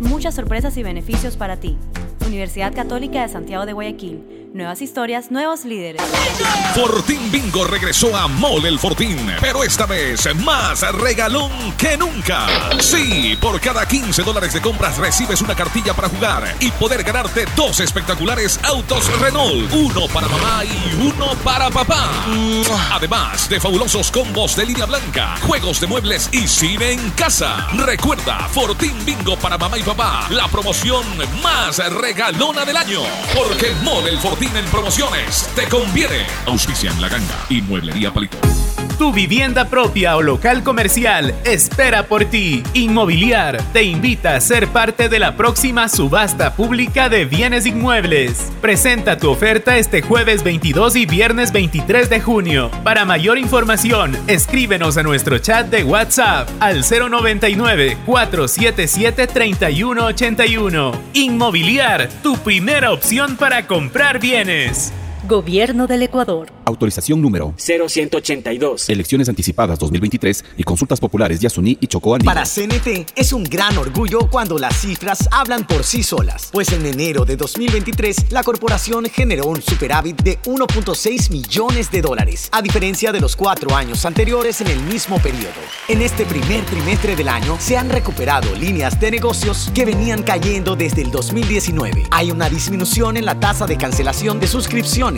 muchas sorpresas y beneficios para ti. Universidad Católica de Santiago de Guayaquil. Nuevas historias, nuevos líderes. Fortín Bingo regresó a Mole el Fortín, pero esta vez más regalón que nunca. Sí, por cada 15 dólares de compras recibes una cartilla para jugar y poder ganarte dos espectaculares autos Renault, uno para mamá y uno para papá. Además de fabulosos combos de línea blanca, juegos de muebles y cine en casa. Recuerda, Fortín Bingo para mamá y papá, la promoción más regalona del año. Porque Mole el Fortín en promociones te conviene. Auspician La Ganga y Mueblería Palito. Tu vivienda propia o local comercial espera por ti. Inmobiliar te invita a ser parte de la próxima subasta pública de bienes inmuebles. Presenta tu oferta este jueves 22 y viernes 23 de junio. Para mayor información, escríbenos a nuestro chat de WhatsApp al 099 477 3181. Inmobiliar, tu primera opción para comprar bienes. Gobierno del Ecuador. Autorización número 0182. Elecciones anticipadas 2023 y consultas populares Yasuní y Chocó Andino. Para CNT es un gran orgullo cuando las cifras hablan por sí solas, pues en enero de 2023 la corporación generó un superávit de 1.6 millones de dólares, a diferencia de los cuatro años anteriores en el mismo periodo. En este primer trimestre del año se han recuperado líneas de negocios que venían cayendo desde el 2019. Hay una disminución en la tasa de cancelación de suscripciones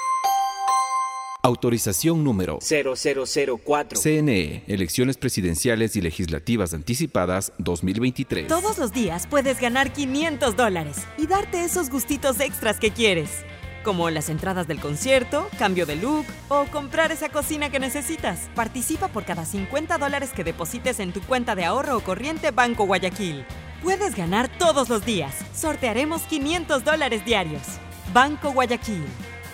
Autorización número 0004. CNE, Elecciones Presidenciales y Legislativas Anticipadas 2023. Todos los días puedes ganar 500 dólares y darte esos gustitos extras que quieres, como las entradas del concierto, cambio de look o comprar esa cocina que necesitas. Participa por cada 50 dólares que deposites en tu cuenta de ahorro o corriente Banco Guayaquil. Puedes ganar todos los días. Sortearemos 500 dólares diarios. Banco Guayaquil.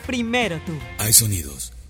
Primero tú. Hay sonidos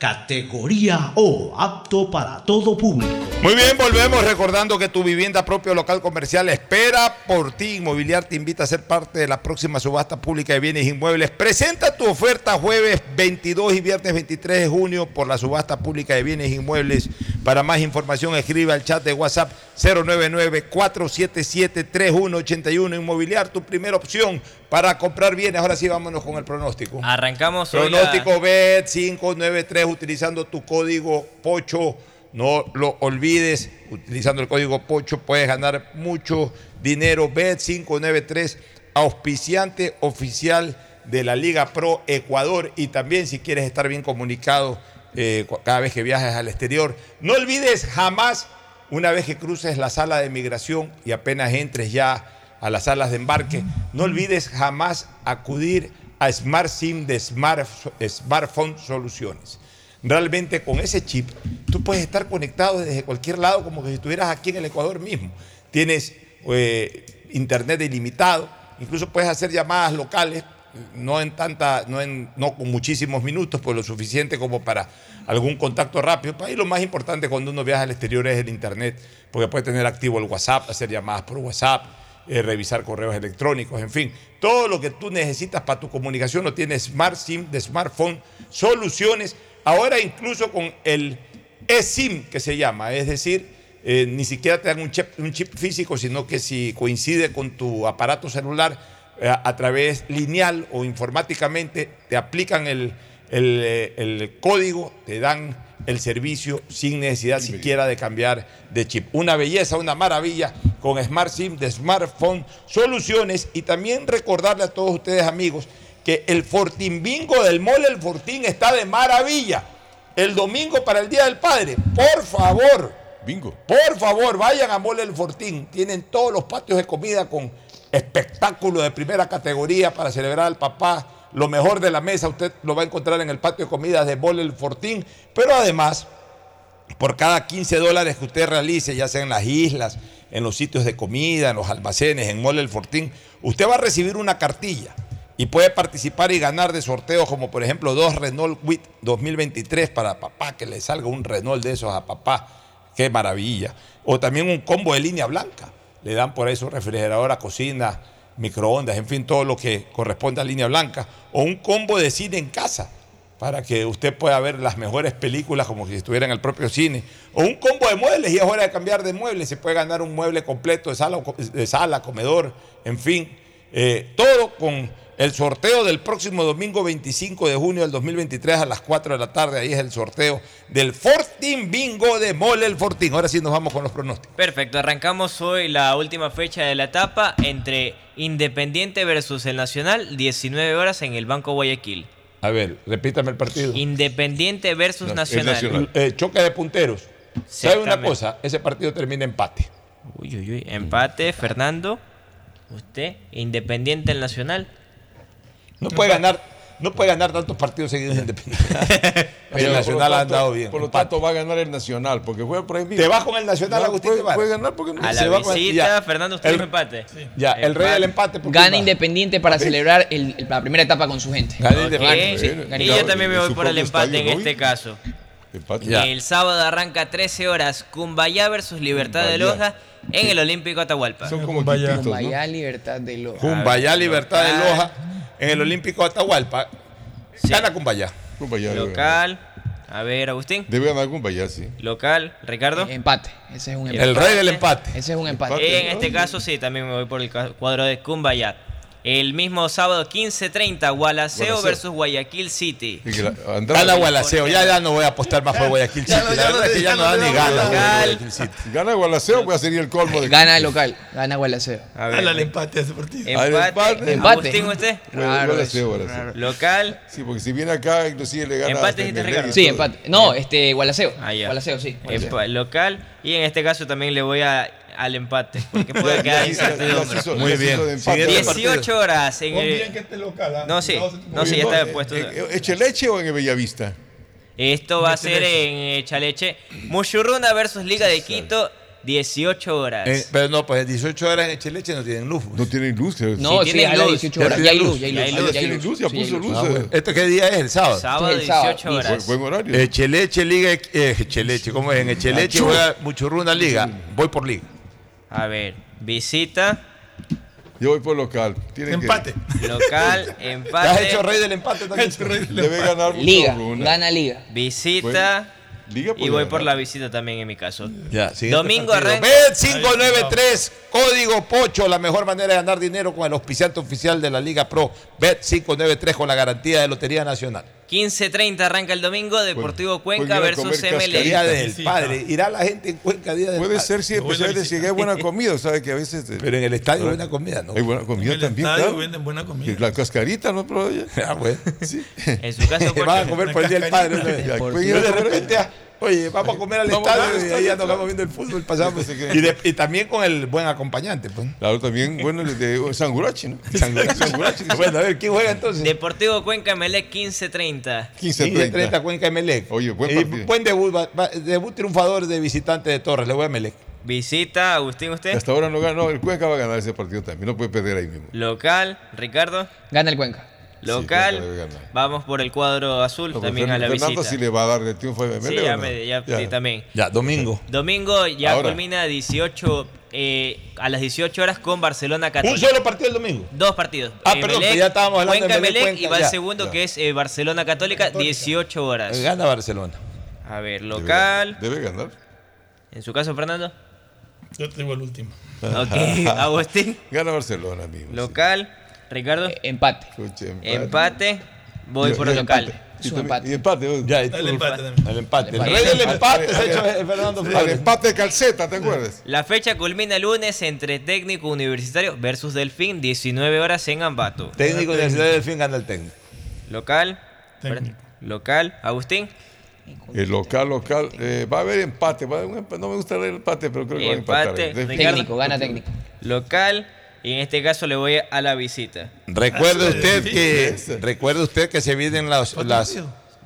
categoría O, apto para todo público. Muy bien, volvemos recordando que tu vivienda propio local comercial espera por ti. Inmobiliar te invita a ser parte de la próxima subasta pública de bienes inmuebles. Presenta tu oferta jueves 22 y viernes 23 de junio por la subasta pública de bienes inmuebles. Para más información escribe al chat de WhatsApp 099-477-3181. Inmobiliar, tu primera opción para comprar bienes. Ahora sí, vámonos con el pronóstico. Arrancamos Pronóstico BET 593 utilizando tu código POCHO. No lo olvides, utilizando el código POCHO puedes ganar mucho dinero. BET593, auspiciante oficial de la Liga Pro Ecuador. Y también si quieres estar bien comunicado eh, cada vez que viajes al exterior, no olvides jamás, una vez que cruces la sala de migración y apenas entres ya a las salas de embarque, no olvides jamás acudir a Smart SIM de Smart, Smartphone Soluciones realmente con ese chip tú puedes estar conectado desde cualquier lado como que si estuvieras aquí en el Ecuador mismo. Tienes eh, internet ilimitado, incluso puedes hacer llamadas locales, no en tanta, no, en, no con muchísimos minutos, pues lo suficiente como para algún contacto rápido. Para ahí lo más importante cuando uno viaja al exterior es el internet, porque puede tener activo el WhatsApp, hacer llamadas por WhatsApp, eh, revisar correos electrónicos, en fin, todo lo que tú necesitas para tu comunicación lo tiene Smart SIM de smartphone, soluciones Ahora incluso con el eSIM que se llama, es decir, eh, ni siquiera te dan un chip, un chip, físico, sino que si coincide con tu aparato celular eh, a través lineal o informáticamente, te aplican el, el, el, código, te dan el servicio sin necesidad siquiera de cambiar de chip. Una belleza, una maravilla con Smart SIM de Smartphone Soluciones y también recordarle a todos ustedes amigos que el Fortín Bingo del Mole El Fortín está de maravilla. El domingo para el Día del Padre, por favor. Bingo. Por favor, vayan a Mole El Fortín. Tienen todos los patios de comida con espectáculo de primera categoría para celebrar al papá. Lo mejor de la mesa usted lo va a encontrar en el patio de comida de Mole El Fortín. Pero además, por cada 15 dólares que usted realice, ya sea en las islas, en los sitios de comida, en los almacenes, en Mole El Fortín, usted va a recibir una cartilla y puede participar y ganar de sorteos como por ejemplo dos Renault WIT 2023 para papá, que le salga un Renault de esos a papá, qué maravilla. O también un combo de línea blanca, le dan por eso refrigeradora, cocina, microondas, en fin, todo lo que corresponde a línea blanca. O un combo de cine en casa, para que usted pueda ver las mejores películas como si estuviera en el propio cine. O un combo de muebles, y es hora de cambiar de muebles, se puede ganar un mueble completo de sala, de sala comedor, en fin, eh, todo con el sorteo del próximo domingo 25 de junio del 2023 a las 4 de la tarde, ahí es el sorteo del Fortín Bingo de Mole el Fortín. Ahora sí nos vamos con los pronósticos. Perfecto, arrancamos hoy la última fecha de la etapa entre Independiente versus el Nacional, 19 horas en el Banco Guayaquil. A ver, repítame el partido. Independiente versus Nacional. Eh, choque de punteros. ¿Sabe una cosa? Ese partido termina empate. Uy, uy, uy. Empate, Fernando. Usted, Independiente el Nacional. No puede ganar, no puede ganar tantos partidos seguidos independientes. [LAUGHS] Pero el Nacional ha andado bien. Por lo tanto, va a ganar el Nacional, porque juega por ahí mismo. ¿Te vas con el Nacional, Agustín? Puede, puede, ganar porque no A la visita, Fernando, usted el, empate. Ya, el rey del empate. Gana Independiente para celebrar el, la primera etapa con su gente. Gana okay. Sí, y yo también me voy por el empate en este caso. Ya. El sábado arranca 13 horas Cumbayá versus Libertad de. Loja en el Olímpico Atahualpa. Son como Cumbayá. ¿no? Cumbayá, Libertad de Loja. Cumbayá, Libertad de Loja, en el Olímpico Atahualpa. Gana Cumbayá. Cumbayá debe ganar. Local. A ver, Agustín. Debe ganar Cumbayá, sí. Local. Ricardo. Empate. Ese es un empate. El rey del empate. Ese es un empate. En este caso sí, también me voy por el cuadro de Cumbayá. El mismo sábado 15.30, Gualaceo versus Guayaquil City. Gana Gualaceo. Ya, ya no voy a apostar más por Guayaquil City. La verdad es que ya no da ni gana. Guayaquil City. Gana Gualaceo, pues sería el colmo de. Gana el local. Gana Gualaceo. A ver. Dale al empate a ese partido. El Empate. empate. Empate. Agustín, usted. Gualaceo, Raro Gualaceo, eso, Gualaceo. raro. Local. Sí, porque si viene acá, inclusive le gana. Empate, Ricardo. Sí, empate. No, este, Gualaceo. Ah. Gualaceo, sí. Gualaceo. Empa- local. Y en este caso también le voy a, al empate. Porque [LAUGHS] puede quedar incertidumbre. Muy bien. hizo de empate. Siguiente 18 horas en el. bien que este local. ¿ah? No, sí. Se- No, sí, ya está puesto. eh, eh, ¿Eche leche o en Bellavista? Esto va a ser en Echaleche. Muchurruna versus Liga de Quito, 18 horas. Eh, pero no, pues 18 horas en Echeleche no tienen luz. No tienen luz. No, sí, tienen a las luz. 18 Ya horas. Ya hay luz. ya hay Ya hay luz. luz. Ya ya hay tienen luz, ya Sí, hay puso luz. Ah, bueno. ¿Esto qué día es? El sábado. Sábado, Este el sábado, 18 Buen, horas. buen horario. Echeleche, Liga. Eh, Echeleche, ¿cómo es? En Echeleche juega Muchurruna Liga. Voy por Liga. A ver, visita, Yo voy por local. Que- Empate. local, [LAUGHS] ¿Te has empate, hecho rey del empate también? Debe ganar mucho Liga. Gana Liga. visita. Liga Y voy ganar. por la visita también en mi caso. Ya, Domingo arranca. Bet 593, código Pocho, la mejor manera de ganar dinero con el auspiciante oficial de la Liga Pro. Bet 593 con la garantía de Lotería Nacional. 15.30 arranca el domingo, Deportivo Cuenca versus MLE. Día del. Padre. Irá la gente en Cuenca día del Puede Padre. ser, sí, especialmente si hay buena comida. ¿Sabes que a veces. Pero en el estadio buena comida, ¿no? Hay buena comida En el también, estadio claro. venden buena Y comida. La cascarita, ¿no? Pero, [LAUGHS] Ah, bueno. sí. En su caso, [LAUGHS] Van a comer por el día del Padre. ¿no? Ya, [LAUGHS] Por- pueden y ir a de repente, ah, oye, vamos a comer al [LAUGHS] estadio y ahí vamos viendo el fútbol, pasamos. y, de- y también con el buen acompañante, pues. Claro, también, bueno, el de Sangurachi, ¿no? [LAUGHS] Sangurachi. bueno, a ver, ¿quién juega entonces? Deportivo Cuenca MLE 15.30. 15-30. 30 Cuenca Emelec. Oye, buen Y partido. buen debut, va- va- debut triunfador de visitante de Torres, le voy a Emelec. Visita, Agustín, usted. Hasta ahora no ganó. El Cuenca va a ganar ese partido también. No puede perder ahí mismo. Local, Ricardo. Gana el Cuenca. Local. Cuenca. Vamos por el cuadro azul No, también Fernando- a la Fernando visita. sí le va a dar de triunfo a ML, Sí, ¿o ya, no? me- ya- Ya. sí, también. Ya, domingo. Domingo ya Ahora. culmina 18 eh, a las 18 horas con Barcelona Católica. Un solo partido el domingo. Dos partidos. Ah, perdón, que ya estábamos hablando Cuenca de Emelec, Emelec, y Cuenca, va el segundo ya. que es eh, Barcelona Católica, 18 horas. Gana Barcelona. A ver, local. Debe ganar. En su caso, Fernando. Yo tengo el último. Ok, [LAUGHS] Agustín. Gana Barcelona, amigo. Local. Ricardo. Eh, Empate. Escuche, Empate. Voy Yo- por yo el local. empate. Y también- empate. Y empate. oye. Ya, y tú, El empate. El empate. El Empate. rey del Empate. empate se ha hecho Fernando Al Flores. empate de calceta, ¿te acuerdas? La fecha culmina el lunes entre Técnico Universitario versus Delfín, 19 horas en Ambato. Técnico de la Ciudad del Fin gana el técnico. Local. Técnico. Local. Agustín. El local, local. eh, va a haber empate. Va a haber un empa- no me gusta el empate, pero creo que va a Empate. empatar. Ricardo. Técnico, gana técnico. Local. Y en este caso le voy a la visita. Recuerde usted que recuerde usted que se vienen las, las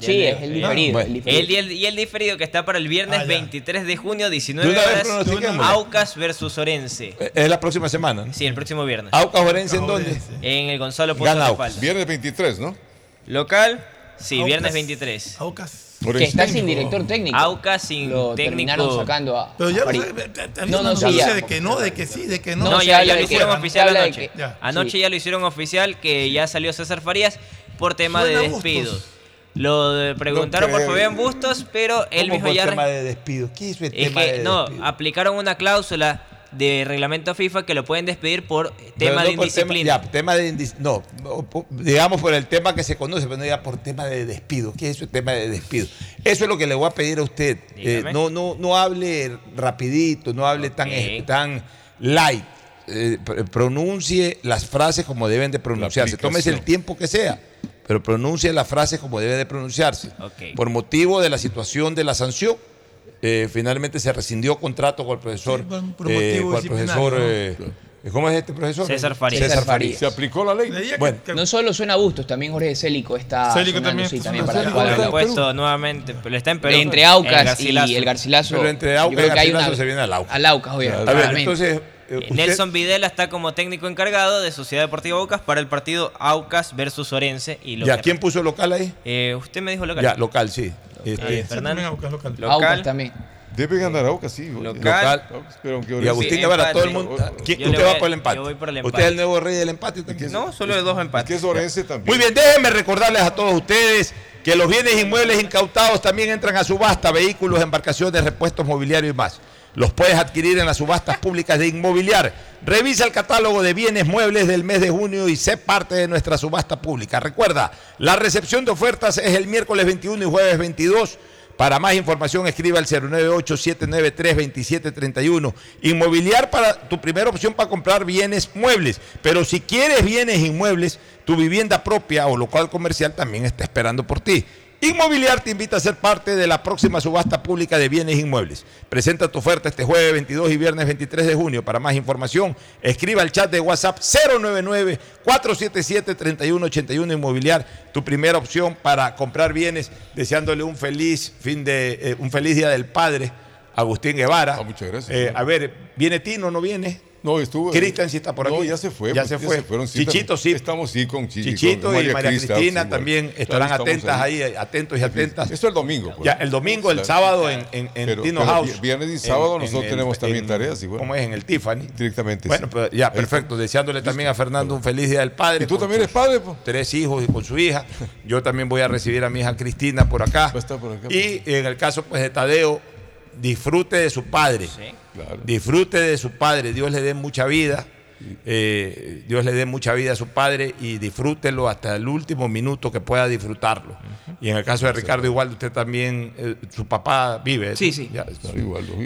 Sí, es el diferido. Bueno. el diferido. El, y, el, y el diferido que está para el viernes Ah, ya. 23 de junio, 19 De una vez horas. Aucas versus Orense. es la próxima semana. ¿no? Sí, el próximo viernes. Aucas Orense en dónde? En el Gonzalo. Falda. Viernes 23, ¿no? Local. Sí, Aucas. viernes 23. Aucas. Que está sin director técnico. Aucas sin Lo terminaron técnico. sacando a. Pero ya a No, no, sí, ya. de que no, de que sí, de que no. No, ya, lo hicieron que- oficial anoche. que- Ya. Anoche Sí. ya lo hicieron oficial que ya salió César Farías por tema Suena de Bustos. despidos. Lo de- preguntaron por. Fabián Bustos, pero él ¿Cómo mismo por ya... tema de. ¿Qué es el tema que de no, aplicaron una cláusula de reglamento FIFA que lo pueden despedir por tema no de por indisciplina. Tema, ya, tema de indis- no, digamos por el tema que se conoce, pero no ya por tema de despido. ¿Qué es eso, tema de despido? Eso es lo que le voy a pedir a usted. Eh, no, no, no hable rapidito, no hable tan, tan light. Eh, pr- pronuncie las frases como deben de pronunciarse. Tómese el tiempo que sea, pero pronuncie las frases como debe de pronunciarse. Por motivo de la situación de la sanción, eh, finalmente se rescindió contrato con el profesor. Sí, por- eh, con el profesor. eh, ¿Cómo es este profesor? César Farías. César César Farías. Se aplicó la ley. Bueno. que- No solo suena Bustos, también Jorge Célico está Célico también sí, también para el han Perú. puesto nuevamente, pero está en Perú. Entre El Aucas Garcilaso. y el Garcilaso. Pero entre Aucas y Garcilaso una- se viene al Aucas. Al Aucas, obvio. A ver, entonces, eh, usted- Nelson Videla está como técnico encargado de Sociedad Deportiva Aucas para el partido Aucas versus Orense. Y lo ¿Ya quién puso local ahí? Eh, usted me dijo local. Ya, local, sí. Este, Eh, Fernando. local. Local. también. Debe ganar Aucas, sí. Local. Aucas, pero aunque Y Agustín Sí, Guevara, todo el mundo. ¿Quién- Yo le usted voy va a- por el empate. yo voy por el Usted empate. es el nuevo rey del empate. también. No, solo de dos empates. que es Orense también. Muy bien, déjenme recordarles a todos ustedes que los bienes inmuebles incautados también entran a subasta, vehículos, embarcaciones, repuestos mobiliarios y más. Los puedes adquirir en las subastas públicas de Inmobiliar. Revisa el catálogo de bienes muebles del mes de junio y sé parte de nuestra subasta pública. Recuerda, la recepción de ofertas es el miércoles 21 y jueves 22. Para más información escriba al 098-793-2731. Inmobiliar para tu primera opción para comprar bienes muebles. Pero si quieres bienes inmuebles, tu vivienda propia o local comercial también está esperando por ti. Inmobiliar te invita a ser parte de la próxima subasta pública de bienes inmuebles. Presenta tu oferta este jueves 22 y viernes 23 de junio. Para más información, escriba al chat de WhatsApp 099-477-3181 Inmobiliar, tu primera opción para comprar bienes, deseándole un feliz fin de eh, un feliz día del padre. Agustín Guevara. muchas gracias. Eh, a ver, ¿viene Tino o no viene? No, estuvo. Cristian sí está por aquí. No, ya se fue. Ya pues, se fue. Chichito sí. Estamos sí con Chichi, Chichito con y María Cristina, Cristina sí, también bueno. estarán atentas ahí, atentos y atentas. Esto el domingo. pues. Ya, el domingo, el sábado en, en, en Pero- Tino pero House. Viernes y sábado En- nosotros en tenemos también tareas. Igual. ¿Cómo es? En el Tiffany. Directamente. Bueno, pues ya, perfecto. Deseándole también a Fernando un feliz día del padre. ¿Y tú también eres padre? pues? Tres hijos y con su hija. Yo también voy a recibir a mi hija Cristina por acá. Va a estar por acá, Y en el caso pues de Tadeo, disfrute de su padre. Claro. Disfrute de su padre. Dios le dé mucha vida. Eh, Dios le dé mucha vida a su padre y disfrútelo hasta el último minuto que pueda disfrutarlo. Y en el caso de Ricardo, igual usted también, eh, su papá vive. Sí, sí. Ya,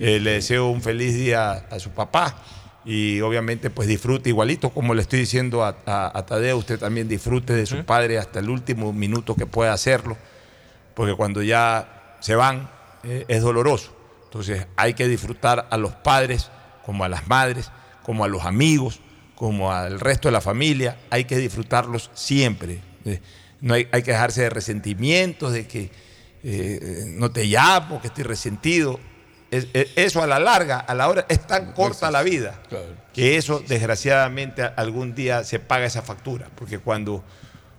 eh, le deseo un feliz día a su papá y obviamente pues disfrute igualito como le estoy diciendo a, a- a Tadeo, usted también disfrute de su padre hasta el último minuto que pueda hacerlo, porque cuando ya se van eh, es doloroso. Entonces hay que disfrutar a los padres como a las madres, como a los amigos, como al resto de la familia, hay que disfrutarlos siempre. Eh, no hay, hay que dejarse de resentimientos, de que eh, no te llamo, que estoy resentido. Es- es- eso a la larga, a la hora, es tan corta la vida que eso desgraciadamente algún día se paga esa factura, porque cuando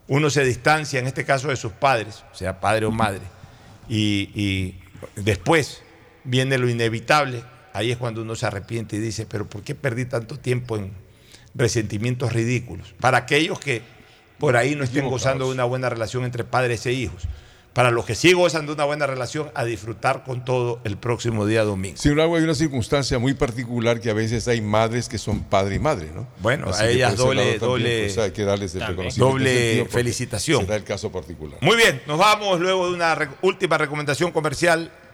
uno se distancia, en este caso de sus padres, sea padre o madre, y, y después viene lo inevitable, ahí es cuando uno se arrepiente y dice, pero ¿por qué perdí tanto tiempo en resentimientos ridículos? Para aquellos que por ahí no estén gozando de una buena relación entre padres e hijos. Para los que sí gozan de una buena relación, a disfrutar con todo el próximo día domingo. Sin embargo, hay una circunstancia muy particular que a veces hay madres que son padre y madre, ¿no? Bueno, Así a ellas doble- doble- pues, hay que darles el reconocimiento. Doble felicitación. Será el caso particular. Muy bien, nos vamos luego de una re- última recomendación comercial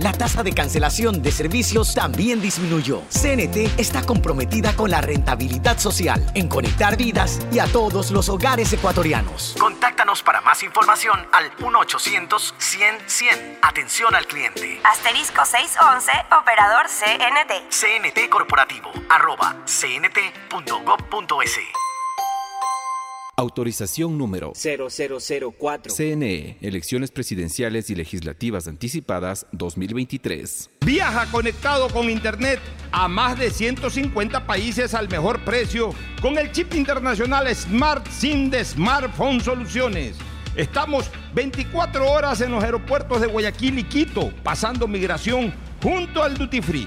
la tasa de cancelación de servicios también disminuyó. CNT está comprometida con la rentabilidad social, en conectar vidas y a todos los hogares ecuatorianos. Contáctanos para más información al 1-800-100-100. Atención al cliente. Asterisco 611, operador CNT. CNT Corporativo, arroba cnt.gov.es. Autorización número 0004. CNE, Elecciones Presidenciales y Legislativas Anticipadas 2023. Viaja conectado con Internet a más de 150 países al mejor precio con el chip internacional Smart SIM de Smartphone Soluciones. Estamos 24 horas en los aeropuertos de Guayaquil y Quito, pasando migración junto al Duty Free.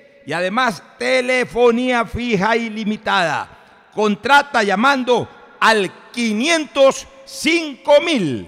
y además telefonía fija ilimitada. Contrata llamando al 505 mil.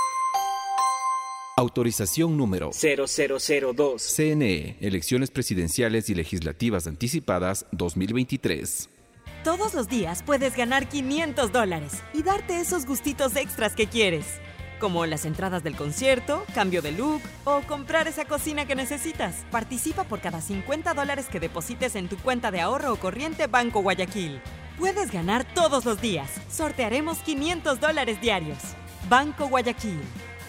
Autorización número 0002. CNE, Elecciones Presidenciales y Legislativas Anticipadas 2023. Todos los días puedes ganar 500 dólares y darte esos gustitos extras que quieres, como las entradas del concierto, cambio de look o comprar esa cocina que necesitas. Participa por cada 50 dólares que deposites en tu cuenta de ahorro o corriente Banco Guayaquil. Puedes ganar todos los días. Sortearemos 500 dólares diarios. Banco Guayaquil.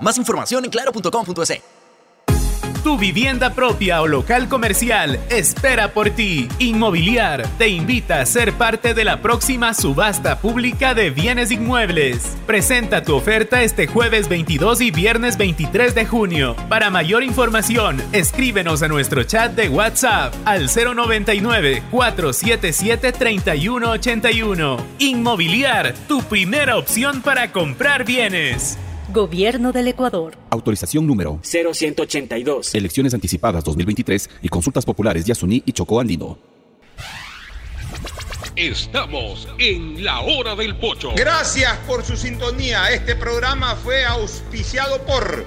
Más información en claro.com.es. Tu vivienda propia o local comercial espera por ti. Inmobiliar te invita a ser parte de la próxima subasta pública de bienes inmuebles. Presenta tu oferta este jueves 22 y viernes 23 de junio. Para mayor información, escríbenos a nuestro chat de WhatsApp al 099 477 3181. Inmobiliar, tu primera opción para comprar bienes. Gobierno del Ecuador. Autorización número 0182. Elecciones anticipadas 2023 y consultas populares Yasuní y Chocó Andino. Estamos en la hora del pocho. Gracias por su sintonía. Este programa fue auspiciado por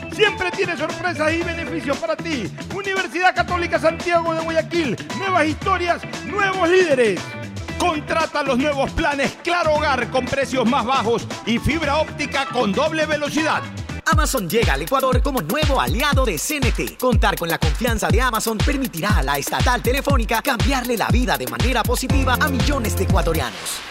Siempre tiene sorpresas y beneficios para ti. Universidad Católica Santiago de Guayaquil. Nuevas historias, nuevos líderes. Contrata los nuevos planes Claro Hogar con precios más bajos y fibra óptica con doble velocidad. Amazon llega al Ecuador como nuevo aliado de CNT. Contar con la confianza de Amazon permitirá a la estatal telefónica cambiarle la vida de manera positiva a millones de ecuatorianos.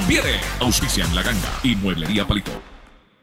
conviene. Auspician La Ganga y Mueblería Palito.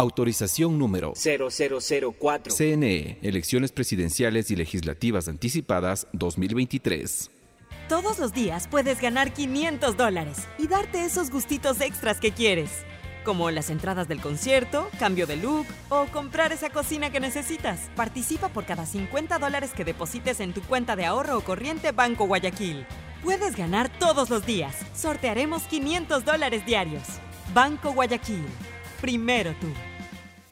Autorización número 0004. CNE, Elecciones Presidenciales y Legislativas Anticipadas 2023. Todos los días puedes ganar 500 dólares y darte esos gustitos extras que quieres. Como las entradas del concierto, cambio de look o comprar esa cocina que necesitas. Participa por cada 50 dólares que deposites en tu cuenta de ahorro o corriente Banco Guayaquil. Puedes ganar todos los días. Sortearemos 500 dólares diarios. Banco Guayaquil. Primero tú.